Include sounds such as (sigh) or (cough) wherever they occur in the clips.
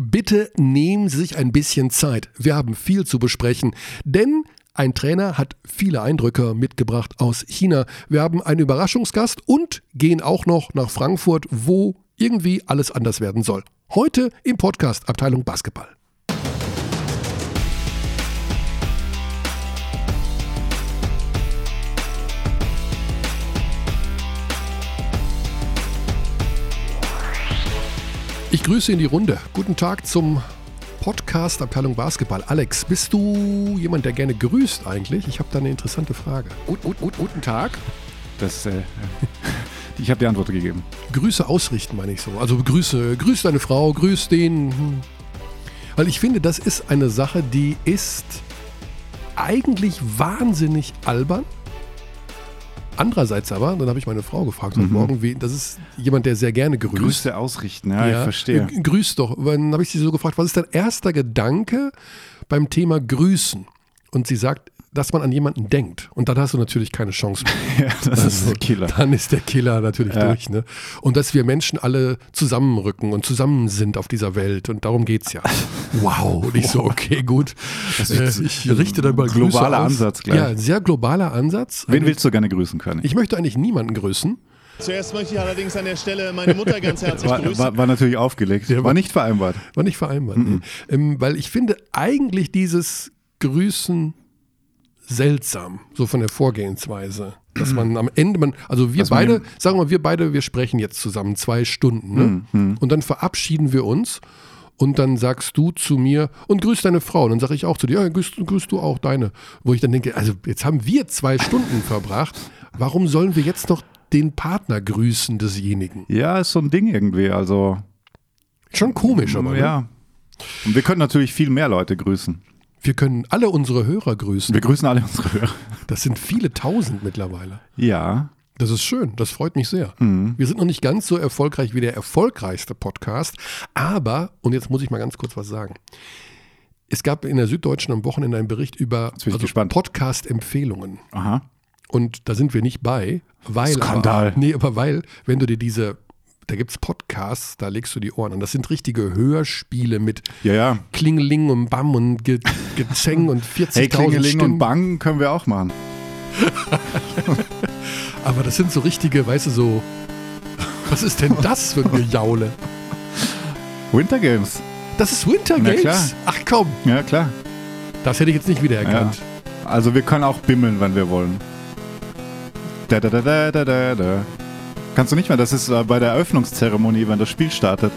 Bitte nehmen Sie sich ein bisschen Zeit. Wir haben viel zu besprechen, denn ein Trainer hat viele Eindrücke mitgebracht aus China. Wir haben einen Überraschungsgast und gehen auch noch nach Frankfurt, wo irgendwie alles anders werden soll. Heute im Podcast Abteilung Basketball. Grüße in die Runde. Guten Tag zum Podcast Abteilung Basketball. Alex, bist du jemand, der gerne grüßt eigentlich? Ich habe da eine interessante Frage. Gut, gut, gut, guten Tag. Das, äh, (laughs) ich habe die Antwort gegeben. Grüße ausrichten, meine ich so. Also grüße, grüß deine Frau, grüß den. Hm. Weil ich finde, das ist eine Sache, die ist eigentlich wahnsinnig albern. Andererseits aber, dann habe ich meine Frau gefragt heute Mhm. Morgen, wie, das ist jemand, der sehr gerne grüßt. Grüße ausrichten, ja, ich verstehe. G- Grüß doch. Dann habe ich sie so gefragt, was ist dein erster Gedanke beim Thema Grüßen? Und sie sagt, dass man an jemanden denkt. Und dann hast du natürlich keine Chance mehr. (laughs) Ja, das ist der Killer. Dann ist der Killer natürlich Ja. durch. Ne? Und dass wir Menschen alle zusammenrücken und zusammen sind auf dieser Welt. Und darum geht's ja. (laughs) Wow. Und ich so, okay, gut. Das Äh, ich richte dann mal Grüße globaler aus. Ansatz gleich. Ja, ein sehr globaler Ansatz. Wen willst du gerne grüßen können? ich möchte eigentlich niemanden grüßen. Zuerst möchte ich allerdings an der Stelle meine Mutter ganz herzlich War, grüßen. war, war natürlich aufgelegt. Ja, war nicht vereinbart. War nicht vereinbart. Mhm. Nee. Ähm, weil ich finde eigentlich dieses Grüßen seltsam, so von der Vorgehensweise. Dass man am Ende, man, also wir man beide, sagen wir mal, wir beide, wir sprechen jetzt zusammen zwei Stunden. Ne? Mhm. Und dann verabschieden wir uns und dann sagst du zu mir und grüß deine Frau. Und dann sage ich auch zu dir, ja, grüß, grüß du auch deine. Wo ich dann denke, also jetzt haben wir zwei Stunden verbracht. Warum sollen wir jetzt noch den Partner grüßen desjenigen? Ja, ist so ein Ding irgendwie. Also, Schon komisch, aber ne? ja. Und wir können natürlich viel mehr Leute grüßen. Wir können alle unsere Hörer grüßen. Wir grüßen alle unsere Hörer. Das sind viele tausend mittlerweile. Ja. Das ist schön, das freut mich sehr. Mhm. Wir sind noch nicht ganz so erfolgreich wie der erfolgreichste Podcast, aber, und jetzt muss ich mal ganz kurz was sagen. Es gab in der Süddeutschen am Wochenende einen Bericht über also. Podcast-Empfehlungen. Aha. Und da sind wir nicht bei, weil. Skandal. Aber, nee, aber weil, wenn du dir diese, da gibt es Podcasts, da legst du die Ohren an. Das sind richtige Hörspiele mit Ja, ja. Klingeling und Bam und Ge Gezeng und 40.000 (laughs) Hey, Klingeling Stimmen. und Bang können wir auch machen. (laughs) Aber das sind so richtige, weißt du, so. Was ist denn das für eine Jaule? Winter Games. Das ist Winter Games. Ach komm, Ja, klar. das hätte ich jetzt nicht wiedererkannt. Also wir können auch bimmeln, wenn wir wollen. Da, da, da, da, da, da. Kannst du nicht mehr, das ist äh, bei der Eröffnungszeremonie, wenn das Spiel startet.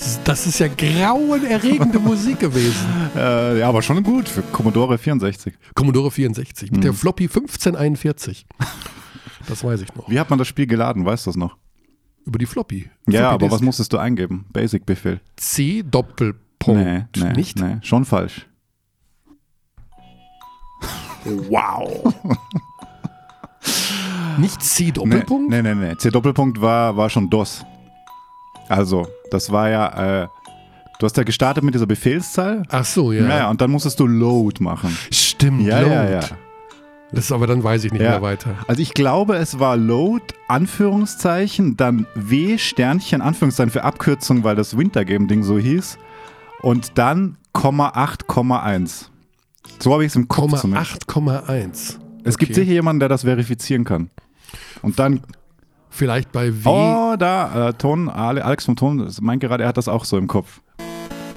Das- Das ist ja grauenerregende (laughs) Musik gewesen. Äh, ja, aber schon gut für Commodore 64. Commodore 64 mit Mhm. der Floppy 1541. Das weiß ich noch. Wie hat man das Spiel geladen, weißt du das noch? Über die Floppy. Ja, Floppy aber Disk. was musstest du eingeben? Basic-Befehl. C Doppelpunkt. Nee, nee, Nicht? nee, schon falsch. Wow. (laughs) Nicht C Nee, Doppelpunkt? nee, nee, nee. C-Doppelpunkt war, war schon DOS. Also, das war ja, äh, du hast ja gestartet mit dieser Befehlszahl. Ach so, ja. Ja, und dann musstest du Load machen. Stimmt. Ja, Load. ja, ja. Das ist aber dann weiß ich nicht Ja. mehr weiter. Also ich glaube, es war Load, Anführungszeichen, dann W, Sternchen, Anführungszeichen für Abkürzung, weil das Wintergame-Ding so hieß. Und dann Komma 8,1. So habe ich es im Kopf Komma zumindest. 8,1. Es gibt Okay. sicher jemanden, der das verifizieren kann. Und dann, Vielleicht bei W. oh, da, äh, Ton, Ale- Alex vom Ton das meint gerade, er hat das auch so im Kopf.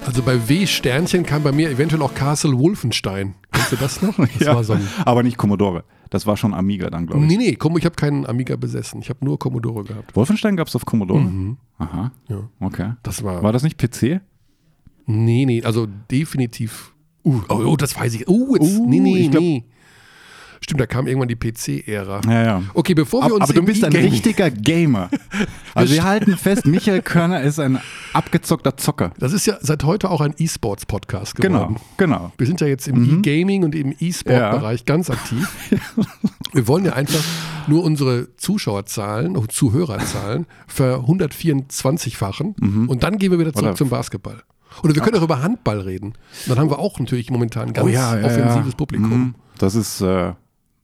Also bei W Sternchen kam bei mir eventuell auch Castle Wolfenstein. Kennst du das noch? (laughs) Das Ja, so aber nicht Commodore. Das war schon Amiga dann, glaube ich. Nee, nee, komm, ich habe keinen Amiga besessen. Ich habe nur Commodore gehabt. Wolfenstein gab es auf Commodore? Mhm. Aha, Ja. okay. Das war. War das nicht PC? Nee, nee, also definitiv. Uh, oh, oh, das weiß ich. Uh, jetzt, Uh, nee, nee, ich glaub- nee. Stimmt, da kam irgendwann die PC-Ära. Ja, ja. Okay, bevor wir Aber, uns aber du bist ein richtiger Gamer. (laughs) Also wir halten fest, Michael Körner ist ein abgezockter Zocker. Das ist ja seit heute auch ein E-Sports-Podcast Genau, geworden. genau. Wir sind ja jetzt im E-Gaming und im E-Sport-Bereich ganz aktiv. (laughs) Wir wollen ja einfach nur unsere Zuschauerzahlen, oh, Zuhörerzahlen ver 124-fachen und dann gehen wir wieder zurück Oder- zum Basketball. Oder wir können auch über Handball reden. Dann haben wir auch natürlich momentan ein ganz Oh ja, ja, offensives ja. Publikum. Mhm. Das ist äh,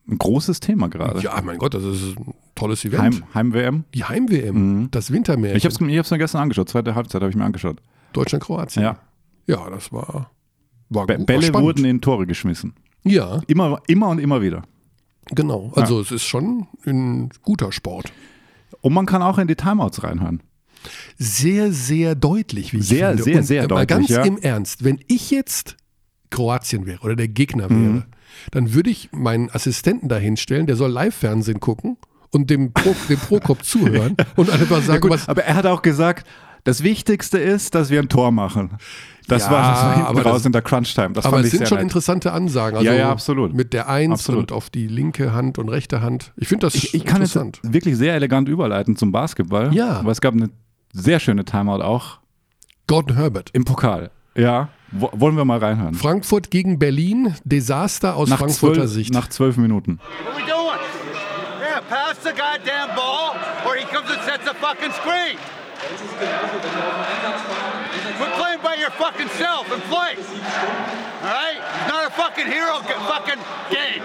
ein großes Thema gerade. Ja, mein Gott, das ist ein tolles Event. Heim- Heim-WM. Die Heim-WM, das Wintermärchen, ich habe es mir gestern angeschaut. Zweite Halbzeit habe ich mir angeschaut. Deutschland-Kroatien. Ja. Ja, das war, war gut. Bälle spannend. wurden in Tore geschmissen. Ja, Immer, immer und immer wieder. genau. Also es ist schon ein guter Sport. Und man kann auch in die Timeouts reinhören. Sehr, sehr deutlich, wie ich Sehr, finde. sehr, Und, sehr äh, Mal deutlich, ganz ja. im Ernst, wenn ich jetzt Kroatien wäre oder der Gegner Mhm. Dann würde ich meinen Assistenten dahinstellen, der soll Live-Fernsehen gucken und dem, Pro, dem Prokop zuhören (laughs) und einfach sagen, Gut, was, aber er hat auch gesagt, das Wichtigste ist, dass wir ein Tor machen. Das Ja, war das hinten aber raus das- in der Crunch-Time. Das aber es sind schon nett. interessante Ansagen. Also Ja, ja, absolut. Mit der Eins Absolut. und auf die linke Hand und rechte Hand. Ich finde das Ich, ich kann jetzt interessant. wirklich sehr elegant überleiten zum Basketball. Ja. Aber es gab eine sehr schöne Timeout auch Gordon Herbert. im Pokal. Ja. Wo, wollen wir mal reinhören? Frankfurt gegen Berlin. Desaster aus Nach Frankfurter zwölf, Sicht. nach zwölf Minuten. What we doing? Yeah, pass the goddamn ball, or he comes and sets a fucking screen. Quit playing by your fucking self and play. All right? Not a fucking hero g- fucking game.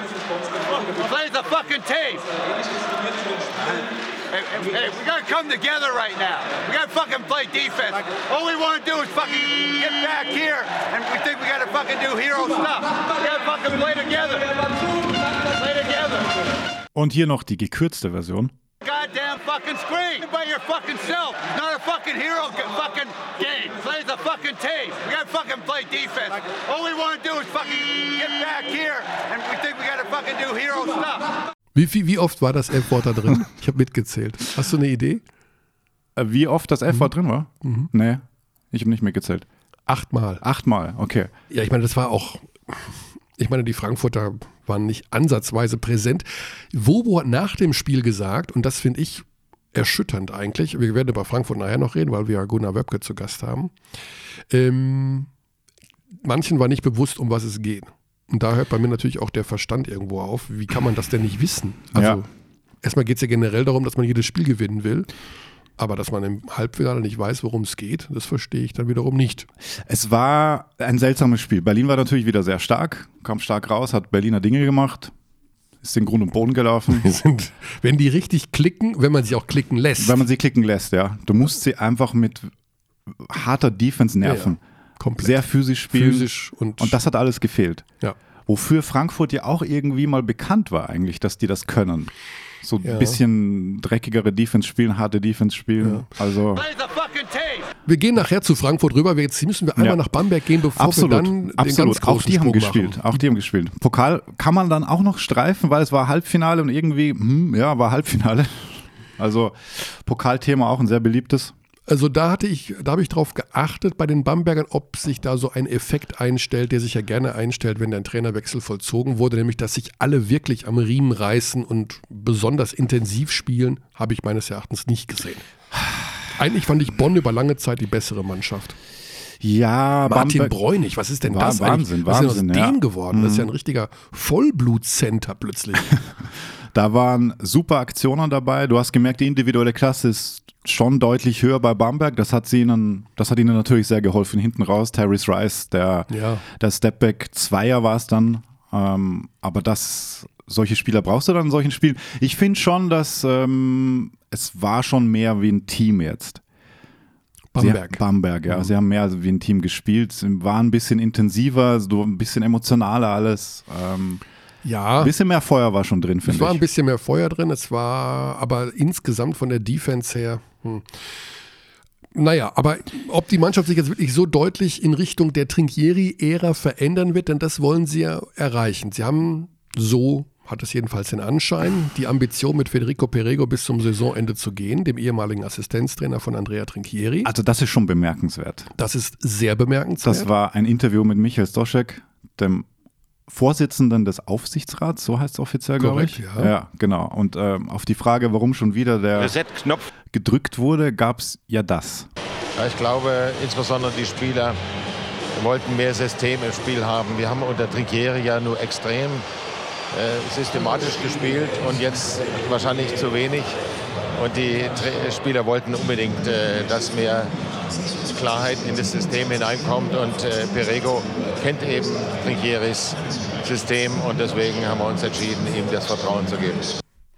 Play the fucking tape. Hey, hey, we gotta come together right now. We gotta fucking play defense. All we wanna do is fucking get back here, and we think we gotta fucking do hero stuff. We gotta fucking play together. Play together. Und hier noch die gekürzte Version. goddamn fucking screen by your fucking self. It's not a fucking hero fucking game. Play the fucking tape. We gotta fucking play defense. All we want to do is fucking get back here, and we think we gotta fucking do hero stuff. Wie, viel, wie oft war das F-Wort da drin? (laughs) Ich habe mitgezählt. Hast du eine Idee? Äh, Wie oft das Mhm. F-Wort drin war? Nee, ich habe nicht mitgezählt. Achtmal. Achtmal, okay. Ja, ich meine, das war auch. Ich meine, die Frankfurter waren nicht ansatzweise präsent. Wobo hat nach dem Spiel gesagt, und das finde ich erschütternd eigentlich, wir werden über Frankfurt nachher noch reden, weil wir ja Gunnar Wöbke zu Gast haben. Ähm, manchen war nicht bewusst, um was es geht. Und da hört bei mir natürlich auch der Verstand irgendwo auf. Wie kann man das denn nicht wissen? Also, Ja. erstmal geht es ja generell darum, dass man jedes Spiel gewinnen will. Aber dass man im Halbfinale nicht weiß, worum es geht, das verstehe ich dann wiederum nicht. Es war ein seltsames Spiel. Berlin war natürlich wieder sehr stark, kam stark raus, hat Berliner Dinge gemacht, ist den Grund und Boden gelaufen. (laughs) Sind, wenn die richtig klicken, wenn man sie auch klicken lässt. Wenn man sie klicken lässt, ja. Du musst sie einfach mit harter Defense nerven. Komplett. Sehr physisch spielen. physisch und, Und das hat alles gefehlt. ja. Wofür Frankfurt ja auch irgendwie mal bekannt war eigentlich, dass die das können. So ein Ja. bisschen dreckigere Defense spielen, harte Defense spielen. Also fucking tape. Wir gehen nachher zu Frankfurt rüber. Jetzt müssen wir einmal Ja. nach Bamberg gehen, bevor absolut, wir dann den absolut. ganz großen Auch die haben gespielt. Machen. Auch die haben gespielt. Pokal kann man dann auch noch streifen, weil es war Halbfinale und irgendwie, hm, ja, war Halbfinale. Also Pokalthema auch ein sehr beliebtes. Also da hatte ich, da habe ich drauf geachtet bei den Bambergern, ob sich da so ein Effekt einstellt, der sich ja gerne einstellt, wenn ein Trainerwechsel vollzogen wurde, nämlich dass sich alle wirklich am Riemen reißen und besonders intensiv spielen, habe ich meines Erachtens nicht gesehen. Eigentlich fand ich Bonn über lange Zeit die bessere Mannschaft. Ja, Martin Bamberg- Bräunig, was ist denn das eigentlich? Wahnsinn, was ist Wahnsinn, denn aus. Mhm. dem geworden? Das ist ja ein richtiger Vollblutcenter plötzlich. (laughs) Da waren super Aktionen dabei. Du hast gemerkt, die individuelle Klasse ist schon deutlich höher bei Bamberg. Das hat sie ihnen, das hat ihnen natürlich sehr geholfen. Hinten raus, Tyrese Rice, der, Ja. der Stepback Zweier war es dann. Ähm, aber das, solche Spieler brauchst du dann in solchen Spielen. Ich finde schon, dass ähm, es war schon mehr wie ein Team jetzt. Bamberg. Sie, Bamberg, ja. Sie haben mehr wie ein Team gespielt, waren ein bisschen intensiver, so ein bisschen emotionaler alles. Ähm, Ja. ein bisschen mehr Feuer war schon drin, Es finde war ein ich. bisschen mehr Feuer drin, es war aber insgesamt von der Defense her. Hm. Naja, aber ob die Mannschaft sich jetzt wirklich so deutlich in Richtung der Trinkieri-Ära verändern wird, denn das wollen sie ja erreichen. Sie haben so, hat es jedenfalls den Anschein, die Ambition mit Federico Perego bis zum Saisonende zu gehen, dem ehemaligen Assistenztrainer von Andrea Trinchieri. Also das ist schon bemerkenswert. Das ist sehr bemerkenswert. Das war ein Interview mit Michael Stoschek, dem Vorsitzenden des Aufsichtsrats, so heißt es offiziell, glaube ich. ja. ja, genau. Und ähm, auf die Frage, warum schon wieder der Reset-Knopf. gedrückt wurde, gab es ja das. Ja, ich glaube, insbesondere die Spieler wollten mehr System im Spiel haben. Wir haben unter Trinkieri ja nur extrem äh, systematisch gespielt und jetzt wahrscheinlich zu wenig. Und die Tra Spieler wollten unbedingt, äh, dass mehr Klarheit in das System hineinkommt. Und äh, Perego kennt eben Trinkieris System und deswegen haben wir uns entschieden, ihm das Vertrauen zu geben.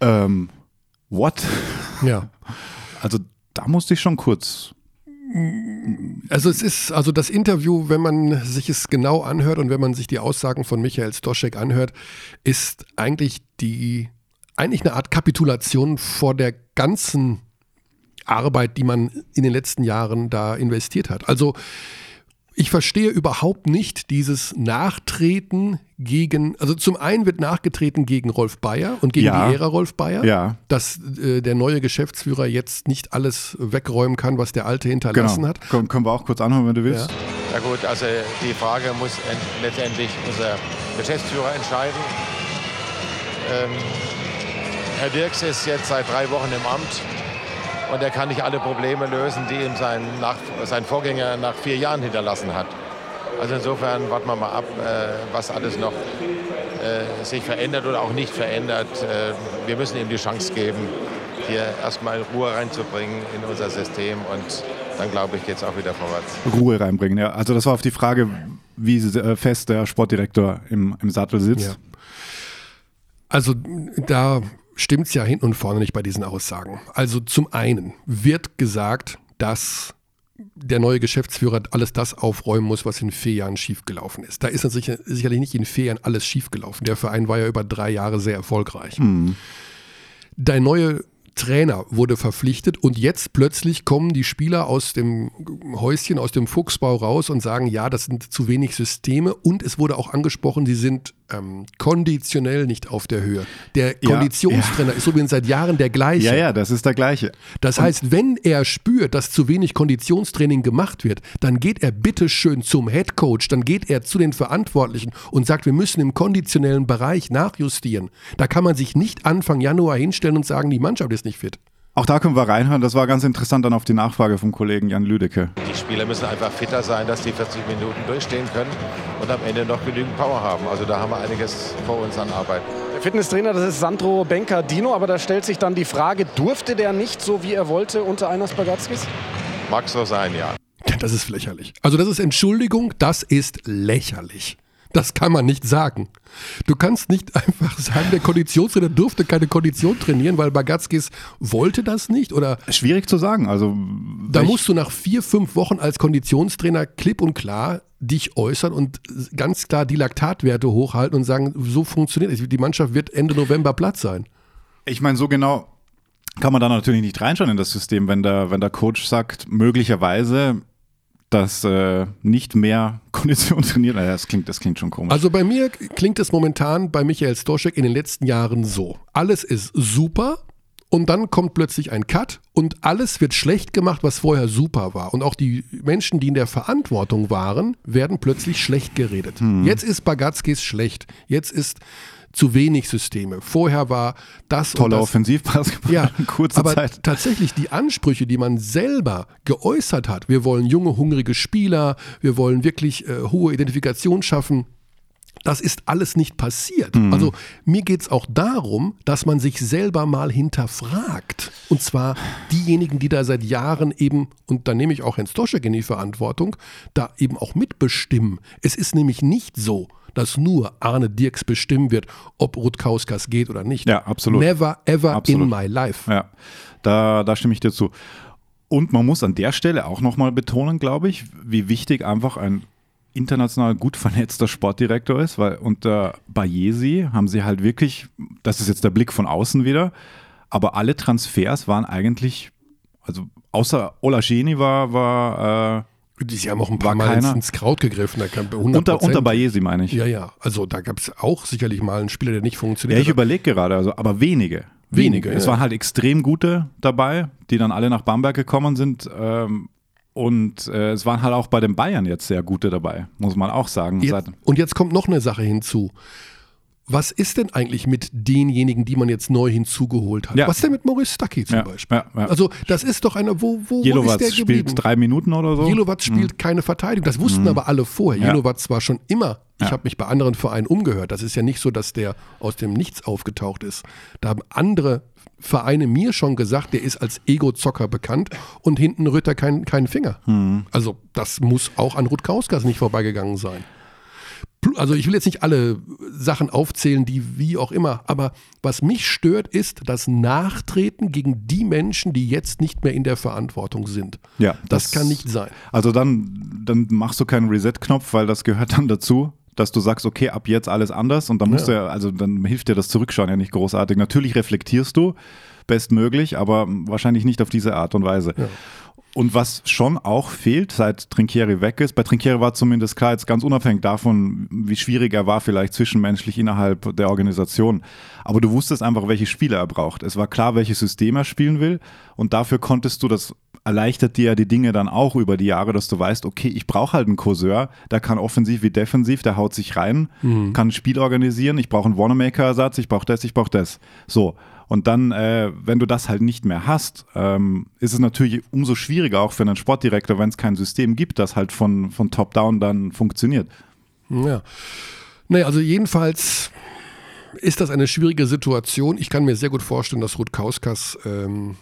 Ähm, what? ja. (laughs) Also da musste ich schon kurz Also es ist, also das Interview, wenn man sich es genau anhört und wenn man sich die Aussagen von Michael Stoschek anhört, ist eigentlich die, eigentlich eine Art Kapitulation vor der ganzen Arbeit, die man in den letzten Jahren da investiert hat. Also ich verstehe überhaupt nicht dieses Nachtreten gegen, also zum einen wird nachgetreten gegen Rolf Bayer und gegen Ja. die Ära Rolf Bayer, Ja. dass äh, der neue Geschäftsführer jetzt nicht alles wegräumen kann, was der alte hinterlassen Genau. hat. Können, können wir auch kurz anhören, wenn du willst. Na gut, also die Frage muss letztendlich unser Geschäftsführer entscheiden. Ähm, Herr Dirks ist jetzt seit drei Wochen im Amt und er kann nicht alle Probleme lösen, die ihm sein, nach, sein Vorgänger nach vier Jahren hinterlassen hat. Also insofern warten wir mal ab, äh, was alles noch äh, sich verändert oder auch nicht verändert. Äh, wir müssen ihm die Chance geben, hier erstmal Ruhe reinzubringen in unser System und dann glaube ich, geht es auch wieder vorwärts. Ruhe reinbringen, ja. Also das war auf die Frage, wie äh, fest der Sportdirektor im, im Sattel sitzt. Ja. Also da stimmt es ja hinten und vorne nicht bei diesen Aussagen. Also zum einen wird gesagt, dass der neue Geschäftsführer alles das aufräumen muss, was in vier Jahren schiefgelaufen ist. Da ist sicher, sicherlich nicht in vier Jahren alles schiefgelaufen. Der Verein war ja über drei Jahre sehr erfolgreich. Der neue Trainer wurde verpflichtet und jetzt plötzlich kommen die Spieler aus dem Häuschen, aus dem Fuchsbau raus und sagen, ja, das sind zu wenig Systeme und es wurde auch angesprochen, sie sind ähm, konditionell nicht auf der Höhe. Der Ja, Konditionstrainer ist übrigens seit Jahren der gleiche. Ja, ja, das ist der gleiche. Das heißt, wenn er spürt, dass zu wenig Konditionstraining gemacht wird, dann geht er bitte schön zum Head Coach, dann geht er zu den Verantwortlichen und sagt, wir müssen im konditionellen Bereich nachjustieren. Da kann man sich nicht Anfang Januar hinstellen und sagen, die Mannschaft ist nicht fit. Auch da können wir reinhören. Das war ganz interessant dann auf die Nachfrage vom Kollegen Jan Lüdecke. Die Spieler müssen einfach fitter sein, dass die 40 Minuten durchstehen können und am Ende noch genügend Power haben. Also da haben wir einiges vor uns an Arbeit. Der Fitnesstrainer, das ist Sandro Bencardino, aber da stellt sich dann die Frage, durfte der nicht so, wie er wollte, unter Einas Bagatskis? Mag so sein, ja. Das ist lächerlich. Also das ist Entschuldigung, das ist lächerlich. Das kann man nicht sagen. Du kannst nicht (laughs) einfach sagen, der Konditionstrainer durfte keine Kondition trainieren, weil Bagatskis wollte das nicht oder Schwierig zu sagen. Also Da musst du nach vier, fünf Wochen als Konditionstrainer klipp und klar dich äußern und ganz klar die Laktatwerte hochhalten und sagen, so funktioniert es. Die Mannschaft wird Ende November platt sein. Ich meine, so genau kann man da natürlich nicht reinschauen in das System, wenn der, wenn der Coach sagt, möglicherweise, dass äh, nicht mehr (laughs) Kondition trainiert. Das klingt, das klingt schon komisch. Also bei mir klingt es momentan bei Michael Stoschek in den letzten Jahren so. Alles ist super und dann kommt plötzlich ein Cut und alles wird schlecht gemacht, was vorher super war. Und auch die Menschen, die in der Verantwortung waren, werden plötzlich schlecht geredet. Jetzt ist Bagatskis schlecht. Jetzt ist zu wenig Systeme. Vorher war das Toller. Offensivbasketball (laughs) Ja, in kurzer aber Zeit. tatsächlich die Ansprüche, die man selber geäußert hat, wir wollen junge, hungrige Spieler, wir wollen wirklich äh, hohe Identifikation schaffen, das ist alles nicht passiert. Mhm. Also mir geht es auch darum, dass man sich selber mal hinterfragt. Und zwar diejenigen, die da seit Jahren eben, und da nehme ich auch Herrn Stoschek in die Verantwortung, da eben auch mitbestimmen. Es ist nämlich nicht so, dass nur Arne Dirks bestimmen wird, ob Rutkauskas geht oder nicht. Ja, absolut. Never ever Absolut. in my life. Ja, da, da stimme ich dir zu. Und man muss an der Stelle auch nochmal betonen, glaube ich, wie wichtig einfach ein international gut vernetzter Sportdirektor ist, weil unter Bayesi haben sie halt wirklich, das ist jetzt der Blick von außen wieder, aber alle Transfers waren eigentlich, also außer Olajeni war, war äh, Sie haben auch ein paar Mal ins, keiner. ins Kraut gegriffen. Da kann äh, unter, unter Bayesi, meine ich. Ja, ja. Also da gab es auch sicherlich mal einen Spieler, der nicht Ja, funktioniert ich hat. überlege gerade, also, aber wenige. Wenige, Es ja. waren halt extrem gute dabei, die dann alle nach Bamberg gekommen sind. Ähm, und äh, es waren halt auch bei den Bayern jetzt sehr gute dabei, muss man auch sagen. Jetzt, und jetzt kommt noch eine Sache hinzu. Was ist denn eigentlich mit denjenigen, die man jetzt neu hinzugeholt hat? Ja. Was ist denn mit Maurice Stucky zum Ja, Beispiel? ja, ja. Also das ist doch einer, wo, wo, wo ist der geblieben? spielt drei Minuten oder so. Jelowatz spielt keine Verteidigung. Das wussten aber alle vorher. Ja. Jelowatz war schon immer. Ich habe mich bei anderen Vereinen umgehört. Das ist ja nicht so, dass der aus dem Nichts aufgetaucht ist. Da haben andere Vereine mir schon gesagt, der ist als Ego-Zocker bekannt und hinten rührt er keinen keinen Finger. Hm. Also das muss auch an Rutkauskas nicht vorbeigegangen sein. Also ich will jetzt nicht alle Sachen aufzählen, die wie auch immer, aber was mich stört, ist das Nachtreten gegen die Menschen, die jetzt nicht mehr in der Verantwortung sind. Ja, Das, das- kann nicht sein. Also dann, dann machst du keinen Reset-Knopf, weil das gehört dann dazu, dass du sagst, okay, ab jetzt alles anders und dann musst Ja. du ja, also dann hilft dir das Zurückschauen ja nicht großartig. Natürlich reflektierst du bestmöglich, aber wahrscheinlich nicht auf diese Art und Weise. Und was schon auch fehlt, seit Trinkieri weg ist, bei Trinkieri war zumindest klar, jetzt ganz unabhängig davon, wie schwierig er war, vielleicht zwischenmenschlich innerhalb der Organisation. Aber du wusstest einfach, welche Spiele er braucht. Es war klar, welches System er spielen will. Und dafür konntest du das erleichtert dir ja die Dinge dann auch über die Jahre, dass du weißt, okay, ich brauche halt einen Courseur, der kann offensiv wie defensiv, der haut sich rein, kann ein Spiel organisieren, ich brauche einen Wanamaker-Ersatz, ich brauche das, ich brauche das. So. Und dann, äh, wenn du das halt nicht mehr hast, ähm, ist es natürlich umso schwieriger auch für einen Sportdirektor, wenn es kein System gibt, das halt von, von Top-Down dann funktioniert. Ja. Naja, also jedenfalls ist das eine schwierige Situation. Ich kann mir sehr gut vorstellen, dass Rutkauskas ähm,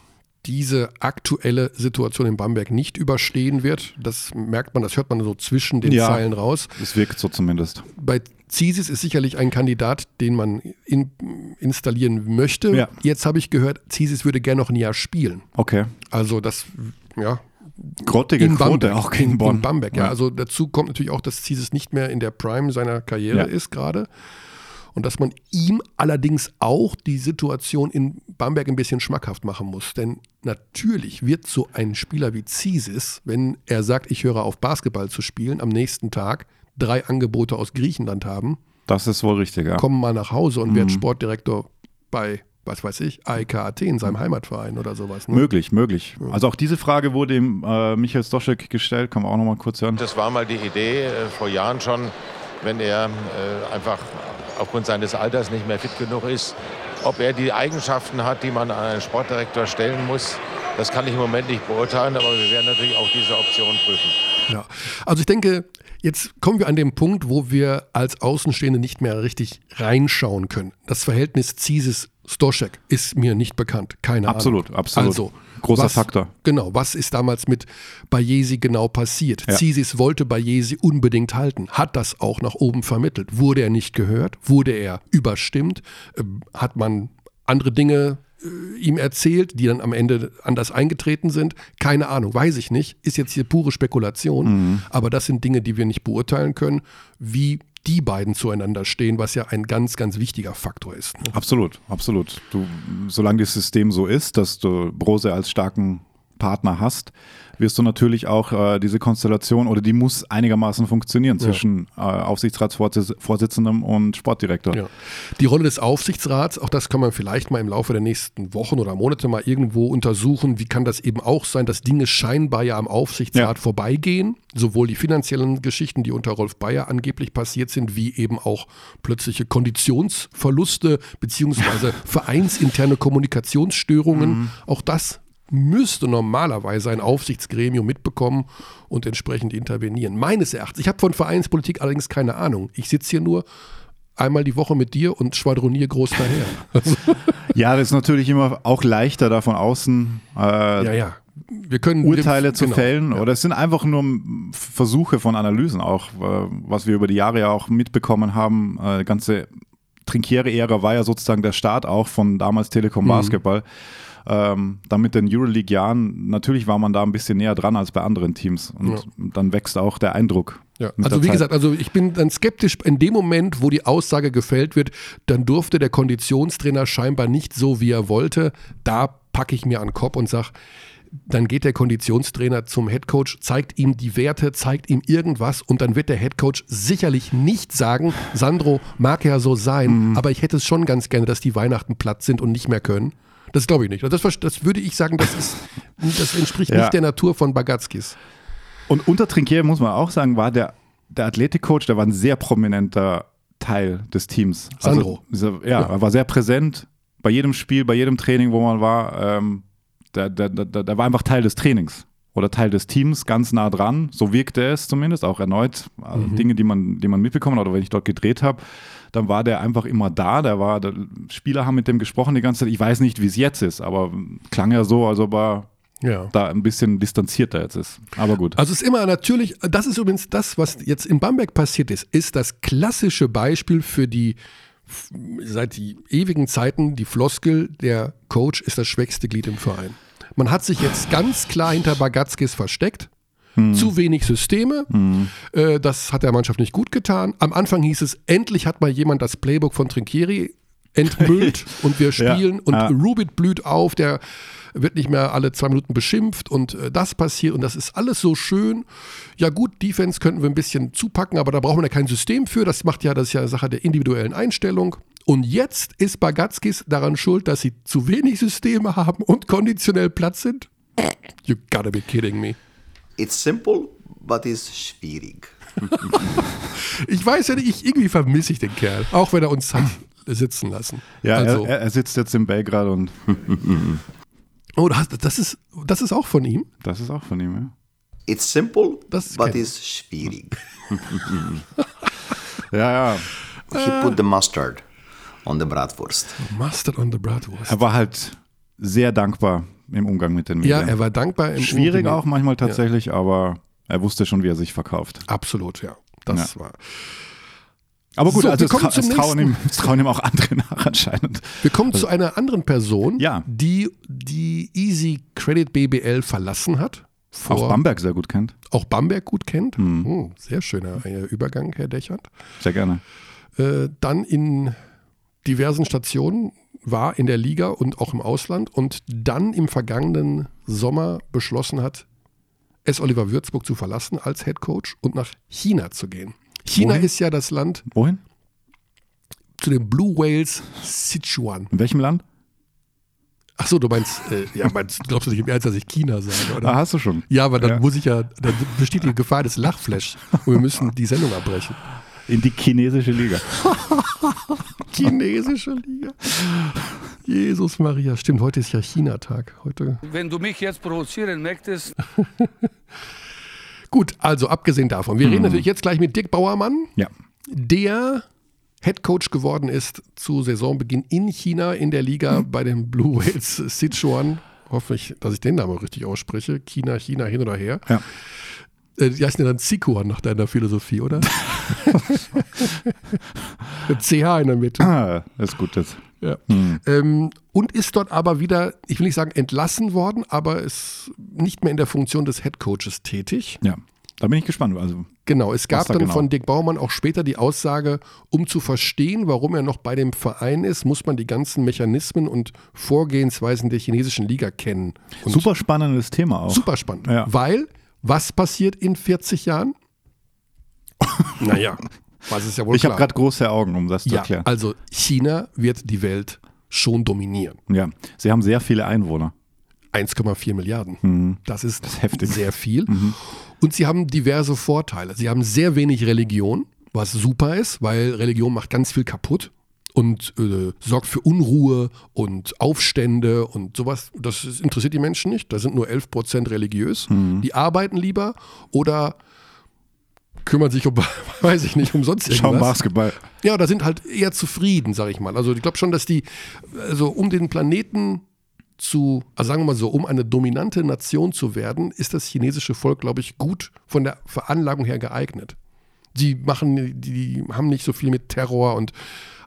diese aktuelle Situation in Bamberg nicht überstehen wird. Das merkt man, das hört man so zwischen den Ja. Zeilen raus. Es wirkt so zumindest. Bei Zisis ist sicherlich ein Kandidat, den man in, installieren möchte. Ja. Jetzt habe ich gehört, Zisis würde gerne noch ein Jahr spielen. Okay. Also das, ja, Grottige in Quote auch gegen Bonn. In Bamberg, ja. Also dazu kommt natürlich auch, dass Zisis nicht mehr in der Prime seiner Karriere Ja. ist gerade. Und dass man ihm allerdings auch die Situation in Bamberg ein bisschen schmackhaft machen muss. Denn natürlich wird so ein Spieler wie Zisis, wenn er sagt, ich höre auf Basketball zu spielen, am nächsten Tag drei Angebote aus Griechenland haben, Das ist wohl richtig, ja. kommen mal nach Hause und Mhm. wird Sportdirektor bei, was weiß ich, AEK Athen, seinem Heimatverein oder sowas. Ne? Möglich, möglich. Also auch diese Frage wurde ihm äh, Michael Stoschek gestellt, kann man auch noch mal kurz hören. Das war mal die Idee äh, vor Jahren schon, wenn er äh, einfach aufgrund seines Alters nicht mehr fit genug ist, ob er die Eigenschaften hat, die man an einen Sportdirektor stellen muss. Das kann ich im Moment nicht beurteilen, aber wir werden natürlich auch diese Option prüfen. Ja, also ich denke, jetzt kommen wir an den Punkt, wo wir als Außenstehende nicht mehr richtig reinschauen können. Das Verhältnis Zisis-Stoschek ist mir nicht bekannt. Keine Absolut, Ahnung. absolut. Also, Großer was, Faktor. Genau, was ist damals mit Bayesi genau passiert? Ja. Zisis wollte Bayesi unbedingt halten, hat das auch nach oben vermittelt. Wurde er nicht gehört? Wurde er überstimmt? Ähm, Hat man andere Dinge ihm erzählt, die dann am Ende anders eingetreten sind? Keine Ahnung, weiß ich nicht. Ist jetzt hier pure Spekulation. Mhm. Aber das sind Dinge, die wir nicht beurteilen können, wie die beiden zueinander stehen, was ja ein ganz, ganz wichtiger Faktor ist. Ne? Absolut, absolut. Du, solange das System so ist, dass du Brose als starken Partner hast, wirst du natürlich auch äh, diese Konstellation oder die muss einigermaßen funktionieren zwischen äh, Aufsichtsratsvorsitzendem und Sportdirektor. Ja. Die Rolle des Aufsichtsrats, auch das kann man vielleicht mal im Laufe der nächsten Wochen oder Monate mal irgendwo untersuchen. Wie kann das eben auch sein, dass Dinge scheinbar ja am Aufsichtsrat Ja. vorbeigehen? Sowohl die finanziellen Geschichten, die unter Rolf Bayer angeblich passiert sind, wie eben auch plötzliche Konditionsverluste beziehungsweise (laughs) vereinsinterne Kommunikationsstörungen. Auch das müsste normalerweise ein Aufsichtsgremium mitbekommen und entsprechend intervenieren. Meines Erachtens. Ich habe von Vereinspolitik allerdings keine Ahnung. Ich sitze hier nur einmal die Woche mit dir und schwadroniere groß daher. Also, (laughs) Ja, das ist natürlich immer auch leichter, da von außen äh, ja, ja. Wir können Urteile zu genau, fällen ja. oder es sind einfach nur Versuche von Analysen auch, äh, was wir über die Jahre ja auch mitbekommen haben. Äh, Die ganze Trinkiere-Ära war ja sozusagen der Start auch von damals Mhm. Telekom Basketball. Ähm, dann mit den Euroleague-Jahren, natürlich war man da ein bisschen näher dran als bei anderen Teams und Ja. dann wächst auch der Eindruck. Ja, also wie Zeit. gesagt, also ich bin dann skeptisch in dem Moment, wo die Aussage gefällt wird, dann durfte der Konditionstrainer scheinbar nicht so, wie er wollte. Da packe ich mir an den Kopf und sage, dann geht der Konditionstrainer zum Headcoach, zeigt ihm die Werte, zeigt ihm irgendwas und dann wird der Headcoach sicherlich nicht sagen, Sandro mag ja so sein, Mhm. aber ich hätte es schon ganz gerne, dass die Weihnachten platt sind und nicht mehr können. Das glaube ich nicht. Das, das würde ich sagen, das, ist, das entspricht Ja. nicht der Natur von Bagatskis. Und unter Trinkier muss man auch sagen, war der, der Athletikcoach, der war ein sehr prominenter Teil des Teams. Sandro. Also, dieser, ja, er war sehr präsent bei jedem Spiel, bei jedem Training, wo man war. Ähm, der, der, der, der war einfach Teil des Trainings oder Teil des Teams, ganz nah dran. So wirkte es zumindest, auch erneut. Also Dinge, die man, die man mitbekommen hat oder wenn ich dort gedreht habe, dann war der einfach immer da. Der war, der, Spieler haben mit dem gesprochen die ganze Zeit. Ich weiß nicht, wie es jetzt ist, aber klang ja so, als ob er Ja. da ein bisschen distanzierter jetzt ist. Aber gut. Also es ist immer natürlich, das ist übrigens das, was jetzt in Bamberg passiert ist, ist das klassische Beispiel für die seit die ewigen Zeiten die Floskel, der Coach ist das schwächste Glied im Verein. Man hat sich jetzt ganz klar hinter Bagatskis versteckt. Zu wenig Systeme. Äh, das hat der Mannschaft nicht gut getan. Am Anfang hieß es, endlich hat mal jemand das Playbook von Trinkieri entmüllt (laughs) und wir Ja, spielen und ja. Rubit blüht auf, der wird nicht mehr alle zwei Minuten beschimpft und äh, das passiert und das ist alles so schön. Ja gut, Defense könnten wir ein bisschen zupacken, aber da brauchen wir ja kein System für. Das macht ja, das ist ja Sache der individuellen Einstellung. Und jetzt ist Bagatskis daran schuld, dass sie zu wenig Systeme haben und konditionell Platz sind? You gotta be kidding me. It's simple, but it's schwierig. Ich weiß ja nicht, ich, irgendwie vermisse ich den Kerl, auch wenn er uns hat sitzen lassen. ja, also, er, er sitzt jetzt in Belgrad und (laughs) oh, das, das, ist, das ist auch von ihm. das ist auch von ihm, ja. It's simple, Das but it's schwierig. (laughs) Ja, ja. He put the mustard on the bratwurst. Mustard on the Bratwurst. Er war halt sehr dankbar im Umgang mit den Ja, Medien. er war dankbar. Im Schwierig Umgang. auch manchmal tatsächlich, aber er wusste schon, wie er sich verkauft. Absolut, ja. Das war. Aber gut, So, also es, zum es, trauen ihm, (laughs) es trauen ihm auch andere nach anscheinend. Wir kommen zu einer anderen Person, Ja. die die Easy Credit BBL verlassen hat. Vor, Auch Bamberg sehr gut kennt. auch Bamberg gut kennt. Hm, sehr schöner äh, Übergang, Herr Dechert. Sehr gerne. Äh, dann in diversen Stationen war in der Liga und auch im Ausland und dann im vergangenen Sommer beschlossen hat, S. Oliver Würzburg zu verlassen als Head Coach und nach China zu gehen. China Wohin? ist ja das Land Wohin? zu den Blue Whales Sichuan. In welchem Land? Ach so, du meinst, äh, ja, meinst, glaubst du nicht im Ernst, dass ich China sage, oder? Ah, hast du schon. Ja, aber dann Ja. muss ich ja, dann besteht die Gefahr des Lachflash und wir müssen die Sendung abbrechen. In die chinesische Liga. (laughs) Chinesische Liga. Jesus Maria, stimmt, heute ist ja China-Tag. Heute. Wenn du mich jetzt provozieren möchtest, (laughs) Gut, also abgesehen davon, wir reden natürlich jetzt gleich mit Dick Bauermann, Ja. der Head Coach geworden ist zu Saisonbeginn in China in der Liga bei den Blue Whales Sichuan. Hoffe ich, dass ich den Namen richtig ausspreche. China, China, hin oder her. Ja. Äh, Die heißen ja dann Sichuan nach deiner Philosophie, oder? (laughs) Mit CH in der Mitte. Ah, das ist gut jetzt. Ja. Ähm, und ist dort aber wieder, ich will nicht sagen entlassen worden, aber ist nicht mehr in der Funktion des Head Coaches tätig. Ja. Da bin ich gespannt. Also, Genau, es gab da dann genau? von Dick Baumann auch später die Aussage, um zu verstehen, warum er noch bei dem Verein ist, muss man die ganzen Mechanismen und Vorgehensweisen der chinesischen Liga kennen. Und super spannendes Thema auch. super spannend. Ja. Weil, was passiert in 40 Jahren? (laughs) naja, was ist ja wohl Ich habe gerade große Augen, um das zu ja, erklären. also China wird die Welt schon dominieren. Ja. Sie haben sehr viele Einwohner. 1,4 Milliarden. Das ist, ist heftig. sehr viel. Und sie haben diverse Vorteile. Sie haben sehr wenig Religion, was super ist, weil Religion macht ganz viel kaputt und äh, sorgt für Unruhe und Aufstände und sowas. Das ist, interessiert die Menschen nicht. Da sind nur 11 Prozent religiös. Die arbeiten lieber oder kümmern sich um, (laughs) weiß ich nicht, um sonst irgendwas. Schauen Basketball. Ja, da sind halt eher zufrieden, sag ich mal. Also ich glaube schon, dass die, also um den Planeten zu, also sagen wir mal so, um eine dominante Nation zu werden, ist das chinesische Volk, glaube ich, gut von der Veranlagung her geeignet. Die machen, die haben nicht so viel mit Terror und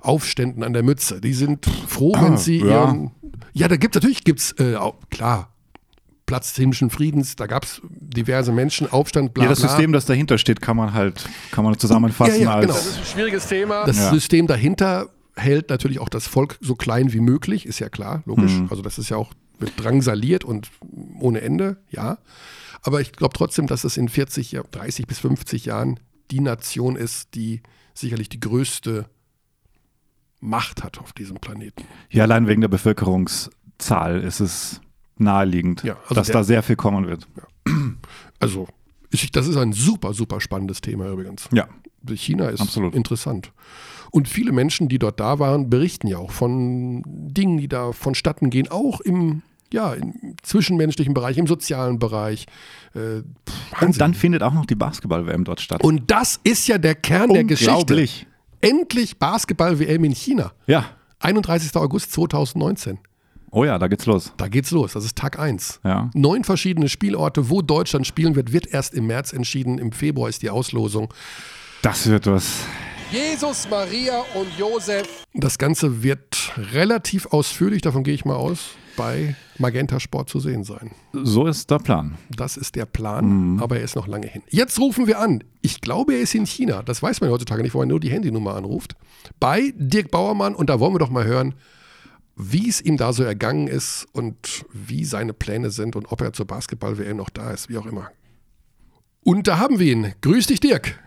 Aufständen an der Mütze. Die sind froh, wenn Ah, sie ja. ihren. Ja, da gibt es natürlich gibt's, äh, auch, klar, Platz des himmlischen Friedens, da gab es diverse Menschen, Aufstand, bla Ja, das bla. System, das dahinter steht, kann man halt kann man zusammenfassen Ja, ja, genau. als Das ist ein schwieriges Thema. Das Ja. System dahinter hält natürlich auch das Volk so klein wie möglich, ist ja klar, logisch. Mhm. Also das ist ja auch, wird drangsaliert und ohne Ende, ja. Aber ich glaube trotzdem, dass es in 40, ja, 30 bis 50 Jahren die Nation ist, die sicherlich die größte Macht hat auf diesem Planeten. Ja, allein wegen der Bevölkerungszahl ist es naheliegend, Ja, also dass der- da sehr viel kommen wird. (clears throat) Also, ich, das ist ein super, super spannendes Thema übrigens. Ja. China ist Absolut. interessant. Und viele Menschen, die dort da waren, berichten ja auch von Dingen, die da vonstatten gehen, auch im, ja, im zwischenmenschlichen Bereich, im sozialen Bereich. Äh, Und dann findet auch noch die Basketball-WM dort statt. Und das ist ja der Kern der Geschichte. Unglaublich. Endlich Basketball-WM in China. Ja, 31. August 2019. Oh ja, da geht's los. Da geht's los. Das ist Tag 1. Ja. Neun verschiedene Spielorte, wo Deutschland spielen wird, wird erst im März entschieden. Im Februar ist die Auslosung. Das wird was. Jesus, Maria und Josef. Das Ganze wird relativ ausführlich, davon gehe ich mal aus, bei Magenta Sport zu sehen sein. So ist der Plan. Das ist der Plan, aber er ist noch lange hin. Jetzt rufen wir an. Ich glaube, er ist in China. Das weiß man heutzutage nicht, wo er nur die Handynummer anruft. Bei Dirk Bauermann. Und da wollen wir doch mal hören, wie es ihm da so ergangen ist und wie seine Pläne sind und ob er zur Basketball-WM noch da ist, wie auch immer. Und da haben wir ihn. Grüß dich, Dirk.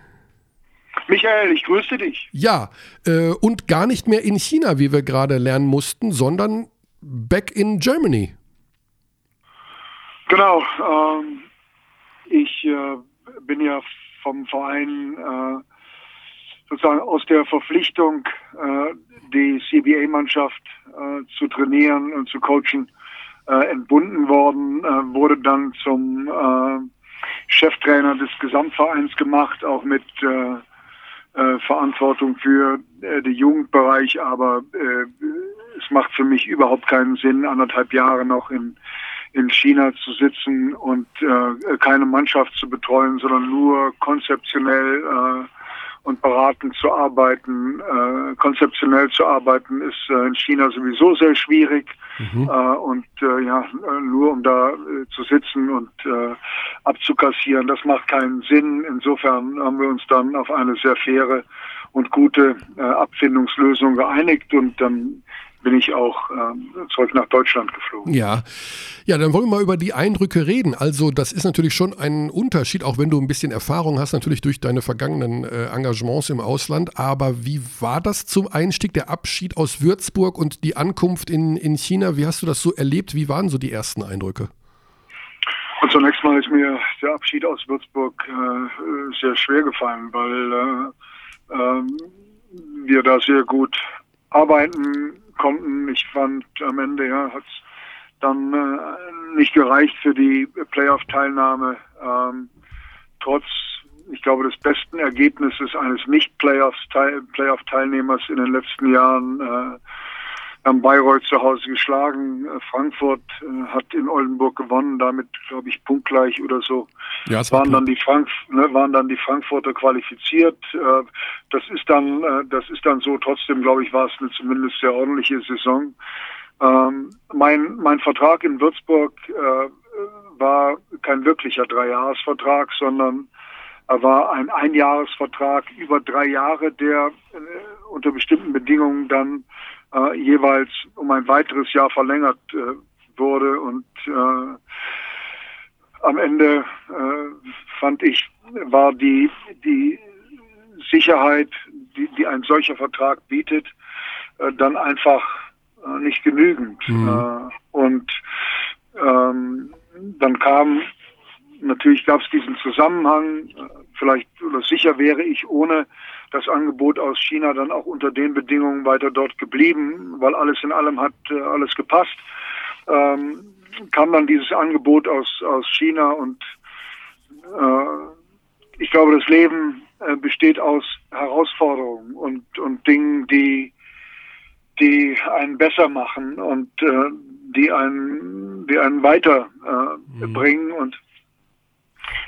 Michael, ich grüße dich. Ja, äh, und gar nicht mehr in China, wie wir gerade lernen mussten, sondern back in Germany. Genau. Ähm, ich äh, bin ja vom Verein äh, sozusagen aus der Verpflichtung, äh, die CBA-Mannschaft äh, zu trainieren und zu coachen, äh, entbunden worden, wurde dann zum Cheftrainer des Gesamtvereins gemacht, auch mit äh, äh, Verantwortung für äh, den Jugendbereich, aber äh, es macht für mich überhaupt keinen Sinn, anderthalb Jahre noch in, in China zu sitzen und äh, keine Mannschaft zu betreuen, sondern nur konzeptionell äh, und beratend zu arbeiten. Äh, konzeptionell zu arbeiten ist äh, in China sowieso sehr schwierig. Äh, und äh, ja, nur um da äh, zu sitzen und äh, abzukassieren, das macht keinen Sinn. Insofern haben wir uns dann auf eine sehr faire und gute äh, Abfindungslösung geeinigt und dann bin ich auch ähm, zurück nach Deutschland geflogen. Ja. Ja, dann wollen wir mal über die Eindrücke reden. Also, das ist natürlich schon ein Unterschied, auch wenn du ein bisschen Erfahrung hast, natürlich durch deine vergangenen äh, Engagements im Ausland. Aber wie war das zum Einstieg, der Abschied aus Würzburg und die Ankunft in, in China? Wie hast du das so erlebt? Wie waren so die ersten Eindrücke? Und zunächst mal ist mir der Abschied aus Würzburg äh, sehr schwer gefallen, weil äh, ähm, wir da sehr gut arbeiten konnten. Ich fand am Ende ja hat es dann äh, nicht gereicht für die Playoff-Teilnahme. Ähm, trotz, ich glaube, des besten Ergebnisses eines Nicht-Playoff-Teilnehmers in den letzten Jahren. Äh, haben Bayreuth zu Hause geschlagen. Äh, Frankfurt äh, hat in Oldenburg gewonnen, damit glaube ich punktgleich oder so. Ja, es war waren dann die Frank ne, waren dann die Frankfurter qualifiziert. Äh, das ist dann äh, das ist dann so. Trotzdem glaube ich war es eine zumindest sehr ordentliche Saison. Ähm, mein mein Vertrag in Würzburg war kein wirklicher Dreijahresvertrag, sondern er war ein Einjahresvertrag über drei Jahre, der unter bestimmten Bedingungen dann äh, jeweils um ein weiteres Jahr verlängert äh, wurde. Und äh, am Ende äh, fand ich, war die, die Sicherheit, die, die ein solcher Vertrag bietet, äh, dann einfach äh, nicht genügend. Äh, und ähm, dann kam natürlich gab es diesen Zusammenhang, äh, vielleicht oder sicher wäre ich ohne das Angebot aus China dann auch unter den Bedingungen weiter dort geblieben, weil alles in allem hat äh, alles gepasst. Ähm, kam dann dieses Angebot aus, aus China und äh, ich glaube, das Leben äh, besteht aus Herausforderungen und, und Dingen, die, die einen besser machen und äh, die einen, die einen weiter äh, bringen und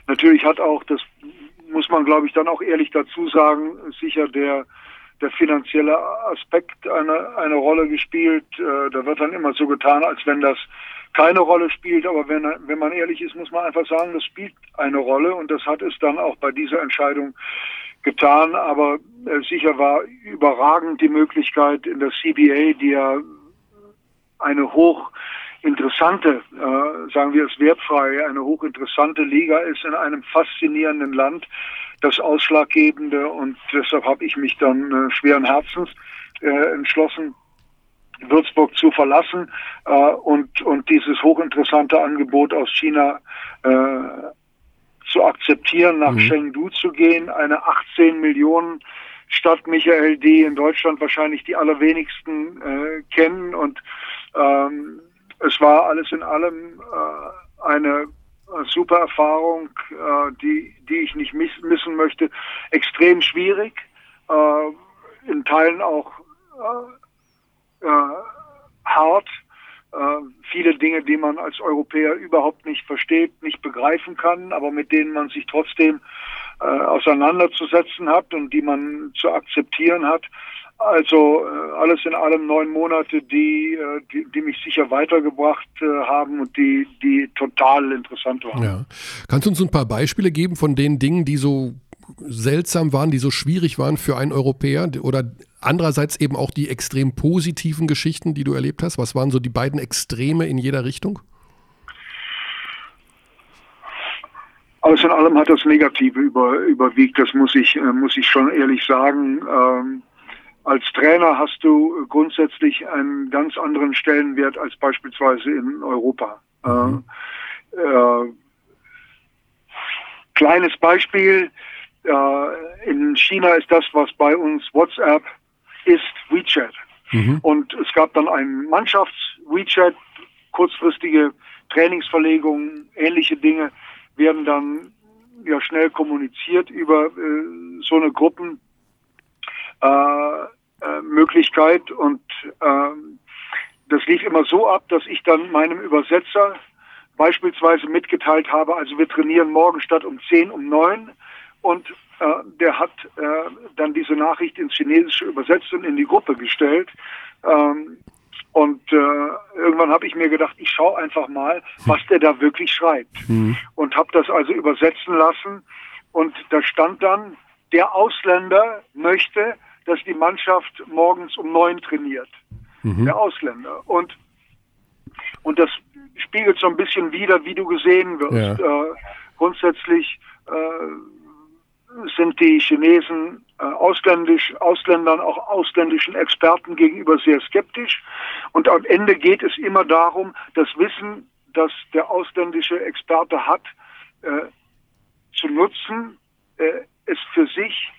Natürlich hat auch, das muss man glaube ich dann auch ehrlich dazu sagen, sicher der, der finanzielle Aspekt eine, eine Rolle gespielt. Äh, da wird dann immer so getan, als wenn das keine Rolle spielt, aber wenn, wenn man ehrlich ist, muss man einfach sagen, das spielt eine Rolle und das hat es dann auch bei dieser Entscheidung getan. Aber äh, sicher war überragend die Möglichkeit in der CBA, die ja eine hoch interessante, äh, sagen wir es wertfrei, eine hochinteressante Liga ist in einem faszinierenden Land das Ausschlaggebende und deshalb habe ich mich dann äh, schweren Herzens äh, entschlossen, Würzburg zu verlassen äh, und, und dieses hochinteressante Angebot aus China äh, zu akzeptieren, nach Mhm. Chengdu zu gehen, eine 18 Millionen Stadt, Michael, die in Deutschland wahrscheinlich die allerwenigsten äh, kennen und ähm, es war alles in allem äh, eine äh, super Erfahrung, äh, die, die ich nicht miss missen möchte. Extrem schwierig, äh, in Teilen auch äh, äh, hart, viele Dinge, die man als Europäer überhaupt nicht versteht, nicht begreifen kann, aber mit denen man sich trotzdem auseinanderzusetzen hat und die man zu akzeptieren hat. Also äh, alles in allem neun Monate, die, äh, die, die, mich sicher weitergebracht äh, haben und die, die total interessant waren. Ja. Kannst du uns ein paar Beispiele geben von den Dingen, die so seltsam waren, die so schwierig waren für einen Europäer oder andererseits eben auch die extrem positiven Geschichten, die du erlebt hast? Was waren so die beiden Extreme in jeder Richtung? Alles in allem hat das Negative über, überwiegt, das muss ich, muss ich schon ehrlich sagen. Ähm, als Trainer hast du grundsätzlich einen ganz anderen Stellenwert als beispielsweise in Europa. Mhm. Äh, äh, kleines Beispiel, äh, in China ist das, was bei uns WhatsApp ist, WeChat. Mhm. Und es gab dann einen Mannschafts-WeChat, kurzfristige Trainingsverlegungen, ähnliche Dinge werden dann ja schnell kommuniziert über äh, so eine Gruppen Möglichkeit und ähm, das lief immer so ab, dass ich dann meinem Übersetzer beispielsweise mitgeteilt habe, also wir trainieren morgen statt um 10 um 9 und äh, der hat äh, dann diese Nachricht ins Chinesische übersetzt und in die Gruppe gestellt. Ähm, und äh, irgendwann habe ich mir gedacht, ich schaue einfach mal, was der da wirklich schreibt. Mhm. Und habe das also übersetzen lassen. Und da stand dann, der Ausländer möchte, dass die Mannschaft morgens um neun trainiert. Mhm. Der Ausländer. Und, und das spiegelt so ein bisschen wider, wie du gesehen wirst. Ja. Äh, grundsätzlich äh, sind die Chinesen äh, ausländisch, Ausländern, auch ausländischen Experten gegenüber sehr skeptisch. Und am Ende geht es immer darum, das Wissen, das der ausländische Experte hat, äh, zu nutzen, äh, es für sich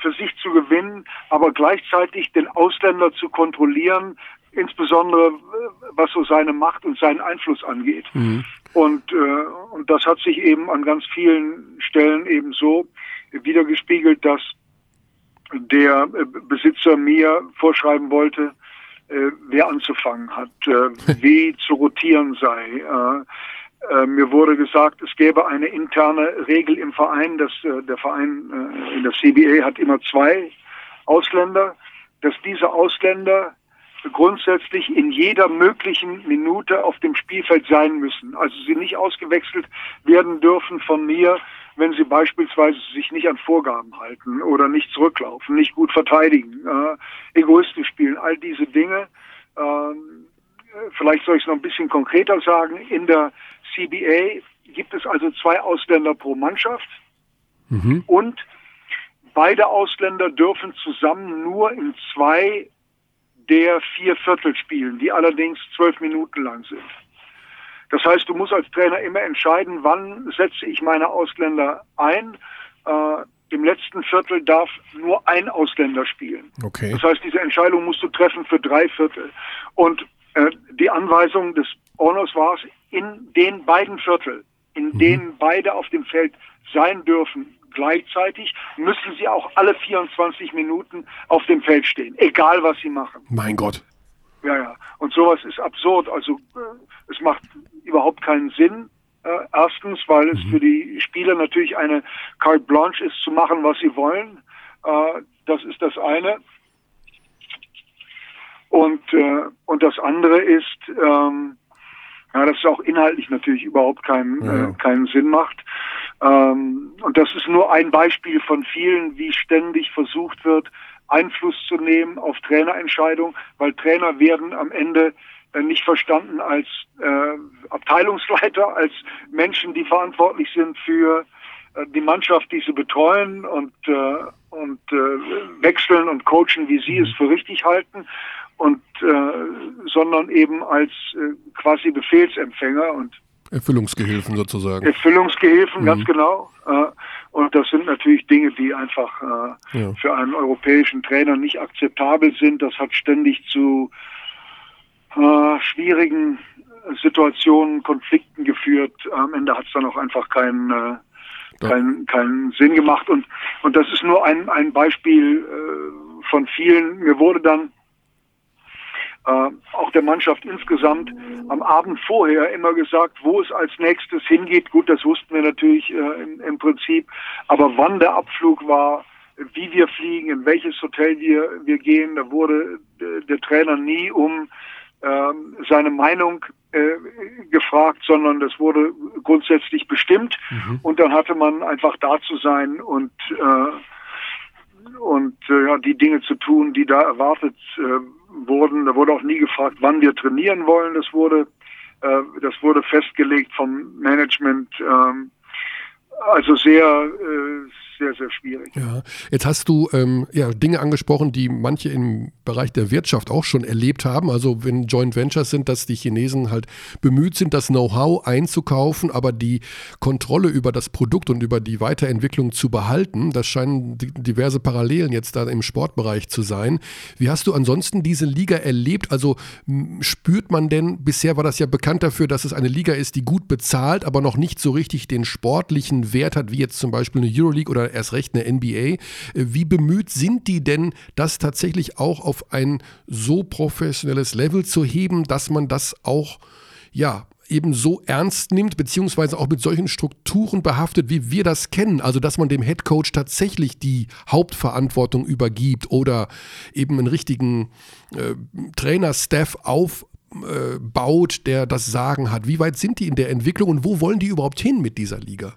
für sich zu gewinnen, aber gleichzeitig den Ausländer zu kontrollieren, insbesondere äh, was so seine Macht und seinen Einfluss angeht. Mhm. Und, äh, und das hat sich eben an ganz vielen Stellen eben so wiedergespiegelt, dass der äh, Besitzer mir vorschreiben wollte, äh, wer anzufangen hat, äh, (laughs) wie zu rotieren sei, äh, äh, mir wurde gesagt, es gäbe eine interne Regel im Verein, dass äh, der Verein äh, in der CBA hat immer zwei Ausländer, dass diese Ausländer grundsätzlich in jeder möglichen Minute auf dem Spielfeld sein müssen. Also sie nicht ausgewechselt werden dürfen von mir, wenn sie beispielsweise sich nicht an Vorgaben halten oder nicht zurücklaufen, nicht gut verteidigen, äh, egoistisch spielen, all diese Dinge. Ähm, vielleicht soll ich es noch ein bisschen konkreter sagen. In der CBA gibt es also zwei Ausländer pro Mannschaft mhm. und beide Ausländer dürfen zusammen nur in zwei der vier Viertel spielen, die allerdings zwölf Minuten lang sind. Das heißt, du musst als Trainer immer entscheiden, wann setze ich meine Ausländer ein. Äh, Im letzten Viertel darf nur ein Ausländer spielen. Okay. Das heißt, diese Entscheidung musst du treffen für drei Viertel. Und die Anweisung des Owners war es, in den beiden Viertel, in mhm. denen beide auf dem Feld sein dürfen, gleichzeitig müssen sie auch alle 24 Minuten auf dem Feld stehen, egal was sie machen. Mein Gott. Ja, ja. Und sowas ist absurd. Also äh, es macht überhaupt keinen Sinn. Äh, erstens, weil es mhm. für die Spieler natürlich eine carte blanche ist, zu machen, was sie wollen. Äh, das ist das eine. Und, äh, und das andere ist, ähm, ja, dass es auch inhaltlich natürlich überhaupt keinen, ja. äh, keinen Sinn macht. Ähm, und das ist nur ein Beispiel von vielen, wie ständig versucht wird, Einfluss zu nehmen auf Trainerentscheidungen, weil Trainer werden am Ende äh, nicht verstanden als äh, Abteilungsleiter, (laughs) als Menschen, die verantwortlich sind für äh, die Mannschaft, die sie betreuen und, äh, und äh, wechseln und coachen, wie sie es für richtig halten, und äh, sondern eben als äh, quasi Befehlsempfänger und Erfüllungsgehilfen sozusagen. Erfüllungsgehilfen, mhm. ganz genau. Äh, und das sind natürlich Dinge, die einfach äh, ja. für einen europäischen Trainer nicht akzeptabel sind. Das hat ständig zu äh, schwierigen Situationen, Konflikten geführt. Am Ende hat es dann auch einfach keinen äh, keinen, keinen Sinn gemacht. Und, und das ist nur ein, ein Beispiel äh, von vielen. Mir wurde dann äh, auch der Mannschaft insgesamt am Abend vorher immer gesagt, wo es als nächstes hingeht. Gut, das wussten wir natürlich äh, im, im Prinzip, aber wann der Abflug war, wie wir fliegen, in welches Hotel wir, wir gehen, da wurde äh, der Trainer nie um ähm, seine Meinung äh, gefragt, sondern das wurde grundsätzlich bestimmt mhm. und dann hatte man einfach da zu sein und äh, und äh, ja, die Dinge zu tun, die da erwartet äh, wurden. Da wurde auch nie gefragt, wann wir trainieren wollen. Das wurde äh, das wurde festgelegt vom Management. Ähm, also sehr äh, sehr, sehr schwierig. Ja, jetzt hast du ähm, ja, Dinge angesprochen, die manche im Bereich der Wirtschaft auch schon erlebt haben. Also wenn Joint Ventures sind, dass die Chinesen halt bemüht sind, das Know-how einzukaufen, aber die Kontrolle über das Produkt und über die Weiterentwicklung zu behalten. Das scheinen diverse Parallelen jetzt da im Sportbereich zu sein. Wie hast du ansonsten diese Liga erlebt? Also spürt man denn, bisher war das ja bekannt dafür, dass es eine Liga ist, die gut bezahlt, aber noch nicht so richtig den sportlichen Wert hat, wie jetzt zum Beispiel eine Euroleague oder erst recht eine NBA. Wie bemüht sind die denn, das tatsächlich auch auf ein so professionelles Level zu heben, dass man das auch, ja, eben so ernst nimmt, beziehungsweise auch mit solchen Strukturen behaftet, wie wir das kennen. Also, dass man dem Head Coach tatsächlich die Hauptverantwortung übergibt oder eben einen richtigen äh, Trainer-Staff aufbaut, äh, der das Sagen hat. Wie weit sind die in der Entwicklung und wo wollen die überhaupt hin mit dieser Liga?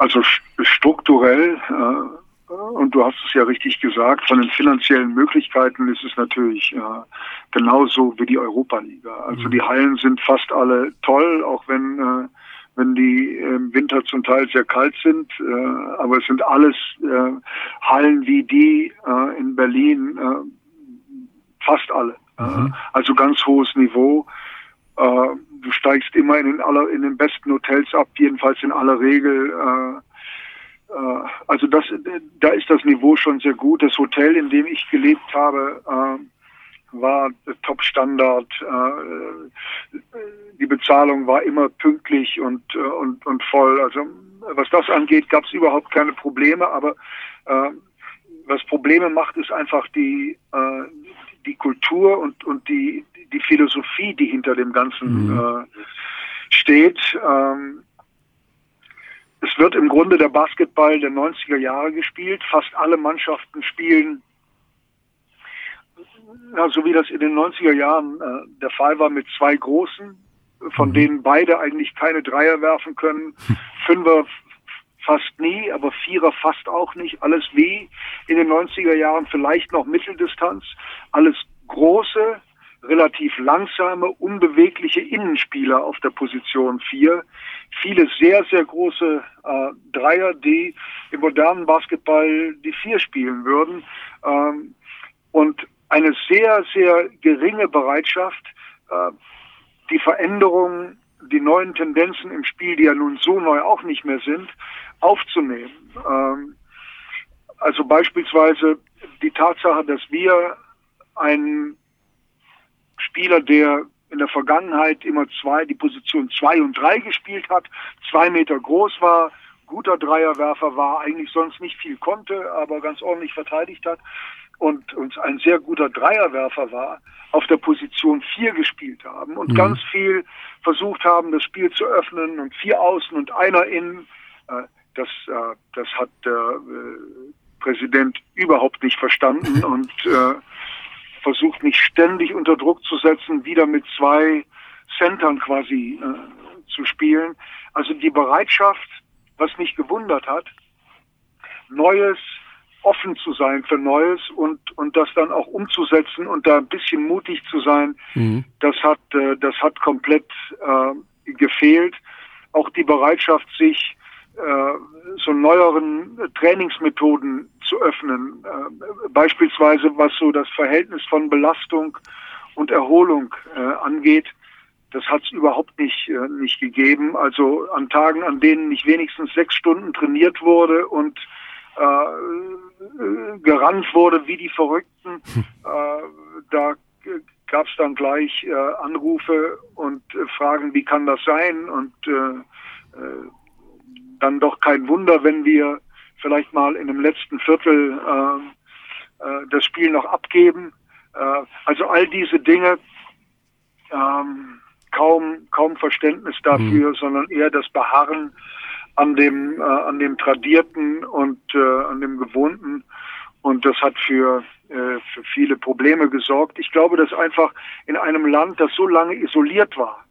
Also strukturell, äh, und du hast es ja richtig gesagt, von den finanziellen Möglichkeiten ist es natürlich äh, genauso wie die Europa-Liga. Also mhm. die Hallen sind fast alle toll, auch wenn äh, wenn die im Winter zum Teil sehr kalt sind. Äh, aber es sind alles äh, Hallen wie die äh, in Berlin, fast alle. Mhm. also ganz hohes Niveau. Du steigst immer in den, aller, in den besten Hotels ab, jedenfalls in aller Regel. Äh, äh, also das, da ist das Niveau schon sehr gut. Das Hotel, in dem ich gelebt habe, äh, war Top-Standard. Äh, die Bezahlung war immer pünktlich und, äh, und, und voll. Also was das angeht, gab es überhaupt keine Probleme. Aber äh, was Probleme macht, ist einfach die, die Kultur und, und die, die Philosophie, die hinter dem Ganzen mhm. äh, steht. Ähm, es wird im Grunde der Basketball der 90er Jahre gespielt. Fast alle Mannschaften spielen, ja, so wie das in den 90er Jahren äh, der Fall war, mit zwei Großen, von mhm. denen beide eigentlich keine Dreier werfen können. (laughs) Fünfer fast nie, aber Vierer fast auch nicht. Alles wie in den 90er Jahren, vielleicht noch Mitteldistanz. Alles große, relativ langsame, unbewegliche Innenspieler auf der Position 4. Viele sehr, sehr große äh, Dreier, die im modernen Basketball die Vier spielen würden. Ähm, und eine sehr, sehr geringe Bereitschaft, äh, die Veränderungen, die neuen Tendenzen im Spiel, die ja nun so neu auch nicht mehr sind, aufzunehmen. Ähm, also beispielsweise die Tatsache, dass wir einen Spieler, der in der Vergangenheit immer zwei, die Position zwei und drei gespielt hat, zwei Meter groß war, guter Dreierwerfer war, eigentlich sonst nicht viel konnte, aber ganz ordentlich verteidigt hat und uns ein sehr guter Dreierwerfer war, auf der Position vier gespielt haben und mhm. ganz viel versucht haben, das Spiel zu öffnen und vier außen und einer innen. Äh, das, äh, das hat der äh, Präsident überhaupt nicht verstanden (laughs) und versucht mich ständig unter Druck zu setzen, wieder mit zwei Centern quasi zu spielen. Also die Bereitschaft, was mich gewundert hat, Neues, offen zu sein für Neues und, und das dann auch umzusetzen und da ein bisschen mutig zu sein, mhm. das hat, äh, das hat komplett äh, gefehlt. Auch die Bereitschaft, sich äh, so neueren Trainingsmethoden zu öffnen. Äh, beispielsweise was so das Verhältnis von Belastung und Erholung äh, angeht. Das hat es überhaupt nicht, äh, nicht gegeben. Also an Tagen, an denen nicht wenigstens sechs Stunden trainiert wurde und äh, gerannt wurde wie die Verrückten, hm. äh, da gab es dann gleich äh, Anrufe und äh, Fragen, wie kann das sein? Und äh, äh, dann doch kein Wunder, wenn wir vielleicht mal in dem letzten Viertel äh, äh, das Spiel noch abgeben. Äh, also all diese Dinge, ähm, kaum, kaum Verständnis dafür, mhm. sondern eher das Beharren an dem, äh, an dem Tradierten und äh, an dem Gewohnten. Und das hat für, äh, für viele Probleme gesorgt. Ich glaube, dass einfach in einem Land, das so lange isoliert war,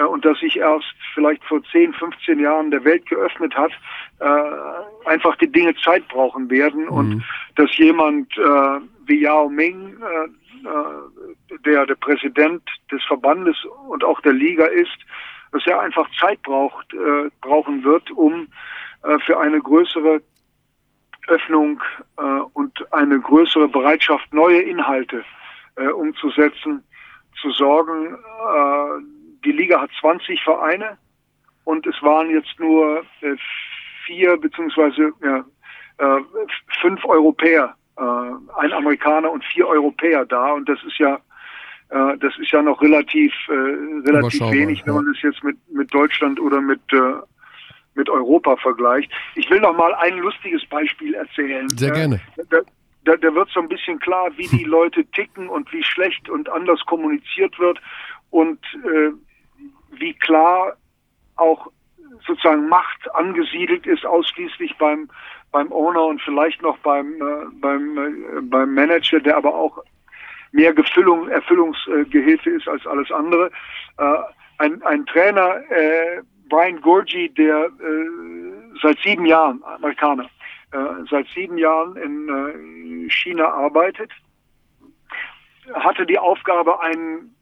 äh, und das sich erst vielleicht vor 10, 15 Jahren der Welt geöffnet hat, äh, einfach die Dinge Zeit brauchen werden mhm. und dass jemand äh, wie Yao Ming, äh, äh, der der Präsident des Verbandes und auch der Liga ist, dass er einfach Zeit braucht, äh, brauchen wird, um äh, für eine größere Öffnung äh, und eine größere Bereitschaft, neue Inhalte äh, umzusetzen, zu sorgen. Äh, die Liga hat 20 Vereine und es waren jetzt nur äh, vier beziehungsweise ja, äh, fünf Europäer, äh, ein Amerikaner und vier Europäer da und das ist ja äh, das ist ja noch relativ äh, relativ wenig, wenn man das jetzt mit mit Deutschland oder mit äh, mit Europa vergleicht. Ich will noch mal ein lustiges Beispiel erzählen. Sehr gerne. Da, da, da wird so ein bisschen klar, wie die (laughs) Leute ticken und wie schlecht und anders kommuniziert wird und äh, wie klar auch sozusagen Macht angesiedelt ist, ausschließlich beim, beim Owner und vielleicht noch beim, äh, beim, äh, beim Manager, der aber auch mehr Gefüllung, Erfüllungsgehilfe ist als alles andere. Äh, ein, ein Trainer, äh, Brian Gorgi, der äh, seit sieben Jahren, Amerikaner, seit sieben Jahren in China arbeitet, hatte die Aufgabe, einen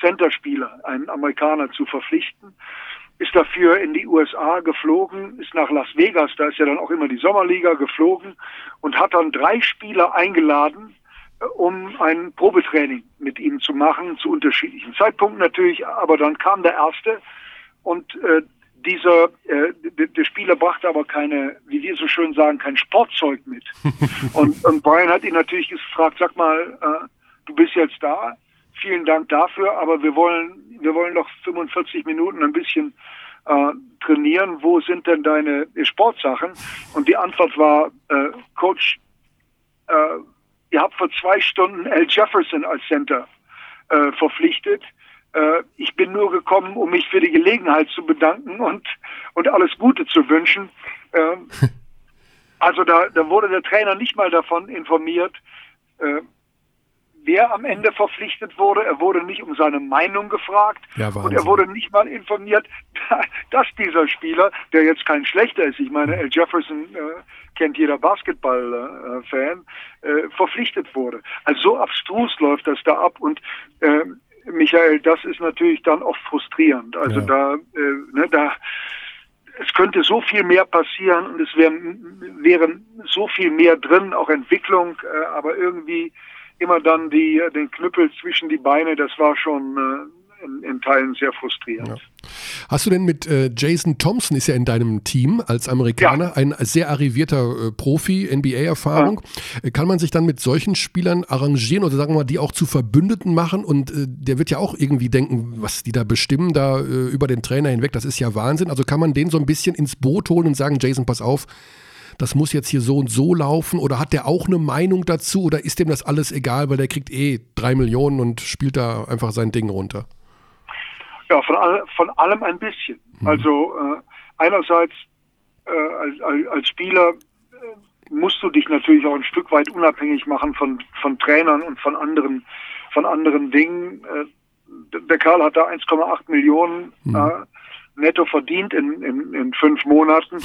Center-Spieler, einen Amerikaner zu verpflichten, ist dafür in die USA geflogen, ist nach Las Vegas, da ist ja dann auch immer die Sommerliga geflogen und hat dann drei Spieler eingeladen, um ein Probetraining mit ihm zu machen, zu unterschiedlichen Zeitpunkten natürlich, aber dann kam der erste und äh, dieser äh, der Spieler brachte aber keine, wie wir so schön sagen, kein Sportzeug mit. (laughs) und, und Brian hat ihn natürlich gefragt, sag mal, äh, du bist jetzt da, vielen Dank dafür, aber wir wollen, wir wollen doch 45 Minuten ein bisschen äh, trainieren. Wo sind denn deine Sportsachen? Und die Antwort war, äh, Coach, äh, ihr habt vor zwei Stunden Al Jefferson als Center äh, verpflichtet. Äh, ich bin nur gekommen, um mich für die Gelegenheit zu bedanken und, und alles Gute zu wünschen. Äh, (laughs) also da, da wurde der Trainer nicht mal davon informiert, äh, wer am Ende verpflichtet wurde. Er wurde nicht um seine Meinung gefragt ja, und er wurde nicht mal informiert, (laughs) dass dieser Spieler, der jetzt kein schlechter ist, ich meine, Al Jefferson äh, kennt jeder Basketball-Fan, äh, verpflichtet wurde. Also so abstrus läuft das da ab und äh, Michael, das ist natürlich dann oft frustrierend. Also ja. da, äh, ne, da es könnte so viel mehr passieren und es wären wären so viel mehr drin, auch Entwicklung, äh, aber irgendwie immer dann die, den Knüppel zwischen die Beine, das war schon äh, in, in, Teilen sehr frustrierend. Ja. Hast du denn mit äh, Jason Thompson, ist ja in deinem Team als Amerikaner, ja. ein sehr arrivierter äh, Profi, NBA-Erfahrung. Ja. Äh, kann man sich dann mit solchen Spielern arrangieren oder sagen wir mal, die auch zu Verbündeten machen? Und äh, der wird ja auch irgendwie denken, was die da bestimmen, da äh, über den Trainer hinweg, das ist ja Wahnsinn. Also kann man den so ein bisschen ins Boot holen und sagen, Jason, pass auf, das muss jetzt hier so und so laufen? Oder hat der auch eine Meinung dazu? Oder ist dem das alles egal, weil der kriegt eh drei Millionen und spielt da einfach sein Ding runter? Ja, von, all, von allem ein bisschen. Mhm. Also äh, einerseits äh, als, als, Spieler äh, musst du dich natürlich auch ein Stück weit unabhängig machen von, von Trainern und von anderen, von anderen Dingen. Äh, der Karl hat da 1,8 Millionen mhm. Netto verdient in, in, in fünf Monaten.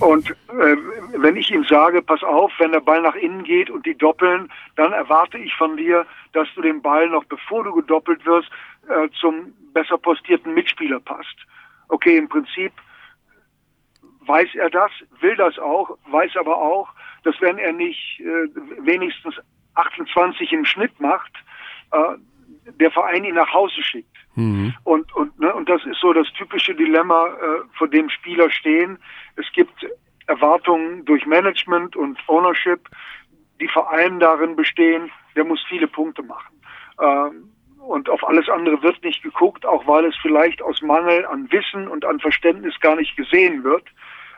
Und äh, wenn ich ihm sage, pass auf, wenn der Ball nach innen geht und die doppeln, dann erwarte ich von dir, dass du den Ball noch bevor du gedoppelt wirst, äh, zum besser postierten Mitspieler passt. Okay, im Prinzip weiß er das, will das auch, weiß aber auch, dass wenn er nicht äh, wenigstens 28 im Schnitt macht, äh, der Verein ihn nach Hause schickt. Mhm. Und, und, ne, und das ist so das typische Dilemma, äh, vor dem Spieler stehen. Es gibt Erwartungen durch Management und Ownership, die vor allem darin bestehen, der muss viele Punkte machen. Ähm, und auf alles andere wird nicht geguckt, auch weil es vielleicht aus Mangel an Wissen und an Verständnis gar nicht gesehen wird.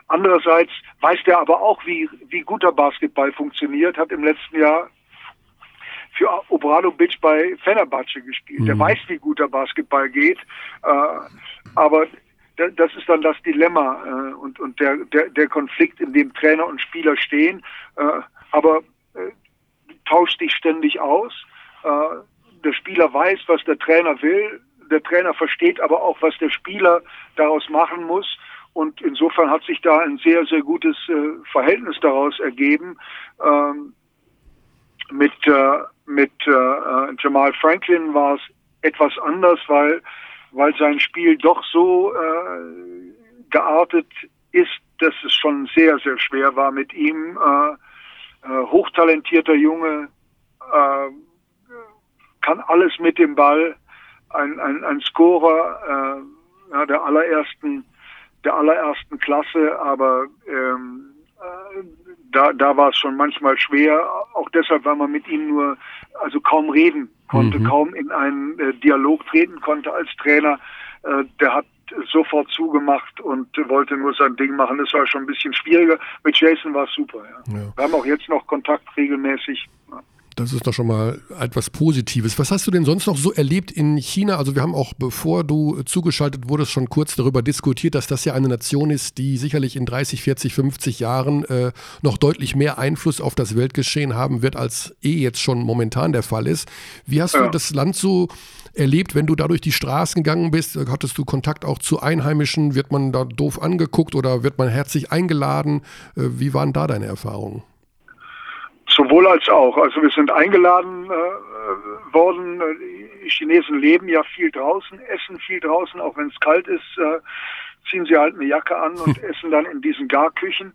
andererseits weiß der aber auch, wie, wie guter Basketball funktioniert, hat im letzten Jahr für Obradovic bei Fenerbahce gespielt. Mhm. Der weiß, wie guter Basketball geht, äh, aber das ist dann das Dilemma äh, und, und der, der, der Konflikt, in dem Trainer und Spieler stehen. Äh, aber tauscht dich ständig aus. Der Spieler weiß, was der Trainer will. Der Trainer versteht aber auch, was der Spieler daraus machen muss. Und insofern hat sich da ein sehr, sehr gutes Verhältnis daraus ergeben. Ähm, mit mit äh, äh Jamal Franklin war es etwas anders, weil weil sein Spiel doch so äh, geartet ist, dass es schon sehr, sehr schwer war mit ihm. Äh, äh, hochtalentierter Junge, äh, kann alles mit dem Ball, ein, ein, ein Scorer äh, ja, der allerersten der allerersten Klasse, aber ähm, äh, da, da war es schon manchmal schwer, auch deshalb, weil man mit ihm nur also kaum reden konnte, mhm. kaum in einen äh, Dialog treten konnte als Trainer. Äh, der hat sofort zugemacht und wollte nur sein Ding machen. Das war schon ein bisschen schwieriger. Mit Jason war es super. Ja. Ja. Wir haben auch jetzt noch Kontakt regelmäßig. Ja. Das ist doch schon mal etwas Positives. Was hast du denn sonst noch so erlebt in China? Also wir haben auch, bevor du zugeschaltet wurdest, schon kurz darüber diskutiert, dass das ja eine Nation ist, die sicherlich in 30, 40, 50 Jahren äh, noch deutlich mehr Einfluss auf das Weltgeschehen haben wird, als eh jetzt schon momentan der Fall ist. Wie hast ja. du das Land so erlebt, wenn du da durch die Straßen gegangen bist? Hattest du Kontakt auch zu Einheimischen? Wird man da doof angeguckt oder wird man herzlich eingeladen? Äh, wie waren da deine Erfahrungen? Sowohl als auch. Also wir sind eingeladen äh, worden. Die Chinesen leben ja viel draußen, essen viel draußen, auch wenn es kalt ist, äh, ziehen sie halt eine Jacke an und hm. essen dann in diesen Garküchen.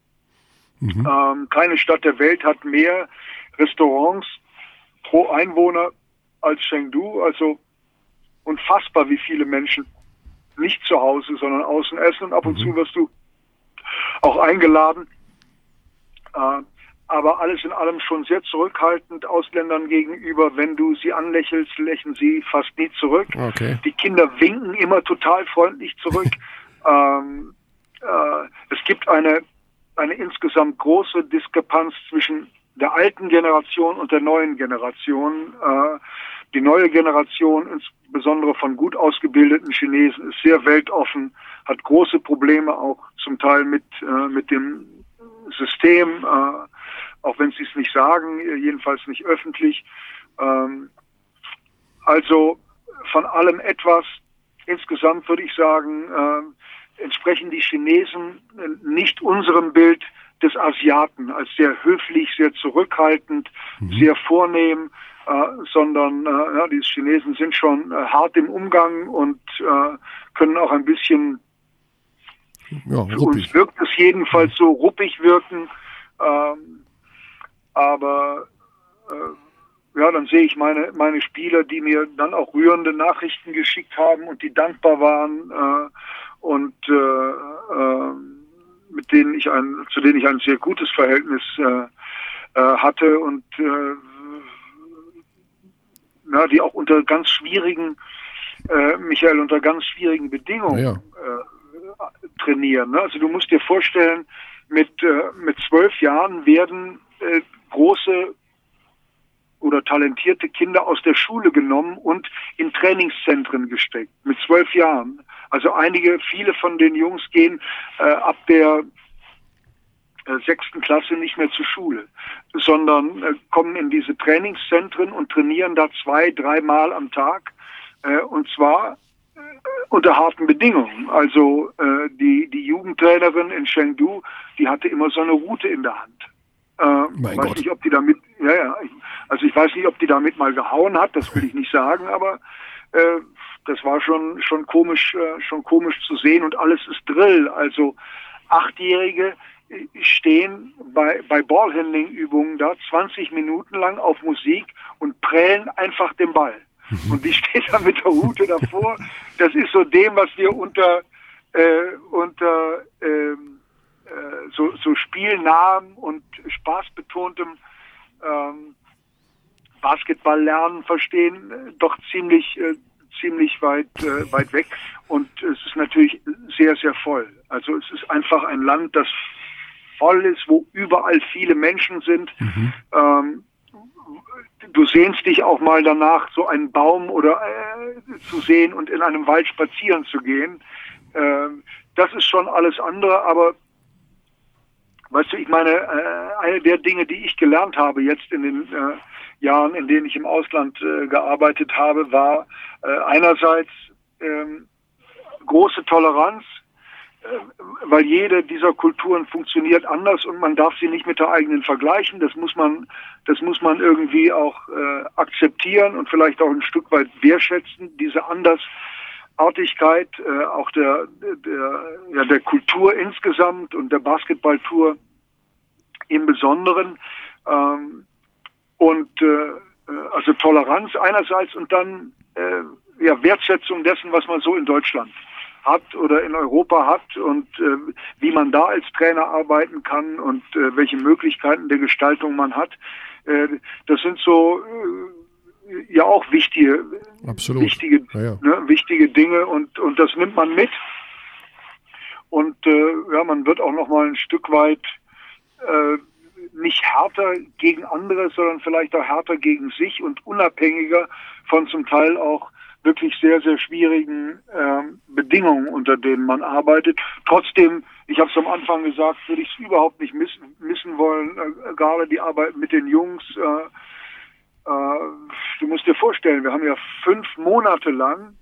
Mhm. Ähm, keine Stadt der Welt hat mehr Restaurants pro Einwohner als Chengdu. Also unfassbar, wie viele Menschen nicht zu Hause, sondern außen essen. Und ab und mhm. zu wirst du auch eingeladen. Äh, aber alles in allem schon sehr zurückhaltend Ausländern gegenüber. Wenn du sie anlächelst, lächeln sie fast nie zurück. Okay. Die Kinder winken immer total freundlich zurück. (laughs) ähm, äh, es gibt eine, eine insgesamt große Diskrepanz zwischen der alten Generation und der neuen Generation. Äh, die neue Generation, insbesondere von gut ausgebildeten Chinesen, ist sehr weltoffen, hat große Probleme auch zum Teil mit, äh, mit dem System. Äh, auch wenn sie es nicht sagen, äh, jedenfalls nicht öffentlich. Ähm, also von allem etwas. Insgesamt würde ich sagen, äh, entsprechen die Chinesen äh, nicht unserem Bild des Asiaten als sehr höflich, sehr zurückhaltend, mhm. sehr vornehm, äh, sondern äh, ja, die Chinesen sind schon äh, hart im Umgang und äh, können auch ein bisschen, ja, für uns wirkt es jedenfalls so ruppig wirken. Ähm, aber äh, ja, dann sehe ich meine, meine Spieler, die mir dann auch rührende Nachrichten geschickt haben und die dankbar waren äh, und äh, äh, mit denen ich ein, zu denen ich ein sehr gutes Verhältnis äh, äh, hatte und ja, die auch unter ganz schwierigen, Michael, unter ganz schwierigen Bedingungen ja. trainieren. Ne? Also du musst dir vorstellen, mit, mit zwölf Jahren werden äh, große oder talentierte Kinder aus der Schule genommen und in Trainingszentren gesteckt mit zwölf Jahren. Also einige, viele von den Jungs gehen äh, ab der äh, sechsten Klasse nicht mehr zur Schule, sondern äh, kommen in diese Trainingszentren und trainieren da zwei, dreimal am Tag äh, und zwar äh, unter harten Bedingungen. Also äh, die, die Jugendtrainerin in Chengdu, die hatte immer so eine Route in der Hand. Äh, mein weiß Gott. nicht, ob die damit, ja, ja, also ich weiß nicht, ob die damit mal gehauen hat, das will ich nicht sagen, aber äh, das war schon schon komisch, äh, schon komisch zu sehen und alles ist Drill. Also Achtjährige stehen bei bei Ballhandling-Übungen da 20 Minuten lang auf Musik und prellen einfach den Ball. Mhm. Und die steht da mit der Hute davor. Das ist so dem, was wir unter äh, unter ähm, äh, so, so spielnahem und spaßbetontem ähm, Basketball lernen, verstehen, äh, doch ziemlich, äh, ziemlich weit, äh, weit weg und es ist natürlich sehr, sehr voll. Also es ist einfach ein Land, das voll ist, wo überall viele Menschen sind. Mhm. Ähm, du sehnst dich auch mal danach, so einen Baum oder äh, zu sehen und in einem Wald spazieren zu gehen. Ähm, das ist schon alles andere, aber weißt du, ich meine, äh, eine der Dinge, die ich gelernt habe jetzt in den äh, Jahren, in denen ich im Ausland äh, gearbeitet habe, war äh, einerseits ähm, große Toleranz, äh, weil jede dieser Kulturen funktioniert anders und man darf sie nicht mit der eigenen vergleichen. Das muss man, das muss man irgendwie auch äh, akzeptieren und vielleicht auch ein Stück weit wertschätzen. Diese Andersartigkeit äh, auch der, der, ja, der Kultur insgesamt und der Basketballtour im Besonderen. Ähm, und äh, also Toleranz einerseits und dann äh, ja, Wertschätzung dessen, was man so in Deutschland hat oder in Europa hat und äh, wie man da als Trainer arbeiten kann und äh, welche Möglichkeiten der Gestaltung man hat. Äh, das sind so äh, ja auch wichtige, Absolut. wichtige, Ja, ja. Ne, wichtige Dinge und und das nimmt man mit und äh, ja, man wird auch noch mal ein Stück weit äh, nicht härter gegen andere, sondern vielleicht auch härter gegen sich und unabhängiger von zum Teil auch wirklich sehr, sehr schwierigen ähm, Bedingungen, unter denen man arbeitet. Trotzdem, ich habe es am Anfang gesagt, würde ich es überhaupt nicht missen, missen wollen, äh, gerade die Arbeit mit den Jungs. Äh, äh, du musst dir vorstellen, wir haben ja fünf Monate lang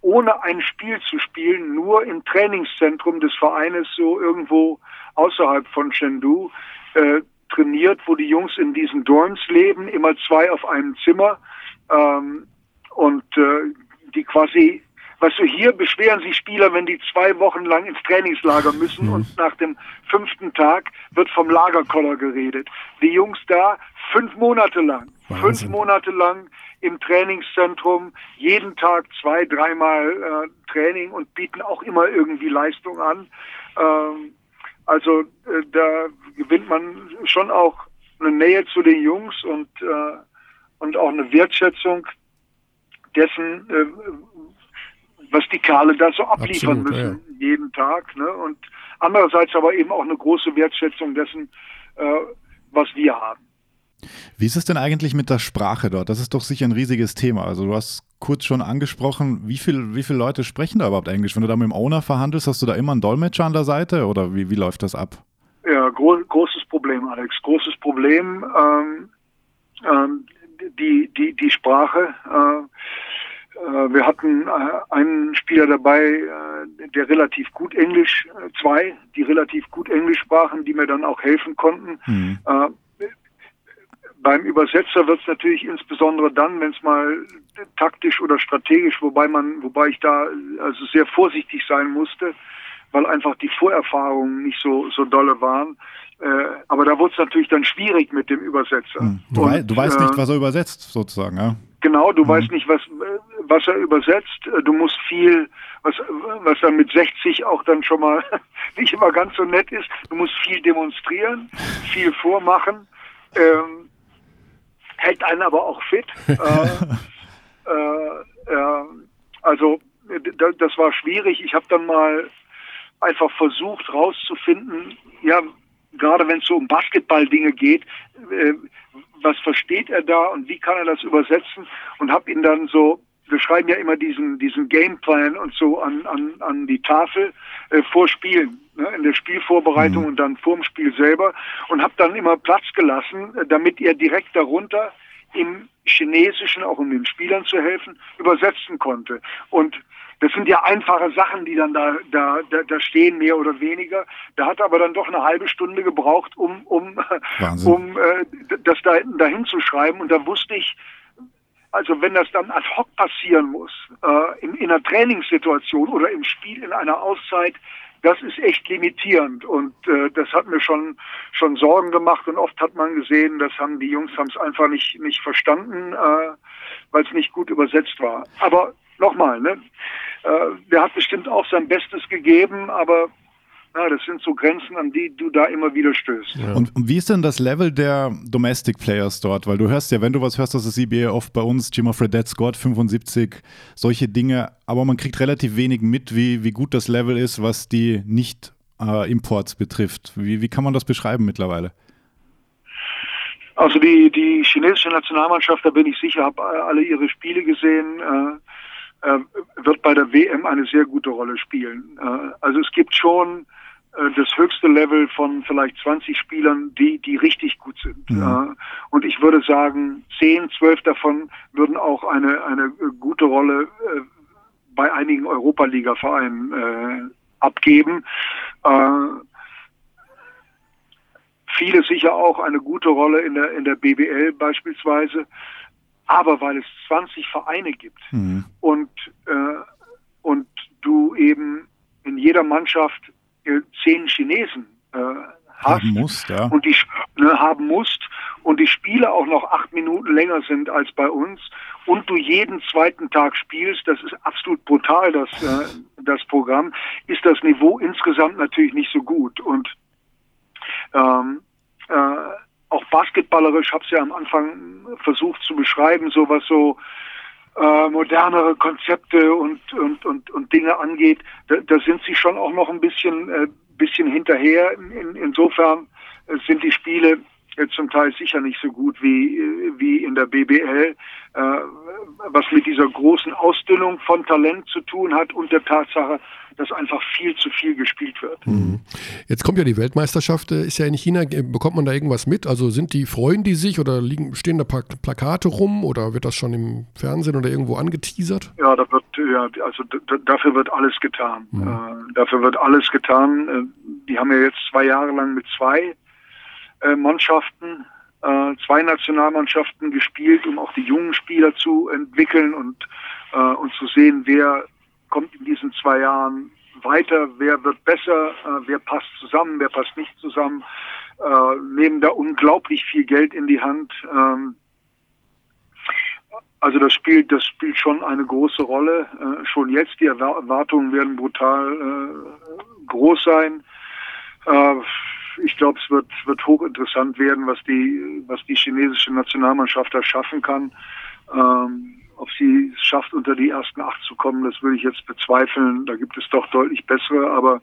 ohne ein Spiel zu spielen, nur im Trainingszentrum des Vereines, so irgendwo außerhalb von Chengdu, äh, trainiert, wo die Jungs in diesen Dorms leben, immer zwei auf einem Zimmer. Ähm, und äh, die quasi, weißt du, hier beschweren sich Spieler, wenn die zwei Wochen lang ins Trainingslager müssen Mhm. und nach dem fünften Tag wird vom Lagerkoller geredet. Die Jungs da fünf Monate lang, fünf Wahnsinn. Monate lang im Trainingszentrum, jeden Tag zwei, dreimal äh, Training und bieten auch immer irgendwie Leistung an. Ähm, also äh, da gewinnt man schon auch eine Nähe zu den Jungs und, äh, und auch eine Wertschätzung dessen, äh, was die Kerle da so abliefern Absolut, ja, müssen jeden Tag. Ne? Und andererseits aber eben auch eine große Wertschätzung dessen, äh, was wir haben. Wie ist es denn eigentlich mit der Sprache dort? Das ist doch sicher ein riesiges Thema. Also du hast kurz schon angesprochen, wie, viel, wie viele Leute sprechen da überhaupt Englisch? Wenn du da mit dem Owner verhandelst, hast du da immer einen Dolmetscher an der Seite oder wie, wie läuft das ab? Ja, gro großes Problem, Alex. Großes Problem. Ähm, ähm, die, die, die Sprache. Äh, wir hatten äh, einen Spieler dabei, äh, der relativ gut Englisch, äh, zwei, die relativ gut Englisch sprachen, die mir dann auch helfen konnten. Hm. Äh, beim Übersetzer wird es natürlich insbesondere dann, wenn es mal taktisch oder strategisch, wobei man, wobei ich da also sehr vorsichtig sein musste, weil einfach die Vorerfahrungen nicht so so dolle waren. Äh, aber da wurde es natürlich dann schwierig mit dem Übersetzer. Hm. Du, Und, wei du weißt äh, nicht, was er übersetzt, sozusagen, ja? Genau, du weißt nicht, was, was er übersetzt. Du musst viel, was, was dann mit 60 auch dann schon mal (laughs) nicht immer ganz so nett ist. Du musst viel demonstrieren, viel vormachen, ähm, hält einen aber auch fit. (laughs) äh, äh, äh, also das war schwierig. Ich habe dann mal einfach versucht rauszufinden, ja, gerade wenn es so um Basketball-Dinge geht, äh, was versteht er da und wie kann er das übersetzen und habe ihn dann so, wir schreiben ja immer diesen, diesen Gameplan und so an, an, an die Tafel äh, vor Spielen, ne, in der Spielvorbereitung und dann vorm Spiel selber und habe dann immer Platz gelassen, äh, damit er direkt darunter im Chinesischen, auch um den Spielern zu helfen, übersetzen konnte. Und das sind ja einfache Sachen, die dann da, da, da, da stehen, mehr oder weniger. Da hat er aber dann doch eine halbe Stunde gebraucht, um, um, Wahnsinn. um äh, das da, dahin zu schreiben. Und da wusste ich, also wenn das dann ad hoc passieren muss, äh, in, in einer Trainingssituation oder im Spiel in einer Auszeit, das ist echt limitierend und äh, das hat mir schon schon Sorgen gemacht und oft hat man gesehen, das haben die Jungs haben es einfach nicht nicht verstanden, äh, weil es nicht gut übersetzt war. Aber nochmal, ne, äh, der hat bestimmt auch sein Bestes gegeben, aber Ja, das sind so Grenzen, an die du da immer wieder stößt. Ja. Und wie ist denn das Level der Domestic Players dort? Weil du hörst ja, wenn du was hörst aus der CBA, oft bei uns, Jim Fredette scored 75, solche Dinge, aber man kriegt relativ wenig mit, wie, wie gut das Level ist, was die Nicht-Imports äh, betrifft. Wie, wie kann man das beschreiben mittlerweile? Also die, die chinesische Nationalmannschaft, da bin ich sicher, habe alle ihre Spiele gesehen. Äh, äh, wird bei der WM eine sehr gute Rolle spielen. Äh, also es gibt schon äh, das höchste Level von vielleicht 20 Spielern, die, die richtig gut sind. Mhm. und ich würde sagen, 10, 12 davon würden auch eine, eine gute Rolle bei einigen Europa-Liga-Vereinen abgeben. viele sicher auch eine gute Rolle in der, in der BBL beispielsweise aber weil es 20 Vereine gibt mhm. und, äh, und du eben in jeder Mannschaft äh, zehn Chinesen äh, hast haben musst, ja. und die ne, haben musst und die Spiele auch noch acht Minuten länger sind als bei uns und du jeden zweiten Tag spielst, das ist absolut brutal, das, äh, das Programm, ist das Niveau insgesamt natürlich nicht so gut und ähm, äh, auch basketballerisch, habe es ja am Anfang versucht zu beschreiben, so was so äh, modernere Konzepte und, und, und, und Dinge angeht, da, da sind sie schon auch noch ein bisschen, äh, bisschen hinterher. In, insofern äh, sind die Spiele zum Teil sicher nicht so gut wie, wie in der BBL, äh, was mit dieser großen Ausdünnung von Talent zu tun hat und der Tatsache, dass einfach viel zu viel gespielt wird. Mhm. Jetzt kommt ja die Weltmeisterschaft, äh, ist ja in China, bekommt man da irgendwas mit? Also sind die, freuen die sich oder liegen, stehen da Plakate rum oder wird das schon im Fernsehen oder irgendwo angeteasert? Ja, da wird, ja, also dafür wird alles getan. Mhm. Äh, dafür wird alles getan. Äh, die haben ja jetzt zwei Jahre lang mit zwei äh, Mannschaften äh, zwei Nationalmannschaften gespielt, um auch die jungen Spieler zu entwickeln und, äh, und zu sehen, wer kommt in diesen zwei Jahren weiter, wer wird besser, äh, wer passt zusammen, wer passt nicht zusammen, äh, nehmen da unglaublich viel Geld in die Hand. Ähm, also das spielt, das spielt schon eine große Rolle. Äh, schon jetzt die Erwartungen werden brutal äh, groß sein. Äh, ich glaube, es wird, wird hochinteressant werden, was die, was die chinesische Nationalmannschaft da schaffen kann. Ähm, ob sie es schafft, unter die ersten acht zu kommen, das würde ich jetzt bezweifeln. Da gibt es doch deutlich bessere, aber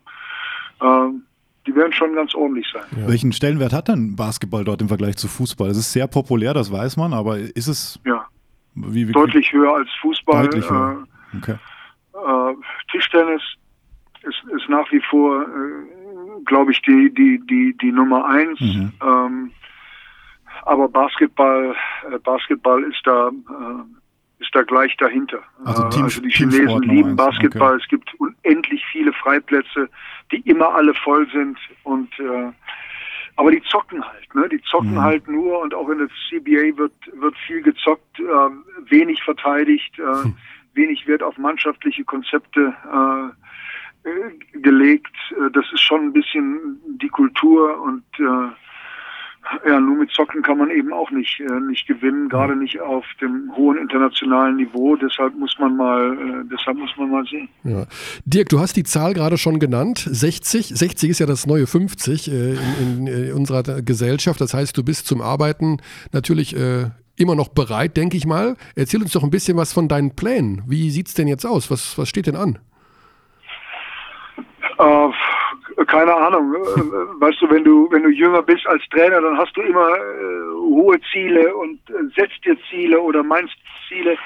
ähm, die werden schon ganz ordentlich sein. Ja. Welchen Stellenwert hat denn Basketball dort im Vergleich zu Fußball? Es ist sehr populär, das weiß man, aber ist es ja. Wie, wie deutlich höher als Fußball? Deutlich höher. Äh, okay. Äh, Tischtennis ist, ist nach wie vor, äh, glaube ich, die, die, die, die Nummer eins. Mhm. Ähm, aber Basketball, äh, Basketball ist da äh, ist da gleich dahinter. Also, Team, also die Chinesen lieben Basketball. Okay. Es gibt unendlich viele Freiplätze, die immer alle voll sind und äh, aber die zocken halt, ne? Die zocken mhm. halt nur und auch in der CBA wird wird viel gezockt, äh, wenig verteidigt, äh, hm. wenig Wert auf mannschaftliche Konzepte äh gelegt. Äh, das ist schon ein bisschen die Kultur und äh, ja, nur mit Zocken kann man eben auch nicht, äh, nicht gewinnen, gerade nicht auf dem hohen internationalen Niveau. Deshalb muss man mal, äh, deshalb muss man mal sehen. Ja. Dirk, du hast die Zahl gerade schon genannt, 60. 60 ist ja das neue 50 äh, in, in, in, unserer Gesellschaft. Das heißt, du bist zum Arbeiten natürlich äh, immer noch bereit, denke ich mal. Erzähl uns doch ein bisschen was von deinen Plänen. Wie sieht es denn jetzt aus? Was, was steht denn an? Äh, keine Ahnung. Äh, weißt du, wenn du, wenn du jünger bist als Trainer, dann hast du immer äh, hohe Ziele und äh, setzt dir Ziele oder meinst Ziele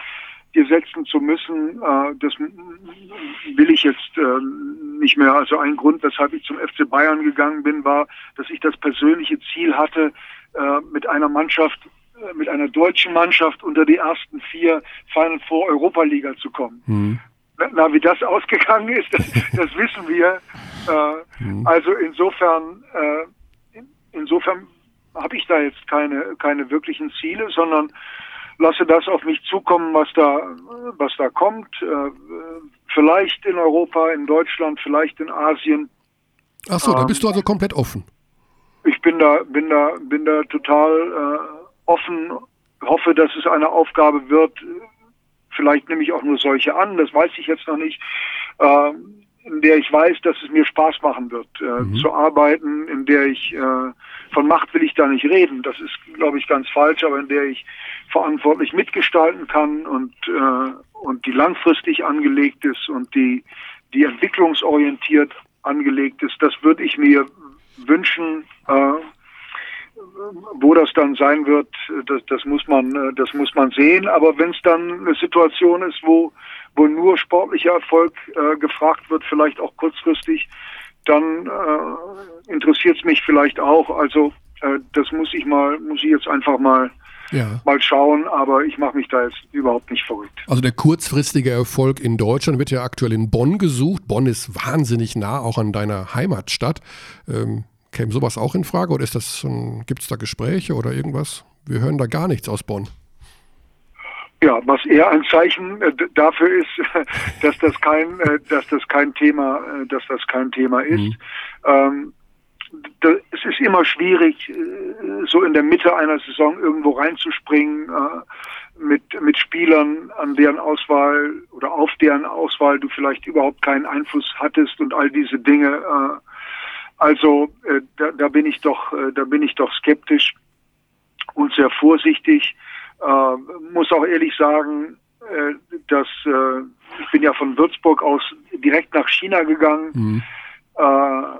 dir setzen zu müssen. Äh, das will ich jetzt äh, nicht mehr. Also ein Grund, weshalb ich zum FC Bayern gegangen bin, war, dass ich das persönliche Ziel hatte, äh, mit einer Mannschaft äh, mit einer deutschen Mannschaft unter die ersten vier Final Four Europa Liga zu kommen. Mhm. Na, wie das (laughs) ausgegangen ist, das, das wissen wir. Äh, mhm. Also insofern, äh, insofern habe ich da jetzt keine, keine wirklichen Ziele, sondern lasse das auf mich zukommen, was da, was da kommt. Äh, vielleicht in Europa, in Deutschland, vielleicht in Asien. Ach so, da bist du also komplett offen. Ich bin da, bin da, bin da total äh, offen. Hoffe, dass es eine Aufgabe wird, Vielleicht nehme ich auch nur solche an, das weiß ich jetzt noch nicht. Ähm, in der ich weiß, dass es mir Spaß machen wird, äh, Mhm. zu arbeiten, in der ich äh, von Macht will ich da nicht reden. Das ist, glaube ich, ganz falsch, aber in der ich verantwortlich mitgestalten kann und äh, und die langfristig angelegt ist und die die entwicklungsorientiert angelegt ist. Das würde ich mir wünschen. Äh, wo das dann sein wird, das, das muss man, das muss man sehen. Aber wenn es dann eine Situation ist, wo, wo nur sportlicher Erfolg äh, gefragt wird, vielleicht auch kurzfristig, dann äh, interessiert es mich vielleicht auch. Also äh, das muss ich mal, muss ich jetzt einfach mal Ja. mal schauen. Aber ich mache mich da jetzt überhaupt nicht verrückt. Also der kurzfristige Erfolg in Deutschland wird ja aktuell in Bonn gesucht. Bonn ist wahnsinnig nah auch an deiner Heimatstadt. Ähm, käme sowas auch in Frage oder ist das gibt es da Gespräche oder irgendwas? Wir hören da gar nichts aus Bonn. Ja, was eher ein Zeichen äh, dafür ist, (laughs) dass das kein, äh, dass das kein Thema, äh, dass das kein Thema ist. Ähm, da, es ist immer schwierig, so in der Mitte einer Saison irgendwo reinzuspringen äh, mit mit Spielern, an deren Auswahl oder auf deren Auswahl du vielleicht überhaupt keinen Einfluss hattest und all diese Dinge. Äh, also äh, da, da bin ich doch, äh, da bin ich doch skeptisch und sehr vorsichtig. Äh, muss auch ehrlich sagen, äh, dass äh, ich bin ja von Würzburg aus direkt nach China gegangen. Äh,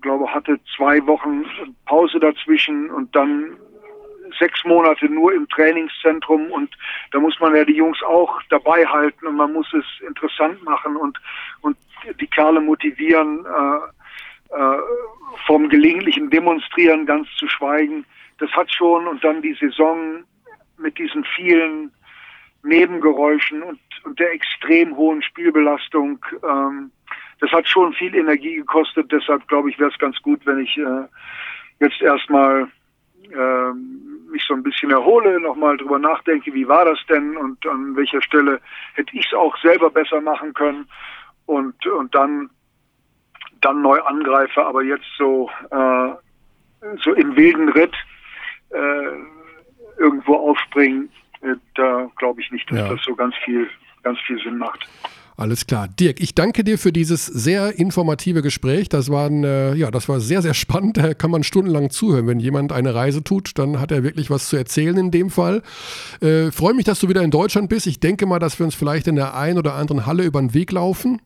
glaube, hatte zwei Wochen Pause dazwischen und dann sechs Monate nur im Trainingszentrum und da muss man ja die Jungs auch dabei halten und man muss es interessant machen und und die Kerle motivieren äh, vom gelegentlichen Demonstrieren ganz zu schweigen. Das hat schon und dann die Saison mit diesen vielen Nebengeräuschen und, und der extrem hohen Spielbelastung. Ähm, das hat schon viel Energie gekostet. Deshalb glaube ich, wäre es ganz gut, wenn ich äh, jetzt erstmal äh, mich so ein bisschen erhole, nochmal drüber nachdenke, wie war das denn und an welcher Stelle hätte ich es auch selber besser machen können und, und dann, dann neu angreife. Aber jetzt so, äh, so im wilden Ritt äh, irgendwo aufspringen, äh, da glaube ich nicht, dass Ja. das so ganz viel, ganz viel Sinn macht. Alles klar. Dirk, ich danke dir für dieses sehr informative Gespräch. Das war, ein, äh, ja, das war sehr, sehr spannend. Da kann man stundenlang zuhören. Wenn jemand eine Reise tut, dann hat er wirklich was zu erzählen in dem Fall. Äh, Freue mich, dass du wieder in Deutschland bist. Ich denke mal, dass wir uns vielleicht in der einen oder anderen Halle über den Weg laufen.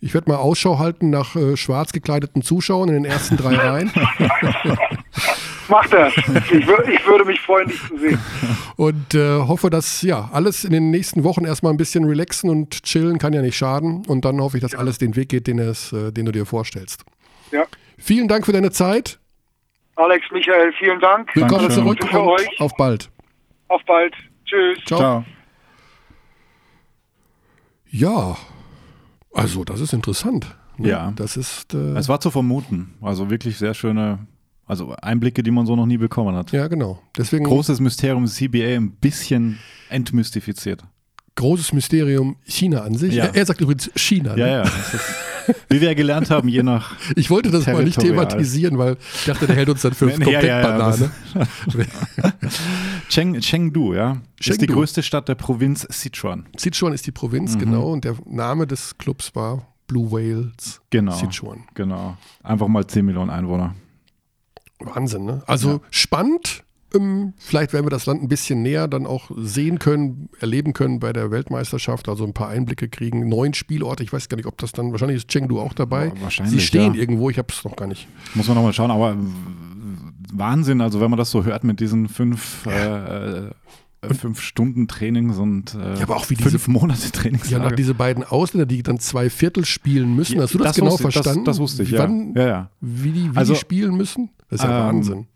Ich werde mal Ausschau halten nach äh, schwarz gekleideten Zuschauern in den ersten drei Reihen. (laughs) Macht er. Ich, wür ich würde mich freuen, dich zu sehen. Und äh, hoffe, dass ja alles in den nächsten Wochen erstmal ein bisschen relaxen und chillen kann ja nicht schaden. Und dann hoffe ich, dass alles den Weg geht, den, es, äh, den du dir vorstellst. Ja. Vielen Dank für deine Zeit. Alex, Michael, vielen Dank. Willkommen Dankeschön. zurück Für und euch. auf bald. Auf bald. Tschüss. Ciao. Ciao. Ja, also das ist interessant. ne? Ja. Das ist äh, Es war zu vermuten. Also wirklich sehr schöne, also Einblicke, die man so noch nie bekommen hat. ja genau. Deswegen Großes Mysterium CBA ein bisschen entmystifiziert. Großes Mysterium China an sich. Ja. Er, er sagt übrigens China. ne? Ja, ja. Das ist, wie wir ja gelernt haben, je nach. Ich wollte das mal nicht thematisieren, weil ich dachte, der hält uns dann für Nee, nee, komplett ja, ja, ja, Banane. (laughs) Cheng, Chengdu, ja. Ist die Chengdu. größte Stadt der Provinz Sichuan. Sichuan ist die Provinz, Mhm. genau. Und der Name des Clubs war Blue Whales Genau. Sichuan. Genau. Einfach mal 10 Millionen Einwohner. Wahnsinn, ne? Also spannend. Ähm, vielleicht werden wir das Land ein bisschen näher dann auch sehen können, erleben können bei der Weltmeisterschaft, also ein paar Einblicke kriegen. Neun Spielorte, ich weiß gar nicht, ob das dann, wahrscheinlich ist Chengdu auch dabei. Boah, wahrscheinlich, Sie stehen ja. irgendwo, ich habe es noch gar nicht. Muss man nochmal schauen, aber w- Wahnsinn, also wenn man das so hört mit diesen fünf, äh, äh, fünf Stunden Trainings und äh, Ja, aber auch wie fünf diese- Monate Trainings. Ja, nach diese beiden Ausländer, die dann zwei Viertel spielen müssen. Hast du das, genau wusste, verstanden? Das, das wusste ich, ja. Wann, ja, ja. Wie, die, wie Also, die spielen müssen? Das ist ja Ähm, Wahnsinn.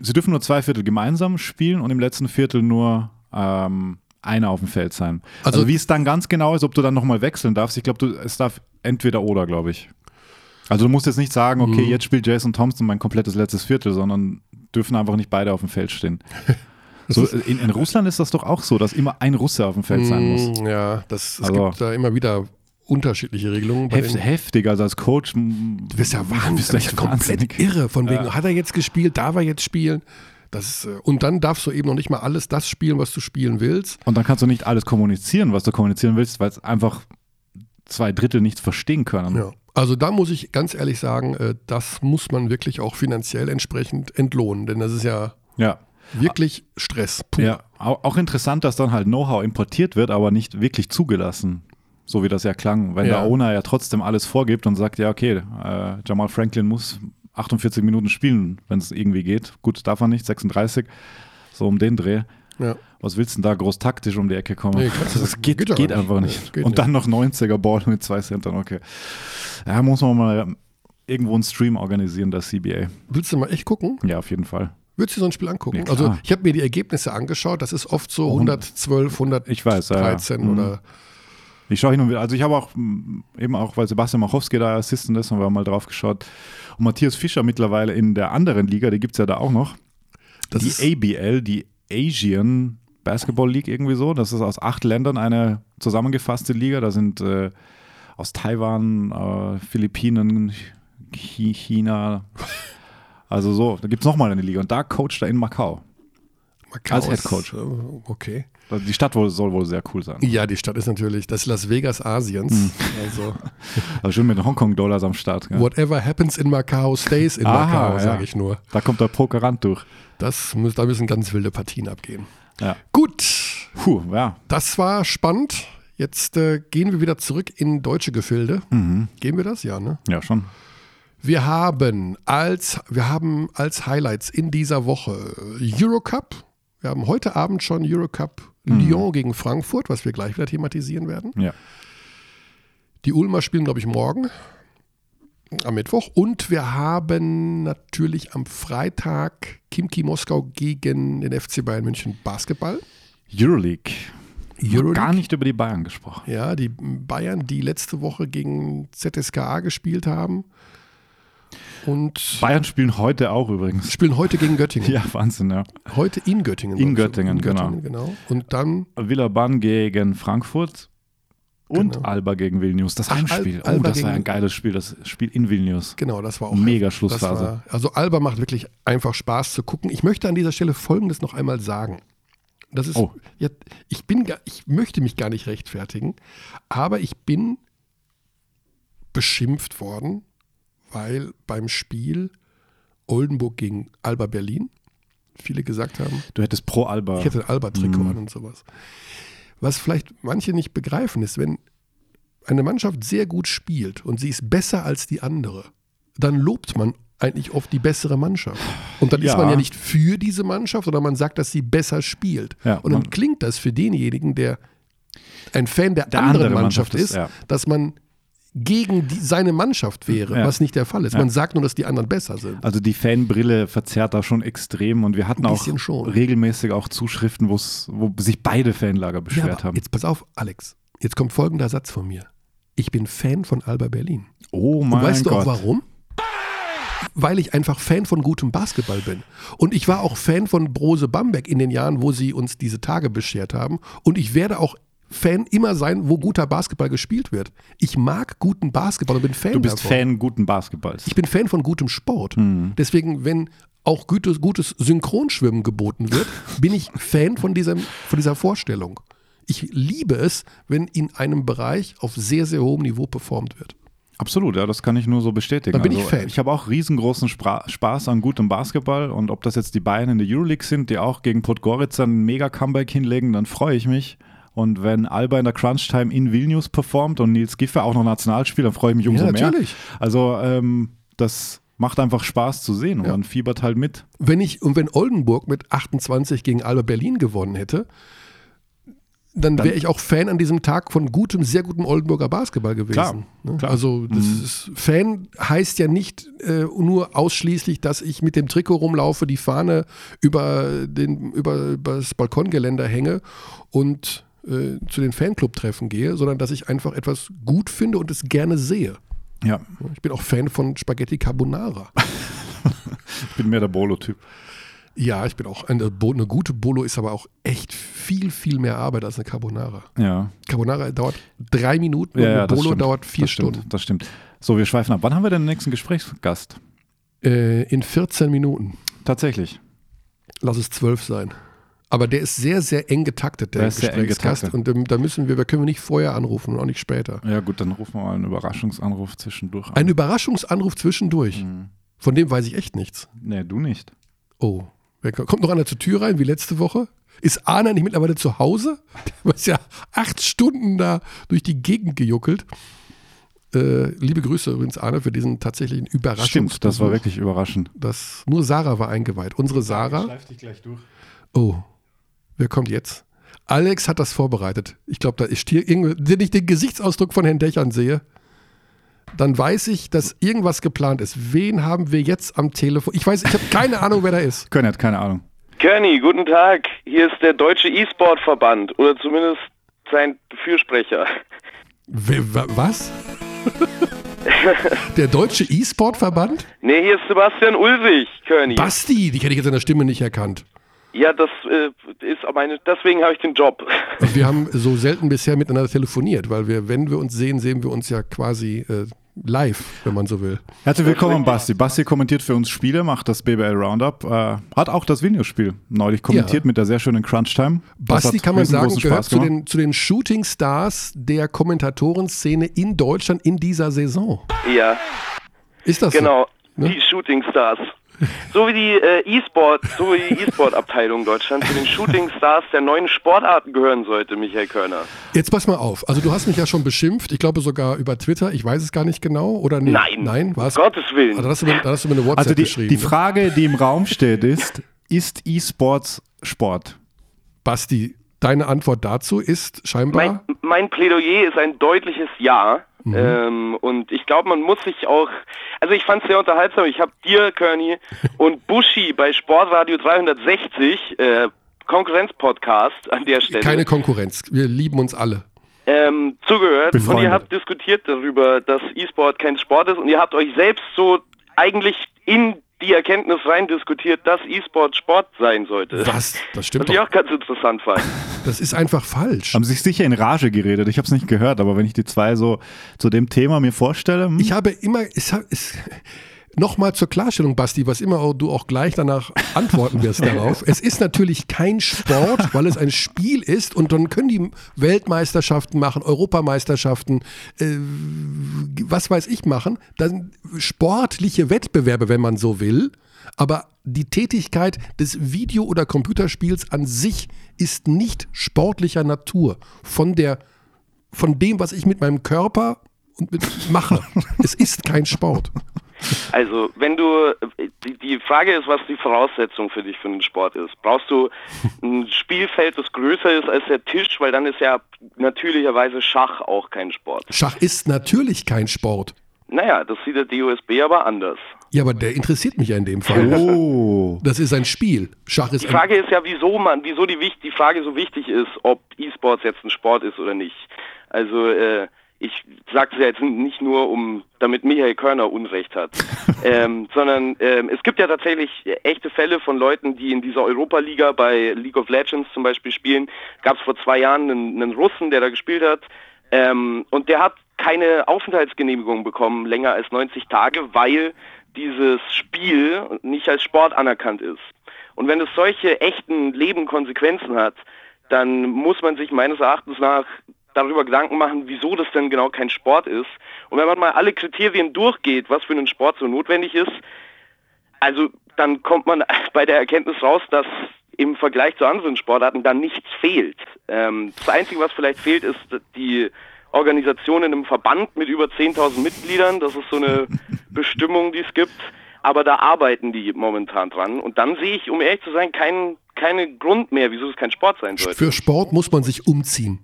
Sie dürfen nur zwei Viertel gemeinsam spielen und im letzten Viertel nur ähm, einer auf dem Feld sein. Also- Also, wie es dann ganz genau ist, ob du dann nochmal wechseln darfst, ich glaube, es darf entweder oder, glaube ich. Also du musst jetzt nicht sagen, okay, Mhm. jetzt spielt Jason Thompson mein komplettes letztes Viertel, sondern dürfen einfach nicht beide auf dem Feld stehen. (laughs) So, in, in Russland ist das doch auch so, dass immer ein Russe auf dem Feld sein muss. Mm, Ja, das, es Also- gibt da immer wieder unterschiedliche Regelungen. Heft, den- heftig, also als Coach. Du bist ja wahnsinnig, bist ja komplett wahnsinnig. irre. Von wegen, Ja. hat er jetzt gespielt, darf er jetzt spielen? Das ist, äh, und dann darfst du eben noch nicht mal alles das spielen, was du spielen willst. Und dann kannst du nicht alles kommunizieren, was du kommunizieren willst, weil es einfach zwei Drittel nichts verstehen können. Ja. Also da muss ich ganz ehrlich sagen, äh, das muss man wirklich auch finanziell entsprechend entlohnen, denn das ist ja Ja. wirklich Stress. Puh. Ja, auch interessant, dass dann halt Know-how importiert wird, aber nicht wirklich zugelassen. So wie das ja klang, wenn Ja. der Owner ja trotzdem alles vorgibt und sagt, ja, okay, äh, Jamal Franklin muss 48 Minuten spielen, wenn es irgendwie geht. Gut, darf er nicht, 36, so um den Dreh. Ja. Was willst du denn da groß taktisch um die Ecke kommen? Nee, du- das geht, geht geht, aber nicht. einfach Nee, nicht. geht und nicht. dann noch 90er Ball mit zwei Centern, okay. Ja, muss man mal irgendwo einen Stream organisieren, das CBA. Willst du mal echt gucken? Ja, auf jeden Fall. Würdest du so ein Spiel angucken? Ja, also ich habe mir die Ergebnisse angeschaut, das ist oft so 112, 113 Ich weiß, ja, ja. Mhm. oder Ich schaue hin und wieder, also ich habe auch eben auch, weil Sebastian Machowski da Assistant ist, haben wir mal drauf geschaut. Und Matthias Fischer mittlerweile in der anderen Liga, die gibt es ja da auch noch. Das die ABL, die Asian Basketball League irgendwie so. Das ist aus acht Ländern eine zusammengefasste Liga. Da sind äh, aus Taiwan, äh, Philippinen, Chi- China. Also so, da gibt es nochmal eine Liga. Und da coacht er in Macau. Macau Als ist, Head Coach. äh, Okay. Also die Stadt wohl, soll wohl sehr cool sein. Ja, die Stadt ist natürlich das Las Vegas Asiens. Mhm. Also (laughs) Also schön mit Hongkong-Dollars am Start. Ja. whatever happens in Macau stays in Aha, Macau, ja. sage ich nur. Da kommt der Pokerrand durch. Das, muss- da müssen ganz wilde Partien abgehen. Ja. Gut, Puh, ja. das war spannend. Jetzt äh, gehen wir wieder zurück in deutsche Gefilde. Mhm. Gehen wir das? Ja, ne? Ja, schon. Wir haben als, wir haben als Highlights in dieser Woche Eurocup. Wir haben heute Abend schon Eurocup Lyon gegen Frankfurt, was wir gleich wieder thematisieren werden. Ja. Die Ulmer spielen, glaube ich, morgen am Mittwoch. Und wir haben natürlich am Freitag Kimki Moskau gegen den FC Bayern München Basketball. Euroleague. Euroleague. Gar nicht über die Bayern gesprochen. Ja, die Bayern, die letzte Woche gegen ZSKA gespielt haben. Und Bayern spielen heute auch übrigens. spielen heute gegen Göttingen. (laughs) Ja, Wahnsinn, ja. Heute in Göttingen. In. Göttingen, in Göttingen genau. Und dann Villaban gegen Frankfurt und Genau. Alba gegen Vilnius. Das Heimspiel. Al- oh, das war ein geiles Spiel. Das Spiel in Vilnius. Genau, das war auch Mega Schlussphase. War, also Alba macht wirklich einfach Spaß zu gucken. Ich möchte an dieser Stelle Folgendes noch einmal sagen. Das ist, Oh. ja, ich bin, ich möchte mich gar nicht rechtfertigen, aber ich bin beschimpft worden, weil beim Spiel Oldenburg gegen Alba Berlin viele gesagt haben, Du hättest pro Alba. ich hätte Alba-Trikot Mhm. an und sowas. Was vielleicht manche nicht begreifen, ist, wenn eine Mannschaft sehr gut spielt und sie ist besser als die andere, dann lobt man eigentlich oft die bessere Mannschaft. Und dann ist Ja. man ja nicht für diese Mannschaft, sondern man sagt, dass sie besser spielt. Ja, und dann klingt das für denjenigen, der ein Fan der, Der anderen andere Mannschaft, Mannschaft ist, ist, ja. dass man gegen die, seine Mannschaft wäre, Ja. was nicht der Fall ist. Ja. Man sagt nur, dass die anderen besser sind. Also die Fanbrille verzerrt da schon extrem und wir hatten auch schon. regelmäßig auch Zuschriften, wo sich beide Fanlager Ja, beschwert aber haben. Jetzt pass auf, Alex. Jetzt kommt folgender Satz von mir. Ich bin Fan von Alba Berlin. Oh mein Und weißt du Gott. auch warum? Weil ich einfach Fan von gutem Basketball bin. Und ich war auch Fan von Brose Bamberg in den Jahren, wo sie uns diese Tage beschert haben. Und ich werde auch Fan immer sein, wo guter Basketball gespielt wird. Ich mag guten Basketball und bin Fan Du bist davon. Fan guten Basketballs. Ich bin Fan von gutem Sport. Mhm. Deswegen, wenn auch gutes, gutes Synchronschwimmen geboten wird, bin ich Fan von, diesem, von dieser Vorstellung. Ich liebe es, wenn in einem Bereich auf sehr, sehr hohem Niveau performt wird. Absolut, ja, das kann ich nur so bestätigen. Also, Da bin ich Fan. Ich habe auch riesengroßen Spra Spaß an gutem Basketball und ob das jetzt die Bayern in der Euroleague sind, die auch gegen Podgorica ein mega Comeback hinlegen, dann freue ich mich. Und wenn Alba in der Crunch-Time in Vilnius performt und Nils Giffer auch noch national spielt, dann freue ich mich umso Ja, mehr. natürlich. Also ähm, das macht einfach Spaß zu sehen und Ja. man fiebert halt mit. Wenn ich, und wenn Oldenburg mit 28 gegen Alba Berlin gewonnen hätte, dann wäre ich auch Fan an diesem Tag von gutem, sehr gutem Oldenburger Basketball gewesen. Klar, Ne? klar. Also das Mhm. ist, Fan heißt ja nicht äh, nur ausschließlich, dass ich mit dem Trikot rumlaufe, die Fahne über, den, über, über das Balkongeländer hänge und äh, zu den Fanclub-Treffen gehe, sondern dass ich einfach etwas gut finde und es gerne sehe. Ja, Ich bin auch Fan von Spaghetti Carbonara. (laughs) ich bin mehr der Bolo-Typ. Ja, ich bin auch. Eine, eine gute Bolo ist aber auch echt viel, viel mehr Arbeit als eine Carbonara. Ja, Carbonara dauert drei Minuten ja, und eine Bolo stimmt. dauert vier das Stunden. Stimmt, das stimmt. So, wir schweifen ab. Wann haben wir denn den nächsten Gesprächsgast? Äh, in 14 Minuten. Tatsächlich. Lass es zwölf sein. Aber der ist sehr, sehr eng getaktet, der, Der ist sehr eng Gesprächsgast. getaktet. Und ähm, da müssen wir, da können wir nicht vorher anrufen und auch nicht später. Ja, gut, dann rufen wir mal einen Überraschungsanruf zwischendurch an. Ein Überraschungsanruf zwischendurch. Mhm. Von dem weiß ich echt nichts. Nee, du nicht. Oh. Wer kommt noch einer zur Tür rein, wie letzte Woche? Ist Arne nicht mittlerweile zu Hause? (laughs) Der ist ja acht Stunden da durch die Gegend gejuckelt. Äh, liebe Grüße übrigens, Arne, für diesen tatsächlichen Überraschungsbesuch. Stimmt, das war wirklich überraschend. Das, nur Sarah war eingeweiht. Unsere Sarah. Schleif dich gleich durch. Oh, wer kommt jetzt? Alex hat das vorbereitet. Ich glaube, da ist hier irgendwie, wenn ich den Gesichtsausdruck von Herrn Dächern sehe, dann weiß ich, dass irgendwas geplant ist. Wen haben wir jetzt am Telefon? Ich weiß, ich habe keine Ahnung, wer da ist. (laughs) Können hat keine Ahnung. Kenny, guten Tag. Hier ist der Deutsche E-Sport-Verband oder zumindest sein Fürsprecher. Wer, wa- was? (laughs) Der Deutsche E-Sport-Verband? Nee, hier ist Sebastian Ulwig, Kenny. Basti, die hätte ich jetzt an der Stimme nicht erkannt. Ja, das äh, ist meine, deswegen habe ich den Job. Und wir haben so selten bisher miteinander telefoniert, weil wir, wenn wir uns sehen, sehen wir uns ja quasi äh, live, wenn man so will. Herzlich willkommen, Basti. Basti kommentiert für uns Spiele, macht das BBL Roundup, äh, hat auch das Videospiel neulich kommentiert Ja. mit der sehr schönen Crunch Time. Das Basti, kann man sagen, gehört zu den, zu den Shooting Stars der Kommentatorenszene in Deutschland in dieser Saison. Ja, Ist das genau. so? Ne? Die Shooting Stars. So wie die äh, E-Sport, so wie die E-Sport-Abteilung Deutschland zu den Shooting Stars der neuen Sportarten gehören sollte, Michael Körner. Jetzt pass mal auf. Also du hast mich ja schon beschimpft, ich glaube sogar über Twitter, ich weiß es gar nicht genau, oder nicht? Nein. Nein? Um Gottes Willen. Also, da hast du mir, da hast du mir eine WhatsApp Also die, geschrieben. die ne? Frage, die im Raum steht, ist, ist E-Sports Sport? Basti, deine Antwort dazu ist scheinbar. Mein, mein Plädoyer ist ein deutliches Ja. Mhm. Ähm, und ich glaube, man muss sich auch, also ich fand es sehr unterhaltsam. Ich habe dir, Kearney, (laughs) und Bushi bei Sportradio 360, äh, Konkurrenzpodcast an der Stelle, Keine Konkurrenz. Wir lieben uns alle. ähm, zugehört. Und Befreundet. ihr habt diskutiert darüber, dass E-Sport kein Sport ist. Und ihr habt euch selbst so eigentlich in die Erkenntnis rein diskutiert, dass E-Sport Sport sein sollte. Was? Das stimmt Was ich auch ganz interessant fand. (laughs) Das ist einfach falsch. Haben sich sicher in Rage geredet. Ich habe es nicht gehört, aber wenn ich die zwei so zu dem Thema mir vorstelle, hm, Ich habe immer, es, ha- es, nochmal zur Klarstellung, Basti, was immer auch du auch gleich danach antworten wirst (laughs) darauf. Es ist natürlich kein Sport, weil es ein Spiel ist und dann können die Weltmeisterschaften machen, Europameisterschaften, äh, was weiß ich machen, dann sportliche Wettbewerbe, wenn man so will. Aber die Tätigkeit des Video- oder Computerspiels an sich ist nicht sportlicher Natur. Von der, von dem, was ich mit meinem Körper und mit mache. (laughs) es ist kein Sport. (laughs) Also, wenn du, die, die Frage ist, was die Voraussetzung für dich für einen Sport ist. Brauchst du ein Spielfeld, das größer ist als der Tisch, weil dann ist ja natürlicherweise Schach auch kein Sport. Schach ist natürlich kein Sport. Naja, das sieht der DOSB aber anders. Ja, aber der interessiert mich ja in dem Fall. Oh. (laughs) Das ist ein Spiel. Schach ist Die ein Frage ist ja, wieso man, wieso die, die Frage so wichtig ist, ob E-Sports jetzt ein Sport ist oder nicht. Also, äh, ich sage es ja jetzt nicht nur, um damit Michael Körner Unrecht hat, (laughs) ähm, sondern ähm, es gibt ja tatsächlich echte Fälle von Leuten, die in dieser Europa-Liga bei League of Legends zum Beispiel spielen. Gab es vor zwei Jahren einen, einen Russen, der da gespielt hat, ähm, und der hat keine Aufenthaltsgenehmigung bekommen, länger als 90 Tage, weil dieses Spiel nicht als Sport anerkannt ist. Und wenn es solche echten Lebenkonsequenzen hat, dann muss man sich meines Erachtens nach darüber Gedanken machen, wieso das denn genau kein Sport ist. Und wenn man mal alle Kriterien durchgeht, was für einen Sport so notwendig ist, also dann kommt man (laughs) bei der Erkenntnis raus, dass im Vergleich zu anderen Sportarten da nichts fehlt. Ähm, das Einzige, was vielleicht fehlt, ist die Organisation in einem Verband mit über 10.000 Mitgliedern. Das ist so eine (laughs) Bestimmung, die es gibt. Aber da arbeiten die momentan dran. Und dann sehe ich, um ehrlich zu sein, keinen keinen Grund mehr, wieso es kein Sport sein sollte. Für Sport muss man sich umziehen.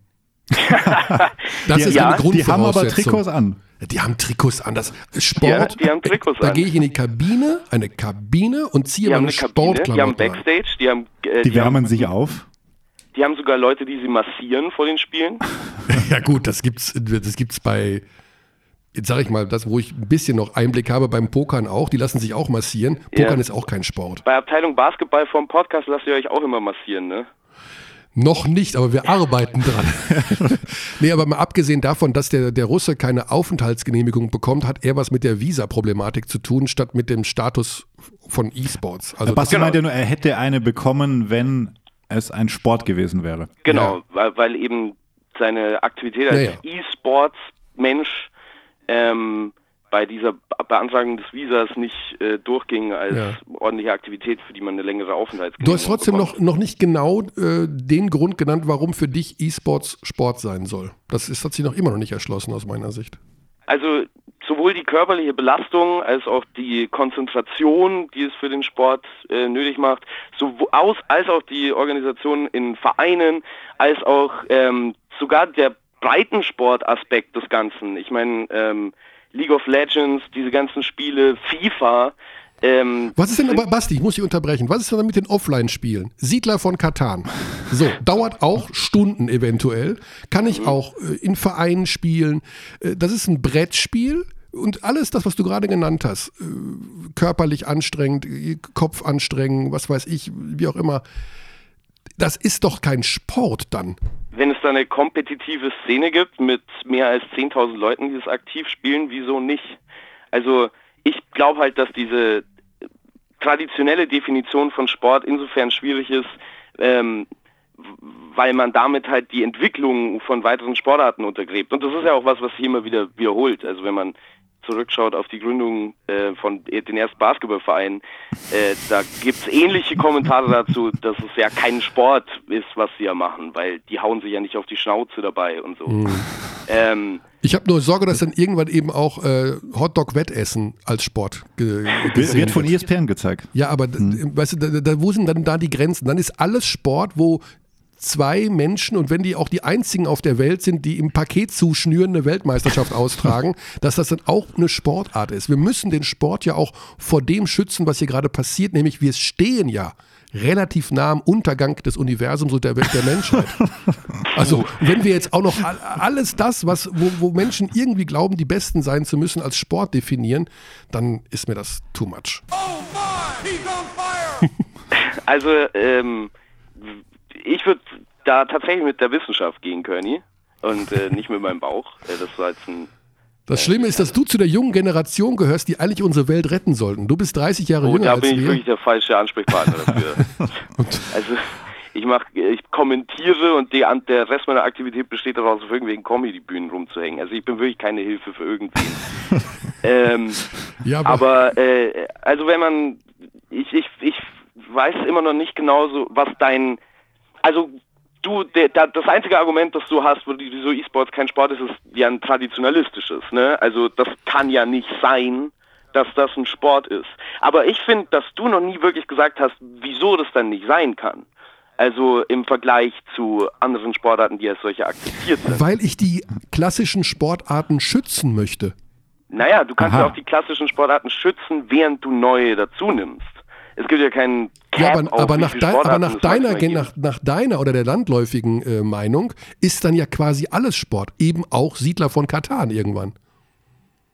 (laughs) das Die- ist ja, eine die haben aber Grundvoraussetzung. Trikots an. Die haben Trikots an. Das Sport. Ja, die haben Trikots da an. gehe ich in die Kabine, eine Kabine und ziehe Die meine eine Kabine, die haben Sportklamotten an. Backstage, die haben, äh, Die wärmen haben, sich auf. die haben sogar Leute, die sie massieren vor den Spielen. (laughs) Ja gut, das gibt's, das gibt's bei, jetzt sage ich mal, das, wo ich ein bisschen noch Einblick habe, beim Pokern auch. Die lassen sich auch massieren. Pokern Ja. ist auch kein Sport. Bei Abteilung Basketball vom Podcast lasst ihr euch auch immer massieren, ne? Noch nicht, aber wir arbeiten dran. (laughs) nee, aber mal abgesehen davon, dass der, der Russe keine Aufenthaltsgenehmigung bekommt, hat er was mit der Visa-Problematik zu tun, statt mit dem Status von E-Sports. Also Basti Genau. meinte nur, er hätte eine bekommen, wenn es ein Sport gewesen wäre. Genau, weil, weil eben seine Aktivität als Ja, ja. E-Sports-Mensch ähm, bei dieser Be- Beantragung des Visas nicht äh, durchging als Ja. ordentliche Aktivität, für die man eine längere Aufenthaltsgenehmigung Du hast trotzdem bekommt. noch, noch nicht genau äh, den Grund genannt, warum für dich E-Sports Sport sein soll. Das ist, hat sich noch immer noch nicht erschlossen aus meiner Sicht. Also sowohl die körperliche Belastung als auch die Konzentration, die es für den Sport äh, nötig macht, sowo- aus, als auch die Organisation in Vereinen, als auch ähm, sogar der Breitensportaspekt des Ganzen. Ich meine, ähm, League of Legends, diese ganzen Spiele, FIFA. Ähm, Was ist denn aber, Basti, ich muss dich unterbrechen, was ist denn mit den Offline-Spielen? Siedler von Katan. So, (laughs) dauert auch Stunden eventuell. Kann ich auch äh, in Vereinen spielen. Äh, das ist ein Brettspiel. Und alles das, was du gerade genannt hast, äh, körperlich anstrengend, äh, Kopf anstrengend, was weiß ich, wie auch immer, das ist doch kein Sport dann. wenn es da eine kompetitive Szene gibt mit mehr als 10.000 Leuten, die es aktiv spielen, wieso nicht? Also ich glaube halt, dass diese traditionelle Definition von Sport insofern schwierig ist, ähm, weil man damit halt die Entwicklung von weiteren Sportarten untergräbt. Und das ist ja auch was, was sich immer wieder wiederholt. Also wenn man zurückschaut auf die Gründung äh, von den ersten Basketballvereinen, äh, da gibt's ähnliche Kommentare dazu, dass es ja kein Sport ist, was sie ja machen, weil die hauen sich ja nicht auf die Schnauze dabei und so. Ähm, Ich habe nur Sorge, dass dann irgendwann eben auch äh, Hotdog-Wettessen als Sport ge Wird, gesehen wird von E ESPN gezeigt. Ja, aber d- weißt du, da, da, wo sind dann da die Grenzen? Dann ist alles Sport, wo zwei Menschen und wenn die auch die einzigen auf der Welt sind, die im Paket zuschnüren eine Weltmeisterschaft (laughs) austragen, dass das dann auch eine Sportart ist. Wir müssen den Sport ja auch vor dem schützen, was hier gerade passiert, nämlich wir stehen ja relativ nah am Untergang des Universums und der Welt der Menschheit. (laughs) Also wenn wir jetzt auch noch all- alles das, was, wo, wo Menschen irgendwie glauben, die Besten sein zu müssen, als Sport definieren, dann ist mir das too much. (laughs) also ähm, ich würde da tatsächlich mit der Wissenschaft gehen, Körny, und äh, nicht mit meinem Bauch. Äh, das war jetzt ein Das Schlimme ist, dass du zu der jungen Generation gehörst, die eigentlich unsere Welt retten sollten. Du bist 30 Jahre Oh, jünger da als bin ich wir. wirklich der falsche Ansprechpartner dafür. (laughs) also ich mache, ich kommentiere und die, der Rest meiner Aktivität besteht daraus, auf irgendwelchen Comedy-Bühnen rumzuhängen. Also ich bin wirklich keine Hilfe für irgendwen. (laughs) ähm, Ja, aber äh, also wenn man, ich, ich, ich weiß immer noch nicht genau so, was dein, also du, der, da, das einzige Argument, das du hast, wieso E-Sports kein Sport ist, ist ja ein traditionalistisches. Ne? Also das kann ja nicht sein, dass das ein Sport ist. Aber ich finde, dass du noch nie wirklich gesagt hast, wieso das dann nicht sein kann. Also im Vergleich zu anderen Sportarten, die als solche akzeptiert sind. Weil ich die klassischen Sportarten schützen möchte. Naja, du kannst Aha. ja auch die klassischen Sportarten schützen, während du neue dazu nimmst. Es gibt ja keinen Cap Ja, aber, auf, aber, nach, dein, aber nach, deiner, nach, nach deiner oder der landläufigen äh, Meinung ist dann ja quasi alles Sport. Eben auch Siedler von Katan irgendwann.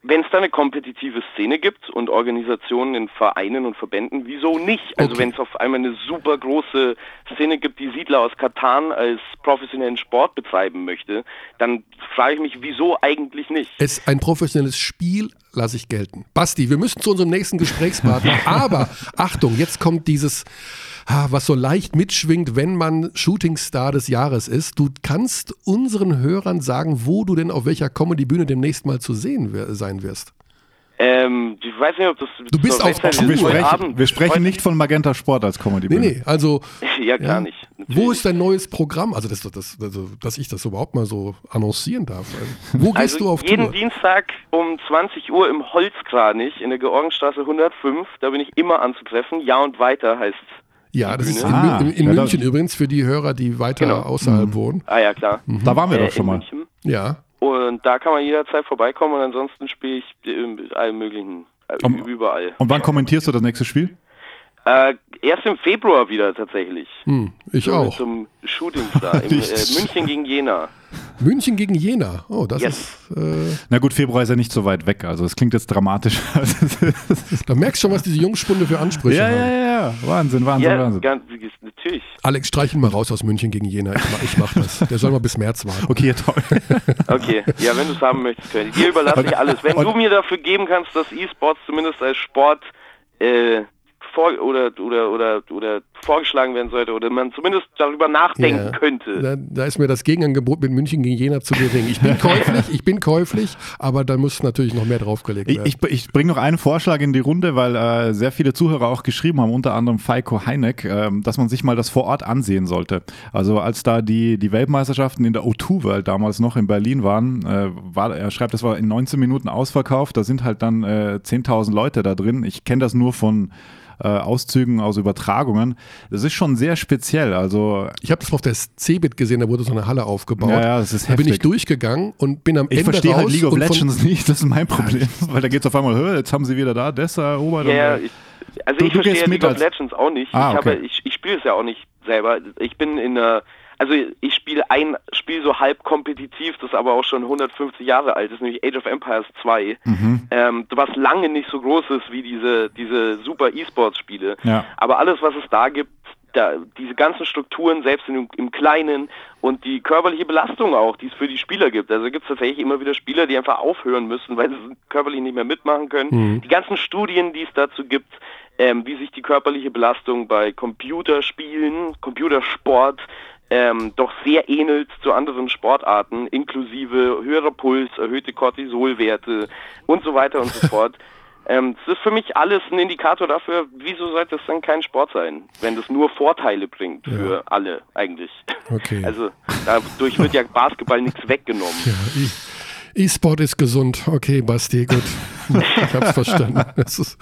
Wenn es da eine kompetitive Szene gibt und Organisationen in Vereinen und Verbänden, wieso nicht? Also Okay. wenn es auf einmal eine super große Szene gibt, die Siedler aus Katan als professionellen Sport betreiben möchte, dann frage ich mich, wieso eigentlich nicht? Es ein professionelles Spiel lasse ich gelten. Basti, wir müssen zu unserem nächsten Gesprächspartner. (laughs) aber Achtung, jetzt kommt dieses, ah, was so leicht mitschwingt, wenn man Shootingstar des Jahres ist. Du kannst unseren Hörern sagen, wo du denn auf welcher Comedy-Bühne demnächst mal zu sehen sein wirst. Ähm, ich weiß nicht, ob das Du bist auf Tour. Wir sprechen, wir sprechen nicht von Magenta Sport als comedy Nee, nee, also (laughs) Ja, gar Ja. nicht. wo ist dein neues Programm? Also, das, das, also, dass ich das überhaupt mal so annoncieren darf. Also, wo gehst also du auf jeden Tour? Dienstag um 20 Uhr im Holzkranich in der Georgenstraße 105. Da bin ich immer anzutreffen. Ja und weiter heißt Ja, das ist in, Ah, in, in ja, München übrigens für die Hörer, die weiter Genau. außerhalb wohnen. Ah ja, klar. Da waren wir Äh, doch schon in mal. München. Ja. Und da kann man jederzeit vorbeikommen und ansonsten spiele ich äh, mit allen möglichen, äh, Um- überall. Und wann kommentierst du das nächste Spiel? Äh, erst im Februar wieder tatsächlich. Hm, ich So auch. Zum Shootingstar (laughs) in äh, München gegen Jena. München gegen Jena. Oh, das Yes. ist. Äh, Na gut, Februar ist ja nicht so weit weg, also es klingt jetzt dramatisch. (laughs) da merkst du schon, was diese Jungspunde für Ansprüche ja, haben. ja, ja, Wahnsinn, Wahnsinn, Ja, Wahnsinn. ganz, natürlich. Alex, streich ihn mal raus aus München gegen Jena. Ich mach, ich mach das. Der soll mal bis März warten. Okay, toll. (laughs) Okay, ja, wenn du es haben möchtest, König. Dir überlasse ich alles. Wenn und- du mir dafür geben kannst, dass E-Sports zumindest als Sport äh, vor oder, oder, oder, oder vorgeschlagen werden sollte oder man zumindest darüber nachdenken Ja. könnte. Da, da ist mir das Gegenangebot mit München gegen Jena zu gering. Ich bin (laughs) käuflich, ich bin käuflich, aber da muss natürlich noch mehr draufgelegt Ich, werden. ich, ich bringe noch einen Vorschlag in die Runde, weil äh, sehr viele Zuhörer auch geschrieben haben, unter anderem Feiko Heineck, ähm, dass man sich mal das vor Ort ansehen sollte. Also als da die, die Weltmeisterschaften in der O2 World damals noch in Berlin waren, äh, war, er schreibt, das war in 19 Minuten ausverkauft, da sind halt dann äh, 10.000 Leute da drin. Ich kenne das nur von äh, Auszügen aus Übertragungen. Das ist schon sehr speziell. Also ich habe das mal auf der Cebit gesehen, da wurde so eine Halle aufgebaut. Ja, ja, das ist da bin ich heftig. durchgegangen und bin am ich Ende verstehe raus halt League of Legends (laughs) nicht, das ist mein Problem. Weil da geht es auf einmal, "Hö, jetzt haben sie wieder da das erobert. und, Ja, ich, also Du- ich du verstehe League of als- Legends auch nicht. Ah, ich okay. habe, ich, ich spiele es ja auch nicht selber. Ich bin in einer, also ich spiele ein Spiel so halb kompetitiv, das aber auch schon 150 Jahre alt ist, nämlich Age of Empires 2. Mhm. Ähm, was lange nicht so groß ist wie diese, diese super E-Sports-Spiele. Ja. Aber alles, was es da gibt, da, diese ganzen Strukturen, selbst in, im Kleinen und die körperliche Belastung auch, die es für die Spieler gibt. Also gibt es tatsächlich immer wieder Spieler, die einfach aufhören müssen, weil sie körperlich nicht mehr mitmachen können. Mhm. Die ganzen Studien, die es dazu gibt, ähm, wie sich die körperliche Belastung bei Computerspielen, Computersport ähm, doch sehr ähnelt zu anderen Sportarten, inklusive höherer Puls, erhöhte Cortisolwerte und so weiter und so (laughs) fort. Ähm, das ist für mich alles ein Indikator dafür, wieso sollte es dann kein Sport sein, wenn das nur Vorteile bringt für alle eigentlich. Okay. Also dadurch wird ja Basketball nichts weggenommen. Ja, ich- E-Sport ist gesund. Okay, Basti, gut. Ich hab's verstanden. (laughs) Das ist,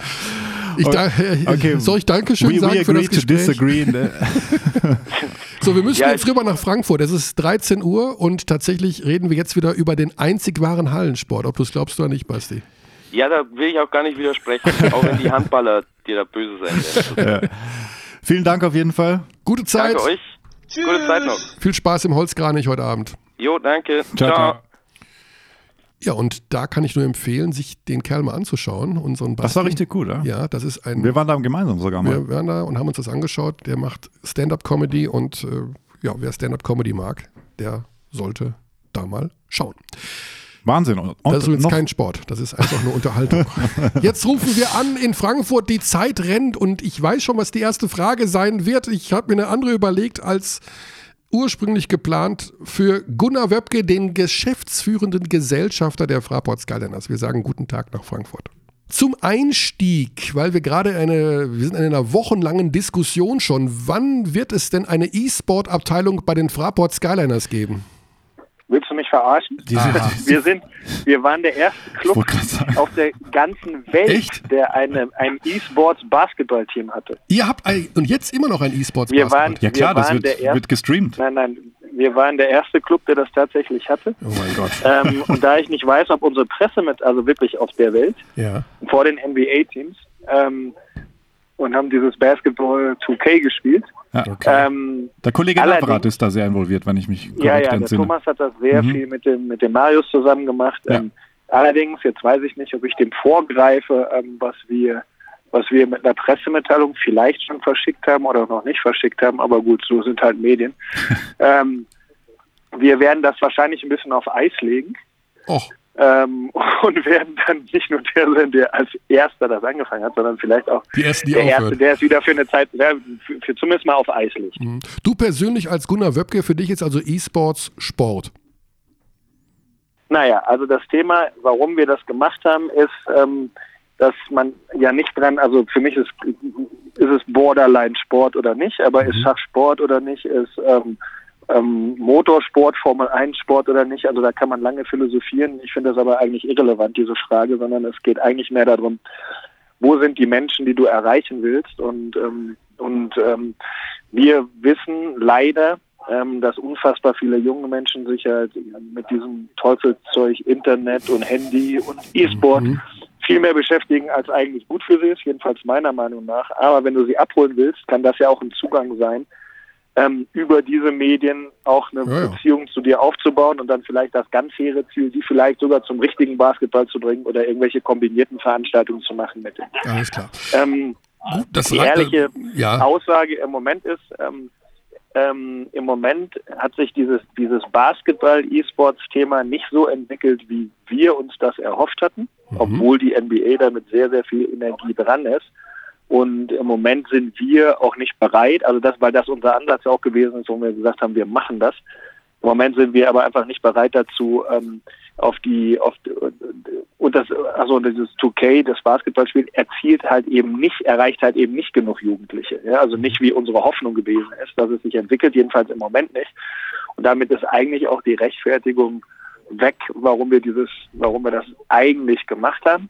ich da, Okay. Soll ich Dankeschön We- we sagen für das to Gespräch? disagree, ne? (laughs) So, wir müssen Ja, jetzt rüber nach Frankfurt. Es ist 13 Uhr und tatsächlich reden wir jetzt wieder über den einzig wahren Hallensport. Ob du es glaubst oder nicht, Basti. Ja, da will ich auch gar nicht widersprechen, (laughs) auch wenn die Handballer dir da böse sein werden. (laughs) ja. Vielen Dank auf jeden Fall. Gute Zeit. Danke euch. Gute Zeit noch. Viel Spaß im Holzkranich heute Abend. Jo, danke. Ciao, ciao. Ja, und da kann ich nur empfehlen, sich den Kerl mal anzuschauen. Unseren Basti. Das war richtig gut, ja? Ja, das ist ein. Wir waren da gemeinsam sogar mal. Wir waren da und haben uns das angeschaut. Der macht Stand-up-Comedy und äh, ja, wer Stand-up-Comedy mag, der sollte da mal schauen. Wahnsinn. Und das ist übrigens kein Sport, das ist einfach nur Unterhaltung. (laughs) Jetzt rufen wir an in Frankfurt, die Zeit rennt und ich weiß schon, was die erste Frage sein wird. Ich habe mir eine andere überlegt als ursprünglich geplant für Gunnar Wöbke, den geschäftsführenden Gesellschafter der Fraport Skyliners. Wir sagen guten Tag nach Frankfurt. Zum Einstieg, weil wir gerade eine, wir sind in einer wochenlangen Diskussion schon. Wann wird es denn eine E-Sport-Abteilung bei den Fraport Skyliners geben? Willst du mich verarschen? Die sind- wir sind, wir waren der erste Club auf der ganzen Welt, Echt? der eine, ein E-Sports Basketballteam hatte. Ihr habt ein, und jetzt immer noch ein E-Sports waren, Ja klar, wir das wird, erste, wird gestreamt. nein, nein, wir waren der erste Club, der das tatsächlich hatte. Oh mein Gott. Ähm, und da ich nicht weiß, ob unsere Presse mit, also wirklich auf der Welt, Ja. vor den NBA-Teams, ähm, und haben dieses Basketball 2K gespielt. Ja. Ähm, Der Kollege Navrat ist da sehr involviert, wenn ich mich korrekt ja, ja, der entsinne. Thomas hat das sehr Mhm. viel mit dem, mit dem Marius zusammen gemacht. Ja. Ähm, allerdings, jetzt weiß ich nicht, ob ich dem vorgreife, ähm, was wir was wir mit einer Pressemitteilung vielleicht schon verschickt haben oder noch nicht verschickt haben, aber gut, so sind halt Medien. (laughs) ähm, wir werden das wahrscheinlich ein bisschen auf Eis legen Och, ähm, (laughs) und werden dann nicht nur der sein, der als erster das angefangen hat, sondern vielleicht auch ersten, der Erste, aufhören. der es wieder für eine Zeit, für, für zumindest mal auf Eis legt. Mhm. Du persönlich als Gunnar Wöbke, für dich ist also E-Sports Sport. Naja, also das Thema, warum wir das gemacht haben, ist, ähm, dass man ja nicht dran, also für mich ist, ist es Borderline Sport oder nicht, aber ist Schachsport oder nicht, ist ähm, ähm, Motorsport, Formel 1 Sport oder nicht, also da kann man lange philosophieren. Ich finde das aber eigentlich irrelevant, diese Frage, sondern es geht eigentlich mehr darum, wo sind die Menschen, die du erreichen willst und, ähm, und ähm, wir wissen leider, ähm, dass unfassbar viele junge Menschen sich halt mit diesem Teufelszeug Internet und Handy und E-Sport viel mehr beschäftigen, als eigentlich gut für sie ist, jedenfalls meiner Meinung nach. Aber wenn du sie abholen willst, kann das ja auch ein Zugang sein, ähm, über diese Medien auch eine Ja, ja. Beziehung zu dir aufzubauen und dann vielleicht das ganz hehre Ziel, die vielleicht sogar zum richtigen Basketball zu bringen oder irgendwelche kombinierten Veranstaltungen zu machen mit. Alles klar. Ähm, Gut, das die ehrliche ja. Aussage im Moment ist, ähm, ähm, im Moment hat sich dieses, dieses Basketball-E-Sports-Thema nicht so entwickelt, wie wir uns das erhofft hatten, Mhm. obwohl die NBA da mit sehr, sehr viel Energie dran ist. Und im Moment sind wir auch nicht bereit, also das, weil das unser Ansatz auch gewesen ist, wo wir gesagt haben, wir machen das. Im Moment sind wir aber einfach nicht bereit dazu, ähm, auf die, auf und das, also dieses 2K, das Basketballspiel erzielt halt eben nicht, erreicht halt eben nicht genug Jugendliche. Ja? Also nicht wie unsere Hoffnung gewesen ist, dass es sich entwickelt, jedenfalls im Moment nicht. Und damit ist eigentlich auch die Rechtfertigung weg, warum wir dieses, warum wir das eigentlich gemacht haben.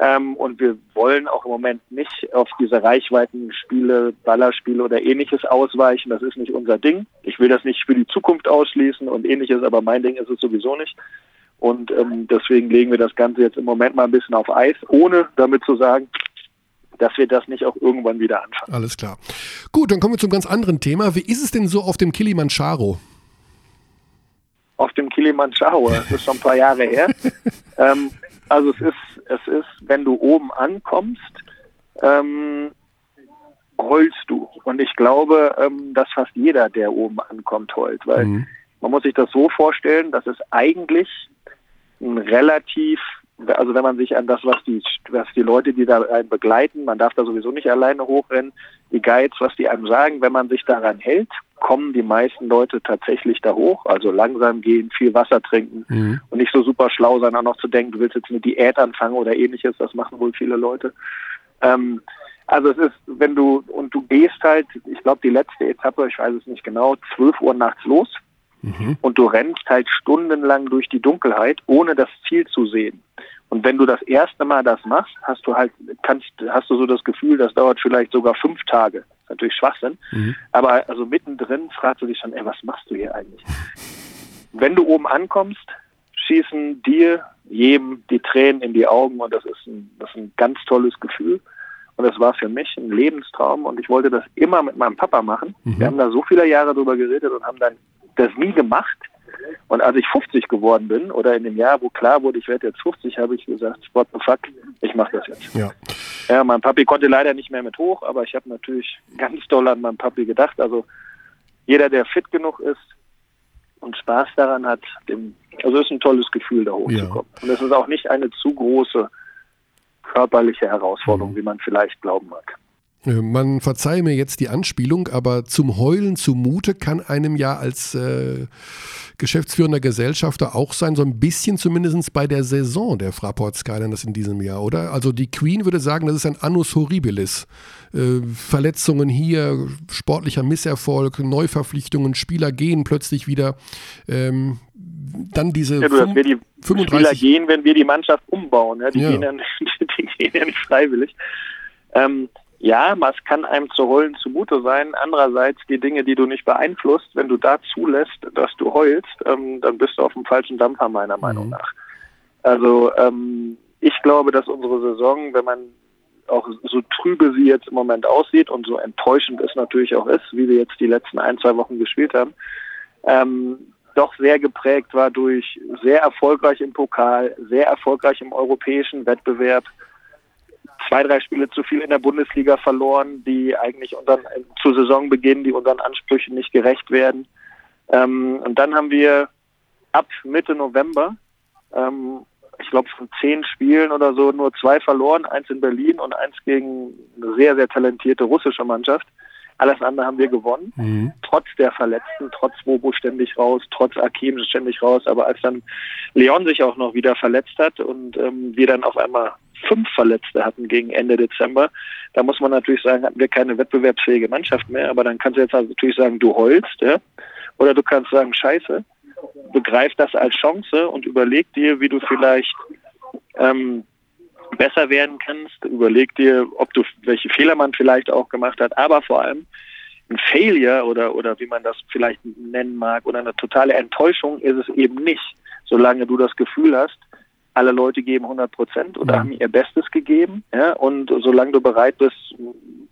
Ähm, und wir wollen auch im Moment nicht auf diese Reichweitenspiele, Ballerspiele oder ähnliches ausweichen. Das ist nicht unser Ding. Ich will das nicht für die Zukunft ausschließen und ähnliches, aber mein Ding ist es sowieso nicht. Und ähm, deswegen legen wir das Ganze jetzt im Moment mal ein bisschen auf Eis, ohne damit zu sagen, dass wir das nicht auch irgendwann wieder anfangen. Alles klar. Gut, dann kommen wir zum ganz anderen Thema. Wie ist es denn so auf dem Kilimanjaro? Auf dem Kilimanjaro, das ist schon ein paar Jahre her. (laughs) ähm, also es ist, es ist, wenn du oben ankommst, ähm, heulst du. Und ich glaube, ähm, dass fast jeder, der oben ankommt, heult, weil mhm. man muss sich das so vorstellen, dass es eigentlich ein relativ, also wenn man sich an das, was die, was die Leute, die da einen begleiten, man darf da sowieso nicht alleine hochrennen, die Guides, was die einem sagen, wenn man sich daran hält, kommen die meisten Leute tatsächlich da hoch, also langsam gehen, viel Wasser trinken mhm. und nicht so super schlau sein, auch noch zu denken, du willst jetzt eine Diät anfangen oder ähnliches, das machen wohl viele Leute. Ähm, also es ist, wenn du, und du gehst halt, ich glaube die letzte Etappe, ich weiß es nicht genau, 12 Uhr nachts los mhm. und du rennst halt stundenlang durch die Dunkelheit, ohne das Ziel zu sehen. Und wenn du das erste Mal das machst, hast du halt, kannst, hast du so das Gefühl, das dauert vielleicht sogar fünf Tage. Das ist natürlich Schwachsinn. Mhm. Aber also mittendrin fragst du dich schon, ey, was machst du hier eigentlich? (laughs) wenn du oben ankommst, schießen dir, jedem die Tränen in die Augen und das ist ein, das ist ein ganz tolles Gefühl. Und das war für mich ein Lebenstraum und ich wollte das immer mit meinem Papa machen. Mhm. Wir haben da so viele Jahre drüber geredet und haben dann das nie gemacht. Und als ich 50 geworden bin oder in dem Jahr, wo klar wurde, ich werde jetzt 50, habe ich gesagt, what the fuck, ich mache das jetzt. Ja. ja, mein Papi konnte leider nicht mehr mit hoch, aber ich habe natürlich ganz doll an meinen Papi gedacht. Also jeder, der fit genug ist und Spaß daran hat, dem, also ist ein tolles Gefühl, da hochzukommen. Ja. Und es ist auch nicht eine zu große körperliche Herausforderung, mhm. wie man vielleicht glauben mag. Man verzeihe mir jetzt die Anspielung, aber zum Heulen zumute kann einem ja als äh, geschäftsführender Gesellschafter auch sein, so ein bisschen zumindest bei der Saison der Fraport Skyliners in diesem Jahr, oder? Also die Queen würde sagen, das ist ein Annus Horribilis. Äh, Verletzungen hier, sportlicher Misserfolg, Neuverpflichtungen, Spieler gehen plötzlich wieder. Ähm, dann diese ja, du, wir die 35 Spieler gehen, wenn wir die Mannschaft umbauen. Ja? Die, ja. Gehen ja nicht, (laughs) die gehen ja nicht freiwillig. Ähm, ja, es kann einem zu heulen zumute sein. Andererseits die Dinge, die du nicht beeinflusst, wenn du da zulässt, dass du heulst, ähm, dann bist du auf dem falschen Dampfer meiner mhm. Meinung nach. Also ähm, ich glaube, dass unsere Saison, wenn man auch so trübe sie jetzt im Moment aussieht und so enttäuschend es natürlich auch ist, wie wir jetzt die letzten ein, zwei Wochen gespielt haben, ähm, doch sehr geprägt war durch sehr erfolgreich im Pokal, sehr erfolgreich im europäischen Wettbewerb, zwei, drei Spiele zu viel in der Bundesliga verloren, die eigentlich unseren, zu Saisonbeginn, die unseren Ansprüchen nicht gerecht werden. Ähm, und dann haben wir ab Mitte November, ähm, ich glaube von zehn Spielen oder so, nur zwei verloren, eins in Berlin und eins gegen eine sehr, sehr talentierte russische Mannschaft. Alles andere haben wir gewonnen, mhm. trotz der Verletzten, trotz Bobo ständig raus, trotz Akim ständig raus. Aber als dann Leon sich auch noch wieder verletzt hat und ähm, wir dann auf einmal fünf Verletzte hatten gegen Ende Dezember, da muss man natürlich sagen, hatten wir keine wettbewerbsfähige Mannschaft mehr. Aber dann kannst du jetzt natürlich sagen, du heulst, ja? oder du kannst sagen, scheiße, begreif das als Chance und überleg dir, wie du vielleicht ähm, besser werden kannst. Überleg dir, ob du welche Fehler man vielleicht auch gemacht hat, aber vor allem ein Failure oder oder wie man das vielleicht nennen mag oder eine totale Enttäuschung ist es eben nicht, solange du das Gefühl hast, alle Leute geben 100 Prozent oder ja. haben ihr Bestes gegeben. Ja? Und solange du bereit bist,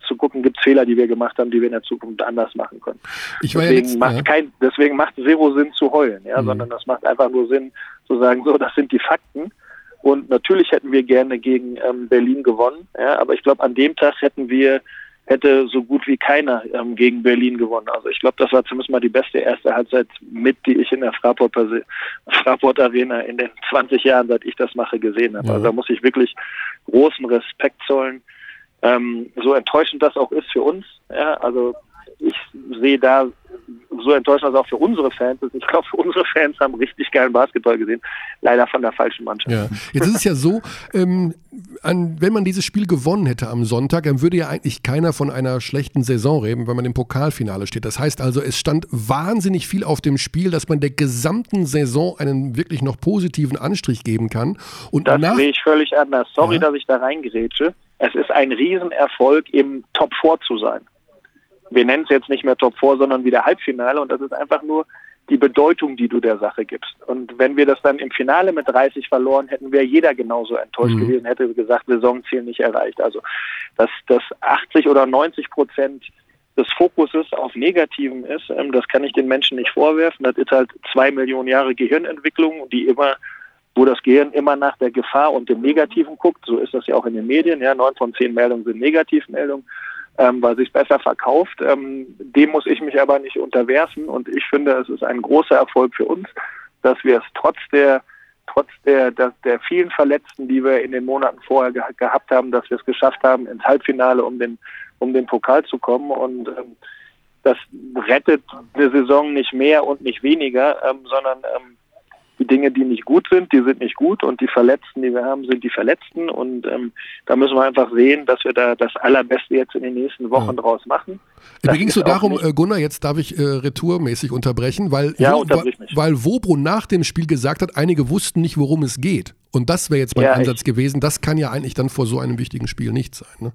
zu gucken, gibt es Fehler, die wir gemacht haben, die wir in der Zukunft anders machen können. deswegen, jetzt, macht ja. kein, deswegen macht zero Sinn zu heulen, ja? Mhm. sondern das macht einfach nur Sinn zu sagen, so, das sind die Fakten. Und natürlich hätten wir gerne gegen ähm, Berlin gewonnen, ja? aber ich glaube, an dem Tag hätten wir hätte so gut wie keiner ähm, gegen Berlin gewonnen. Also ich glaube, das war zumindest mal die beste erste Halbzeit mit, die ich in der Fraport, Fraport Arena in den 20 Jahren, seit ich das mache, gesehen habe. Ja. Also da muss ich wirklich großen Respekt zollen Ähm, so enttäuschend das auch ist für uns, ja, also ich sehe da so enttäuschend das auch für unsere Fans ist. Ich glaube, unsere Fans haben richtig geilen Basketball gesehen. Leider von der falschen Mannschaft. Ja. Jetzt ist es ja so, ähm, an, wenn man dieses Spiel gewonnen hätte am Sonntag, dann würde ja eigentlich keiner von einer schlechten Saison reden, wenn man im Pokalfinale steht. Das heißt also, es stand wahnsinnig viel auf dem Spiel, dass man der gesamten Saison einen wirklich noch positiven Anstrich geben kann. Und das sehe ich völlig anders. Sorry, Ja. dass ich da reingerätsche. Es ist ein Riesenerfolg, im Top 4 zu sein. Wir nennen es jetzt nicht mehr Top 4, sondern wieder Halbfinale und das ist einfach nur die Bedeutung, die du der Sache gibst. Und wenn wir das dann im Finale mit 30 verloren hätten, wäre jeder genauso enttäuscht Mhm. gewesen, hätte gesagt, Saisonziel nicht erreicht. Also dass, dass 80 oder 90 Prozent des Fokuses auf Negativen ist, ähm, das kann ich den Menschen nicht vorwerfen. Das ist halt zwei Millionen Jahre Gehirnentwicklung, die immer wo das Gehirn immer nach der Gefahr und dem Negativen guckt. So ist das ja auch in den Medien. Ja, neun von zehn Meldungen sind Negativmeldungen, ähm, weil sich besser verkauft. Ähm, dem muss ich mich aber nicht unterwerfen. Und ich finde, es ist ein großer Erfolg für uns, dass wir es trotz der trotz der, der, der vielen Verletzten, die wir in den Monaten vorher ge gehabt haben, dass wir es geschafft haben, ins Halbfinale um den, um den Pokal zu kommen. Und ähm, das rettet eine Saison nicht mehr und nicht weniger, ähm, sondern ähm, die Dinge, die nicht gut sind, die sind nicht gut und die Verletzten, die wir haben, sind die Verletzten und ähm, da müssen wir einfach sehen, dass wir da das Allerbeste jetzt in den nächsten Wochen draus machen. Mir ging es so darum, äh, Gunnar, jetzt darf ich äh, retourmäßig unterbrechen, weil, Ja, Wo- unterbrich weil, Wobro nach dem Spiel gesagt hat, einige wussten nicht, worum es geht. Und das wäre jetzt mein Ja, Ansatz gewesen. Das kann ja eigentlich dann vor so einem wichtigen Spiel nicht sein. Ne?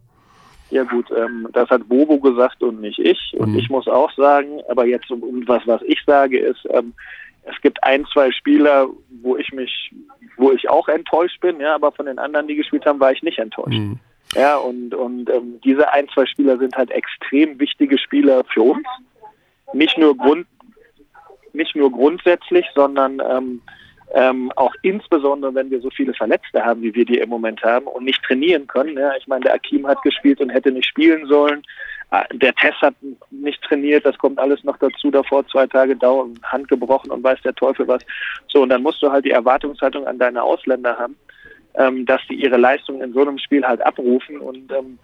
Ja gut, ähm, das hat Bobo gesagt und nicht ich. Und Mhm. ich muss auch sagen, aber jetzt um, um was, was ich sage, ist, ähm, es gibt ein, zwei Spieler, wo ich mich, wo ich auch enttäuscht bin, ja, aber von den anderen, die gespielt haben, war ich nicht enttäuscht. Mhm. Ja, und, und ähm, diese ein, zwei Spieler sind halt extrem wichtige Spieler für uns. Nicht nur Grund, nicht nur grundsätzlich, sondern ähm, ähm, auch insbesondere, wenn wir so viele Verletzte haben, wie wir die im Moment haben und nicht trainieren können. Ja, ich meine, der Akim hat gespielt und hätte nicht spielen sollen. Der Tess hat nicht trainiert, das kommt alles noch dazu. Davor zwei Tage Dauer, Hand gebrochen und weiß der Teufel was. So, und dann musst du halt die Erwartungshaltung an deine Ausländer haben, ähm, dass die ihre Leistung in so einem Spiel halt abrufen. Und ähm,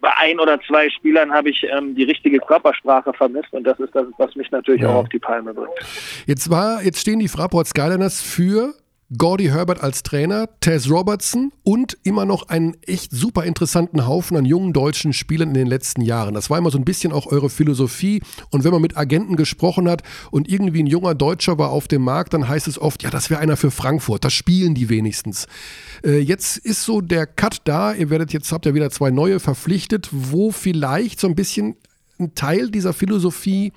bei ein oder zwei Spielern habe ich ähm, die richtige Körpersprache vermisst und das ist das, was mich natürlich Ja. auch auf die Palme bringt. Jetzt, war, jetzt stehen die Fraport Skyliners für Gordy Herbert als Trainer, Tess Robertson und immer noch einen echt super interessanten Haufen an jungen deutschen Spielern in den letzten Jahren. Das war immer so ein bisschen auch eure Philosophie. Und wenn man mit Agenten gesprochen hat und irgendwie ein junger Deutscher war auf dem Markt, dann heißt es oft, ja, das wäre einer für Frankfurt, das spielen die wenigstens. Äh, jetzt ist so der Cut da, ihr werdet jetzt, habt ja wieder zwei neue verpflichtet, wo vielleicht so ein bisschen ein Teil dieser Philosophie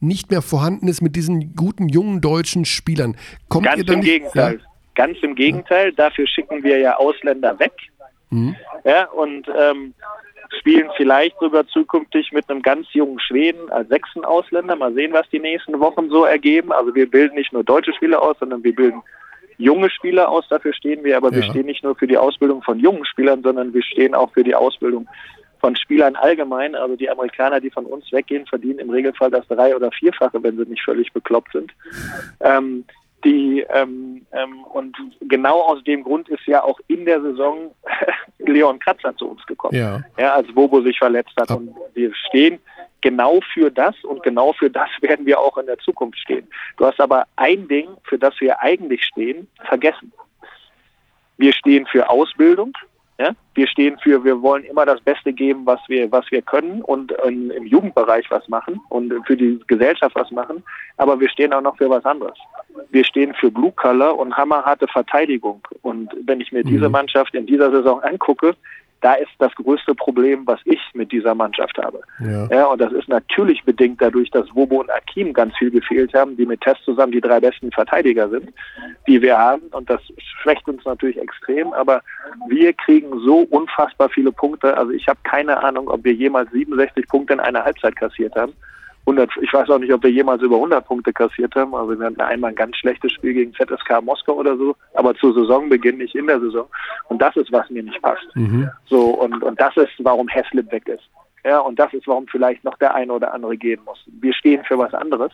nicht mehr vorhanden ist mit diesen guten jungen deutschen Spielern. Kommt Ganz ihr dann im nicht, Gegenteil. Ja? Ganz im Gegenteil. Dafür schicken wir ja Ausländer weg. Mhm. Ja, und ähm, spielen vielleicht sogar zukünftig mit einem ganz jungen Schweden als sechsten Ausländer. Mal sehen, was die nächsten Wochen so ergeben. Also wir bilden nicht nur deutsche Spieler aus, sondern wir bilden junge Spieler aus. Dafür stehen wir. Aber wir Ja. stehen nicht nur für die Ausbildung von jungen Spielern, sondern wir stehen auch für die Ausbildung von Spielern allgemein. Also die Amerikaner, die von uns weggehen, verdienen im Regelfall das drei- oder vierfache, wenn sie nicht völlig bekloppt sind. Ähm, die ähm, ähm, und genau aus dem Grund ist ja auch in der Saison (laughs) Leon Kratzer zu uns gekommen, Ja. ja, als Bobo sich verletzt hat. Und wir stehen genau für das und genau für das (laughs) werden wir auch in der Zukunft stehen. Du hast aber ein Ding, für das wir eigentlich stehen, vergessen. Wir stehen für Ausbildung. Ja? Wir stehen für, wir wollen immer das Beste geben, was wir, was wir können und ähm, im Jugendbereich was machen und für die Gesellschaft was machen. Aber wir stehen auch noch für was anderes. Wir stehen für Blue Color und hammerharte Verteidigung. Und wenn ich mir diese Mannschaft in dieser Saison angucke, da ist das größte Problem, was ich mit dieser Mannschaft habe. Ja. Ja, und das ist natürlich bedingt dadurch, dass Wobo und Akim ganz viel gefehlt haben, die mit Test zusammen die drei besten Verteidiger sind, die wir haben. Und das schwächt uns natürlich extrem. Aber wir kriegen so unfassbar viele Punkte. Also ich habe keine Ahnung, ob wir jemals 67 Punkte in einer Halbzeit kassiert haben. 100, ich weiß auch nicht, ob wir jemals über 100 Punkte kassiert haben. Also wir hatten einmal ein ganz schlechtes Spiel gegen ZSK Moskau oder so, aber zu Saisonbeginn, nicht in der Saison. Und das ist, was mir nicht passt. Mhm. So, und, und das ist, warum Heslip weg ist. Ja, und das ist, warum vielleicht noch der eine oder andere gehen muss. Wir stehen für was anderes.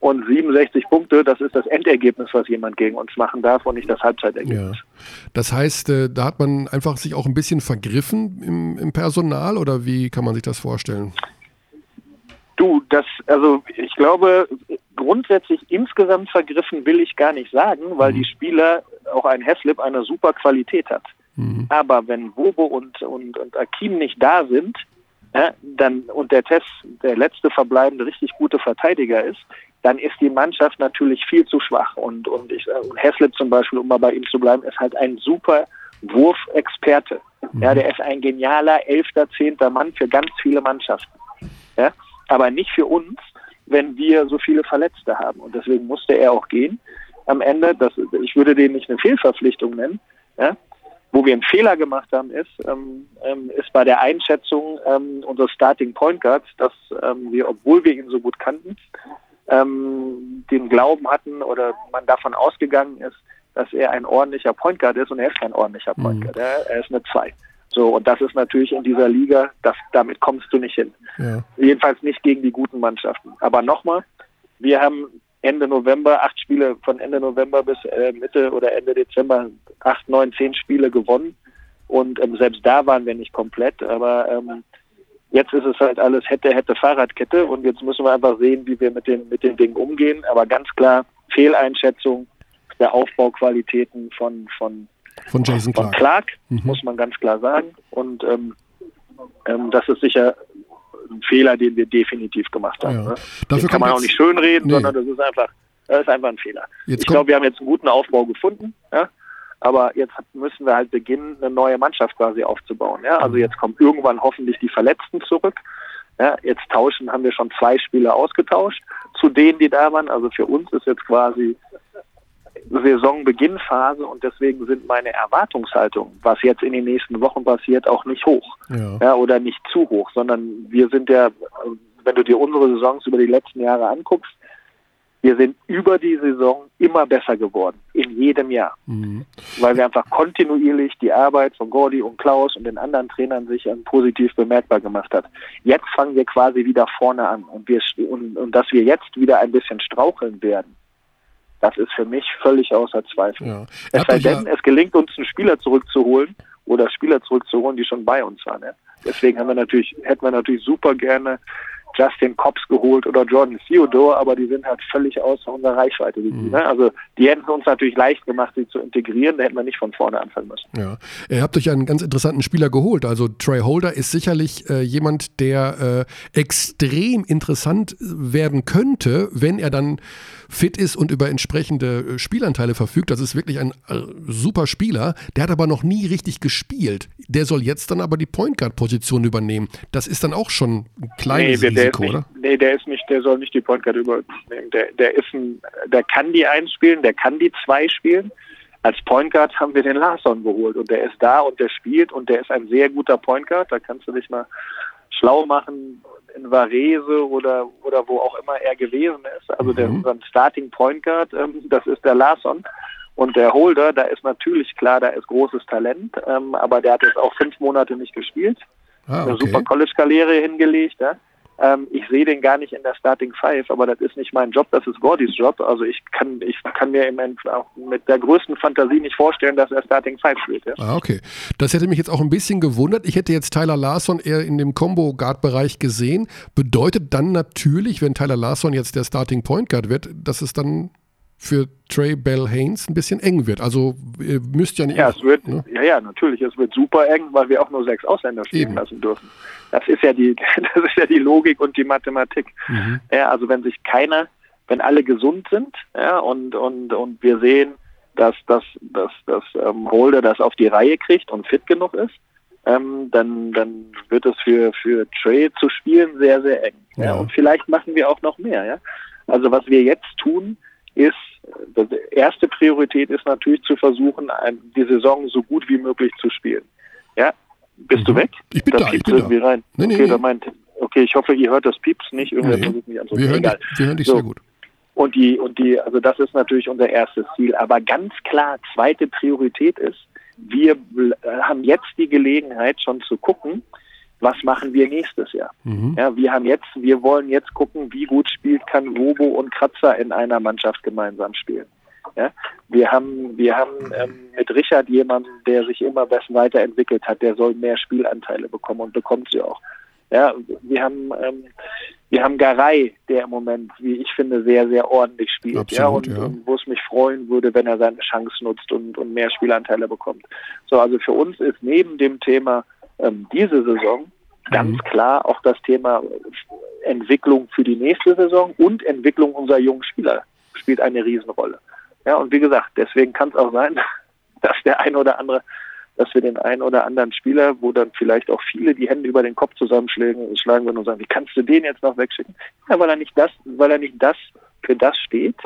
Und 67 Punkte, das ist das Endergebnis, was jemand gegen uns machen darf und nicht das Halbzeitergebnis. Ja. Das heißt, äh, da hat man einfach sich auch ein bisschen vergriffen im, im Personal oder wie kann man sich das vorstellen? Du, das, also ich glaube, grundsätzlich insgesamt vergriffen will ich gar nicht sagen, weil mhm. die Spieler, auch ein Heslip, eine super Qualität hat. Mhm. Aber wenn Bobo und, und, und Akim nicht da sind, ja, dann und der Test der letzte verbleibende richtig gute Verteidiger ist, dann ist die Mannschaft natürlich viel zu schwach. Und, und, ich, und Heslip zum Beispiel, um mal bei ihm zu bleiben, ist halt ein super Wurfexperte. Mhm. Ja, der ist ein genialer elfter, zehnter Mann für ganz viele Mannschaften. Ja, aber nicht für uns, wenn wir so viele Verletzte haben. Und deswegen musste er auch gehen am Ende. Das, ich würde den nicht eine Fehlverpflichtung nennen. Ja, wo wir einen Fehler gemacht haben, ist, ähm, ähm, ist bei der Einschätzung ähm, unseres Starting Point Guards, dass ähm, wir, obwohl wir ihn so gut kannten, ähm, den Glauben hatten oder man davon ausgegangen ist, dass er ein ordentlicher Point Guard ist und er ist kein ordentlicher Point mhm. Guard. Mhm. Er, er ist eine 2. So, und das ist natürlich in dieser Liga, das, damit kommst du nicht hin. Ja. Jedenfalls nicht gegen die guten Mannschaften. Aber nochmal, wir haben Ende November, acht Spiele von Ende November bis äh, Mitte oder Ende Dezember, acht, neun, zehn Spiele gewonnen. Und ähm, selbst da waren wir nicht komplett. Aber ähm, jetzt ist es halt alles hätte, hätte Fahrradkette. Und jetzt müssen wir einfach sehen, wie wir mit den, mit den Dingen umgehen. Aber ganz klar, Fehleinschätzung der Aufbauqualitäten von, von, von Jason Clark, von Clark mhm. muss man ganz klar sagen. Und ähm, ähm, das ist sicher ein Fehler, den wir definitiv gemacht haben. Ja. Ne? Den kann man auch nicht schönreden, nee. sondern das ist einfach, das ist einfach ein Fehler. Jetzt ich glaube, wir haben jetzt einen guten Aufbau gefunden, ja? aber jetzt müssen wir halt beginnen, eine neue Mannschaft quasi aufzubauen. Ja? Also mhm. jetzt kommen irgendwann hoffentlich die Verletzten zurück. Ja, jetzt tauschen, haben wir schon zwei Spieler ausgetauscht zu denen, die da waren. Also für uns ist jetzt quasi Saisonbeginnphase und deswegen sind meine Erwartungshaltungen, was jetzt in den nächsten Wochen passiert, auch nicht hoch. Ja. ja. oder nicht zu hoch, sondern wir sind ja, wenn du dir unsere Saisons über die letzten Jahre anguckst, wir sind über die Saison immer besser geworden, in jedem Jahr. Mhm. Weil wir einfach kontinuierlich die Arbeit von Gordy und Klaus und den anderen Trainern sich positiv bemerkbar gemacht hat. Jetzt fangen wir quasi wieder vorne an und, wir, und, und dass wir jetzt wieder ein bisschen straucheln werden, das ist für mich völlig außer Zweifel. Ja. Es sei denn, ja es gelingt uns, einen Spieler zurückzuholen oder Spieler zurückzuholen, die schon bei uns waren. Ja? Deswegen haben wir natürlich, hätten wir natürlich super gerne Justin Cobbs geholt oder Jordan Theodore, aber die sind halt völlig außer unserer Reichweite. Mhm. Ne? Also die hätten uns natürlich leicht gemacht, sie zu integrieren, da hätten wir nicht von vorne anfangen müssen. Ja, ihr habt euch einen ganz interessanten Spieler geholt. Also Trey Holder ist sicherlich äh, jemand, der äh, extrem interessant werden könnte, wenn er dann fit ist und über entsprechende äh, Spielanteile verfügt. Das ist wirklich ein äh, super Spieler. Der hat aber noch nie richtig gespielt. Der soll jetzt dann aber die Point Guard Position übernehmen. Das ist dann auch schon ein kleines nee, Risiko, nicht, oder? Nee, der ist nicht, der soll nicht die Point Guard übernehmen. Der, der ist ein, der kann die eins spielen, der kann die zwei spielen. Als Point Guard haben wir den Larson geholt und der ist da und der spielt und der ist ein sehr guter Point Guard. Da kannst du dich mal schlau machen in Varese oder, oder wo auch immer er gewesen ist. Also der, mhm. unser Starting Point Guard, ähm, das ist der Larson. Und der Holder, da ist natürlich klar, da ist großes Talent, ähm, aber der hat jetzt auch fünf Monate nicht gespielt. Ah, okay. Eine super College-Karriere hingelegt. Ja? Ähm, ich sehe den gar nicht in der Starting Five, aber das ist nicht mein Job, das ist Gordys Job. Also ich kann, ich kann mir im Endeffekt auch mit der größten Fantasie nicht vorstellen, dass er Starting Five spielt. Ja? Ah, okay. Das hätte mich jetzt auch ein bisschen gewundert. Ich hätte jetzt Tyler Larson eher in dem Combo-Guard-Bereich gesehen. Bedeutet dann natürlich, wenn Tyler Larson jetzt der Starting Point Guard wird, dass es dann für Trey Bell Haynes ein bisschen eng wird. Also ihr müsst ja nicht. Ja, es wird, ne? ja, ja, natürlich, es wird super eng, weil wir auch nur sechs Ausländer spielen Eben. lassen dürfen. Das ist ja die, (laughs) das ist ja die Logik und die Mathematik. Mhm. Ja, also wenn sich keiner, wenn alle gesund sind, ja, und, und, und wir sehen, dass, dass, dass, dass ähm, Holder das auf die Reihe kriegt und fit genug ist, ähm, dann, dann wird es für, für Trey zu spielen sehr, sehr eng. Ja. ja. Und vielleicht machen wir auch noch mehr, ja. Also was wir jetzt tun, ist, die erste Priorität ist natürlich zu versuchen, die Saison so gut wie möglich zu spielen. Ja, bist mhm. du weg? Ich bin da, da ich bin irgendwie da. rein. Nee, okay, nee, meint, okay, ich hoffe, ihr hört das Pieps nicht. Irgendwer nee. versucht mich anzurufen. Wir hören, Egal. Dich, wir hören dich so. sehr gut. Und die, und die, also das ist natürlich unser erstes Ziel. Aber ganz klar, zweite Priorität ist, wir haben jetzt die Gelegenheit schon zu gucken, was machen wir nächstes Jahr? Mhm. Ja, wir haben jetzt, wir wollen jetzt gucken, wie gut spielt kann Robo und Kratzer in einer Mannschaft gemeinsam spielen. Ja, wir haben, wir haben ähm, mit Richard jemanden, der sich immer besser weiterentwickelt hat, der soll mehr Spielanteile bekommen und bekommt sie auch. Ja, wir haben, ähm, wir haben Garay, der im Moment, wie ich finde, sehr, sehr ordentlich spielt. Absolut, ja, und, ja. und wo es mich freuen würde, wenn er seine Chance nutzt und, und mehr Spielanteile bekommt. So, also für uns ist neben dem Thema ähm, diese Saison ganz klar auch das Thema Entwicklung für die nächste Saison und Entwicklung unserer jungen Spieler spielt eine Riesenrolle. Ja, und wie gesagt, deswegen kann es auch sein, (laughs) dass der ein oder andere, dass wir den einen oder anderen Spieler, wo dann vielleicht auch viele die Hände über den Kopf zusammenschlagen schlagen würden und sagen, wie kannst du den jetzt noch wegschicken? Ja, weil er nicht das, weil er nicht das für das steht,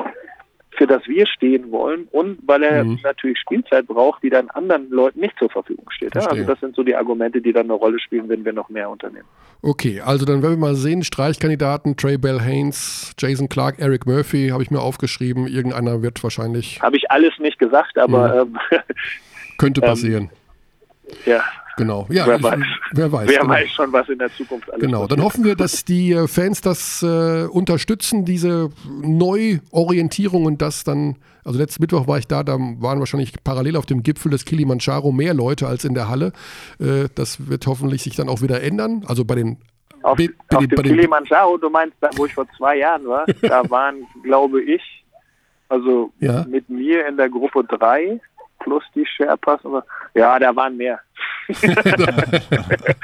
für das wir stehen wollen und weil er Mhm. natürlich Spielzeit braucht, die dann anderen Leuten nicht zur Verfügung steht. Ja, also das sind so die Argumente, die dann eine Rolle spielen, wenn wir noch mehr unternehmen. Okay, also dann werden wir mal sehen, Streichkandidaten, Trey Bell Haynes, Jason Clark, Eric Murphy, habe ich mir aufgeschrieben. Irgendeiner wird wahrscheinlich, Habe ich alles nicht gesagt, aber Mhm. ähm, (laughs) könnte Ähm, passieren. ja, Genau. Ja, wer ich- weiß. Wer weiß. wer genau. weiß schon, was in der Zukunft alles Genau, dann passiert. hoffen wir, dass die äh, Fans das äh, unterstützen, diese Neuorientierung und das dann, also letzten Mittwoch war ich da, da waren wahrscheinlich parallel auf dem Gipfel des Kilimanjaro mehr Leute als in der Halle. Äh, das wird hoffentlich sich dann auch wieder ändern. Also bei den Auf, bei- bei auf dem Kilimanjaro, du meinst, da, wo ich vor zwei Jahren war, (laughs) da waren, glaube ich, also Ja. mit mir in der Gruppe drei plus die Sherpas, ja, da waren mehr. (laughs)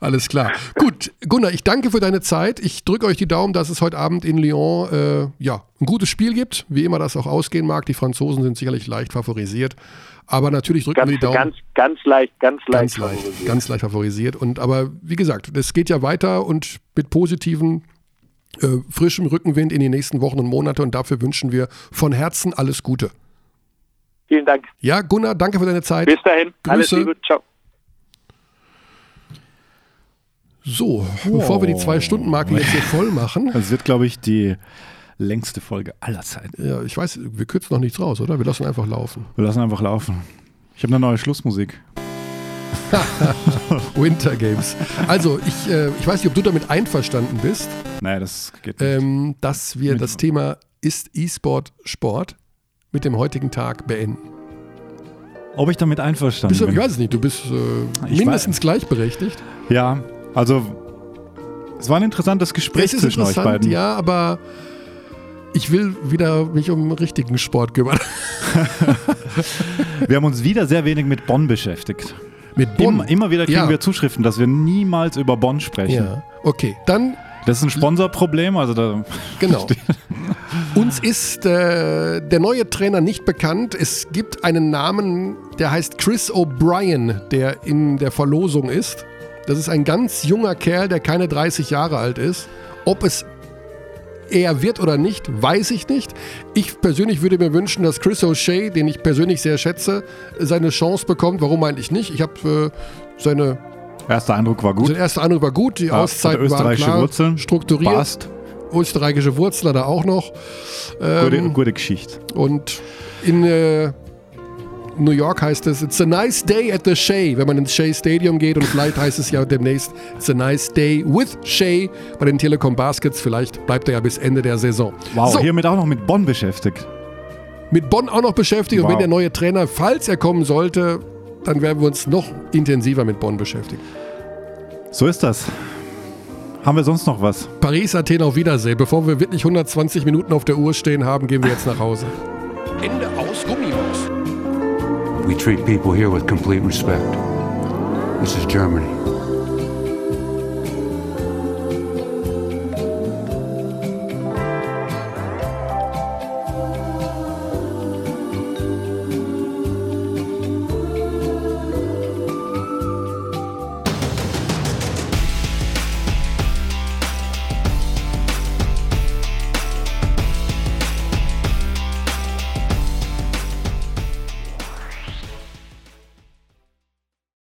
Alles klar. Gut, Gunnar, ich danke für deine Zeit. Ich drücke euch die Daumen, dass es heute Abend in Lyon äh, ja, ein gutes Spiel gibt, wie immer das auch ausgehen mag. Die Franzosen sind sicherlich leicht favorisiert. Aber natürlich drücken Ganz, wir die Daumen. ganz, ganz leicht, ganz leicht. ganz leicht, favorisiert. ganz leicht favorisiert. Und aber wie gesagt, es geht ja weiter und mit positiven, äh, frischem Rückenwind in die nächsten Wochen und Monate. Und dafür wünschen wir von Herzen alles Gute. Vielen Dank. Ja, Gunnar, danke für deine Zeit. Bis dahin. Alles Grüße. Liebe. Ciao. So, bevor wir die Zwei-Stunden-Marke jetzt hier voll machen. (laughs) Das wird, glaube ich, die längste Folge aller Zeiten. Ja, ich weiß, wir kürzen noch nichts raus, oder? Wir lassen einfach laufen. Wir lassen einfach laufen. Ich habe eine neue Schlussmusik. (laughs) Winter Games. Also, ich, äh, ich weiß nicht, ob du damit einverstanden bist, Naja, das geht nicht. ähm, dass wir das Thema Ist E-Sport Sport mit dem heutigen Tag beenden. Ob ich damit einverstanden Bist du, ich bin? weiß es nicht, du bist äh, Ich mindestens gleichberechtigt. Ja, also es war ein interessantes Gespräch Es zwischen euch beiden. ja, aber ich will wieder mich um richtigen Sport kümmern. (laughs) Wir haben uns wieder sehr wenig mit Bonn beschäftigt. Mit Bonn? Immer, immer wieder kriegen Ja. wir Zuschriften, dass wir niemals über Bonn sprechen. Ja, okay, dann Das ist ein Sponsorproblem, also da Genau. (laughs) Uns ist äh, der neue Trainer nicht bekannt. Es gibt einen Namen, der heißt Chris O'Brien, der in der Verlosung ist. Das ist ein ganz junger Kerl, der keine 30 Jahre alt ist. Ob es er wird oder nicht, weiß ich nicht. Ich persönlich würde mir wünschen, dass Chris O'Shea, den ich persönlich sehr schätze, seine Chance bekommt. Warum eigentlich nicht? Ich habe äh, seine erster Eindruck war gut. sein erster Eindruck war gut, die Ja, Auszeiten hat waren österreichische klar, Wurzeln. strukturiert. Passt. Österreichische Wurzeln er auch noch. Gute, Ähm, gute Geschichte. und in äh, New York heißt es, it's a nice day at the Shea, wenn man ins Shea Stadium geht und vielleicht heißt es ja demnächst, it's a nice day with Shea bei den Telekom Baskets. Vielleicht bleibt er ja bis Ende der Saison. Wow, so, hiermit auch noch mit Bonn beschäftigt. mit Bonn auch noch beschäftigt und Wow. wenn der neue Trainer, falls er kommen sollte, dann werden wir uns noch intensiver mit Bonn beschäftigen. So ist das. Haben wir sonst noch was? Paris, Athen, auf Wiedersehen. Bevor wir wirklich 120 Minuten auf der Uhr stehen haben, gehen wir jetzt nach Hause. Ende aus Gummimaus. We treat people here with complete respect. This is Germany.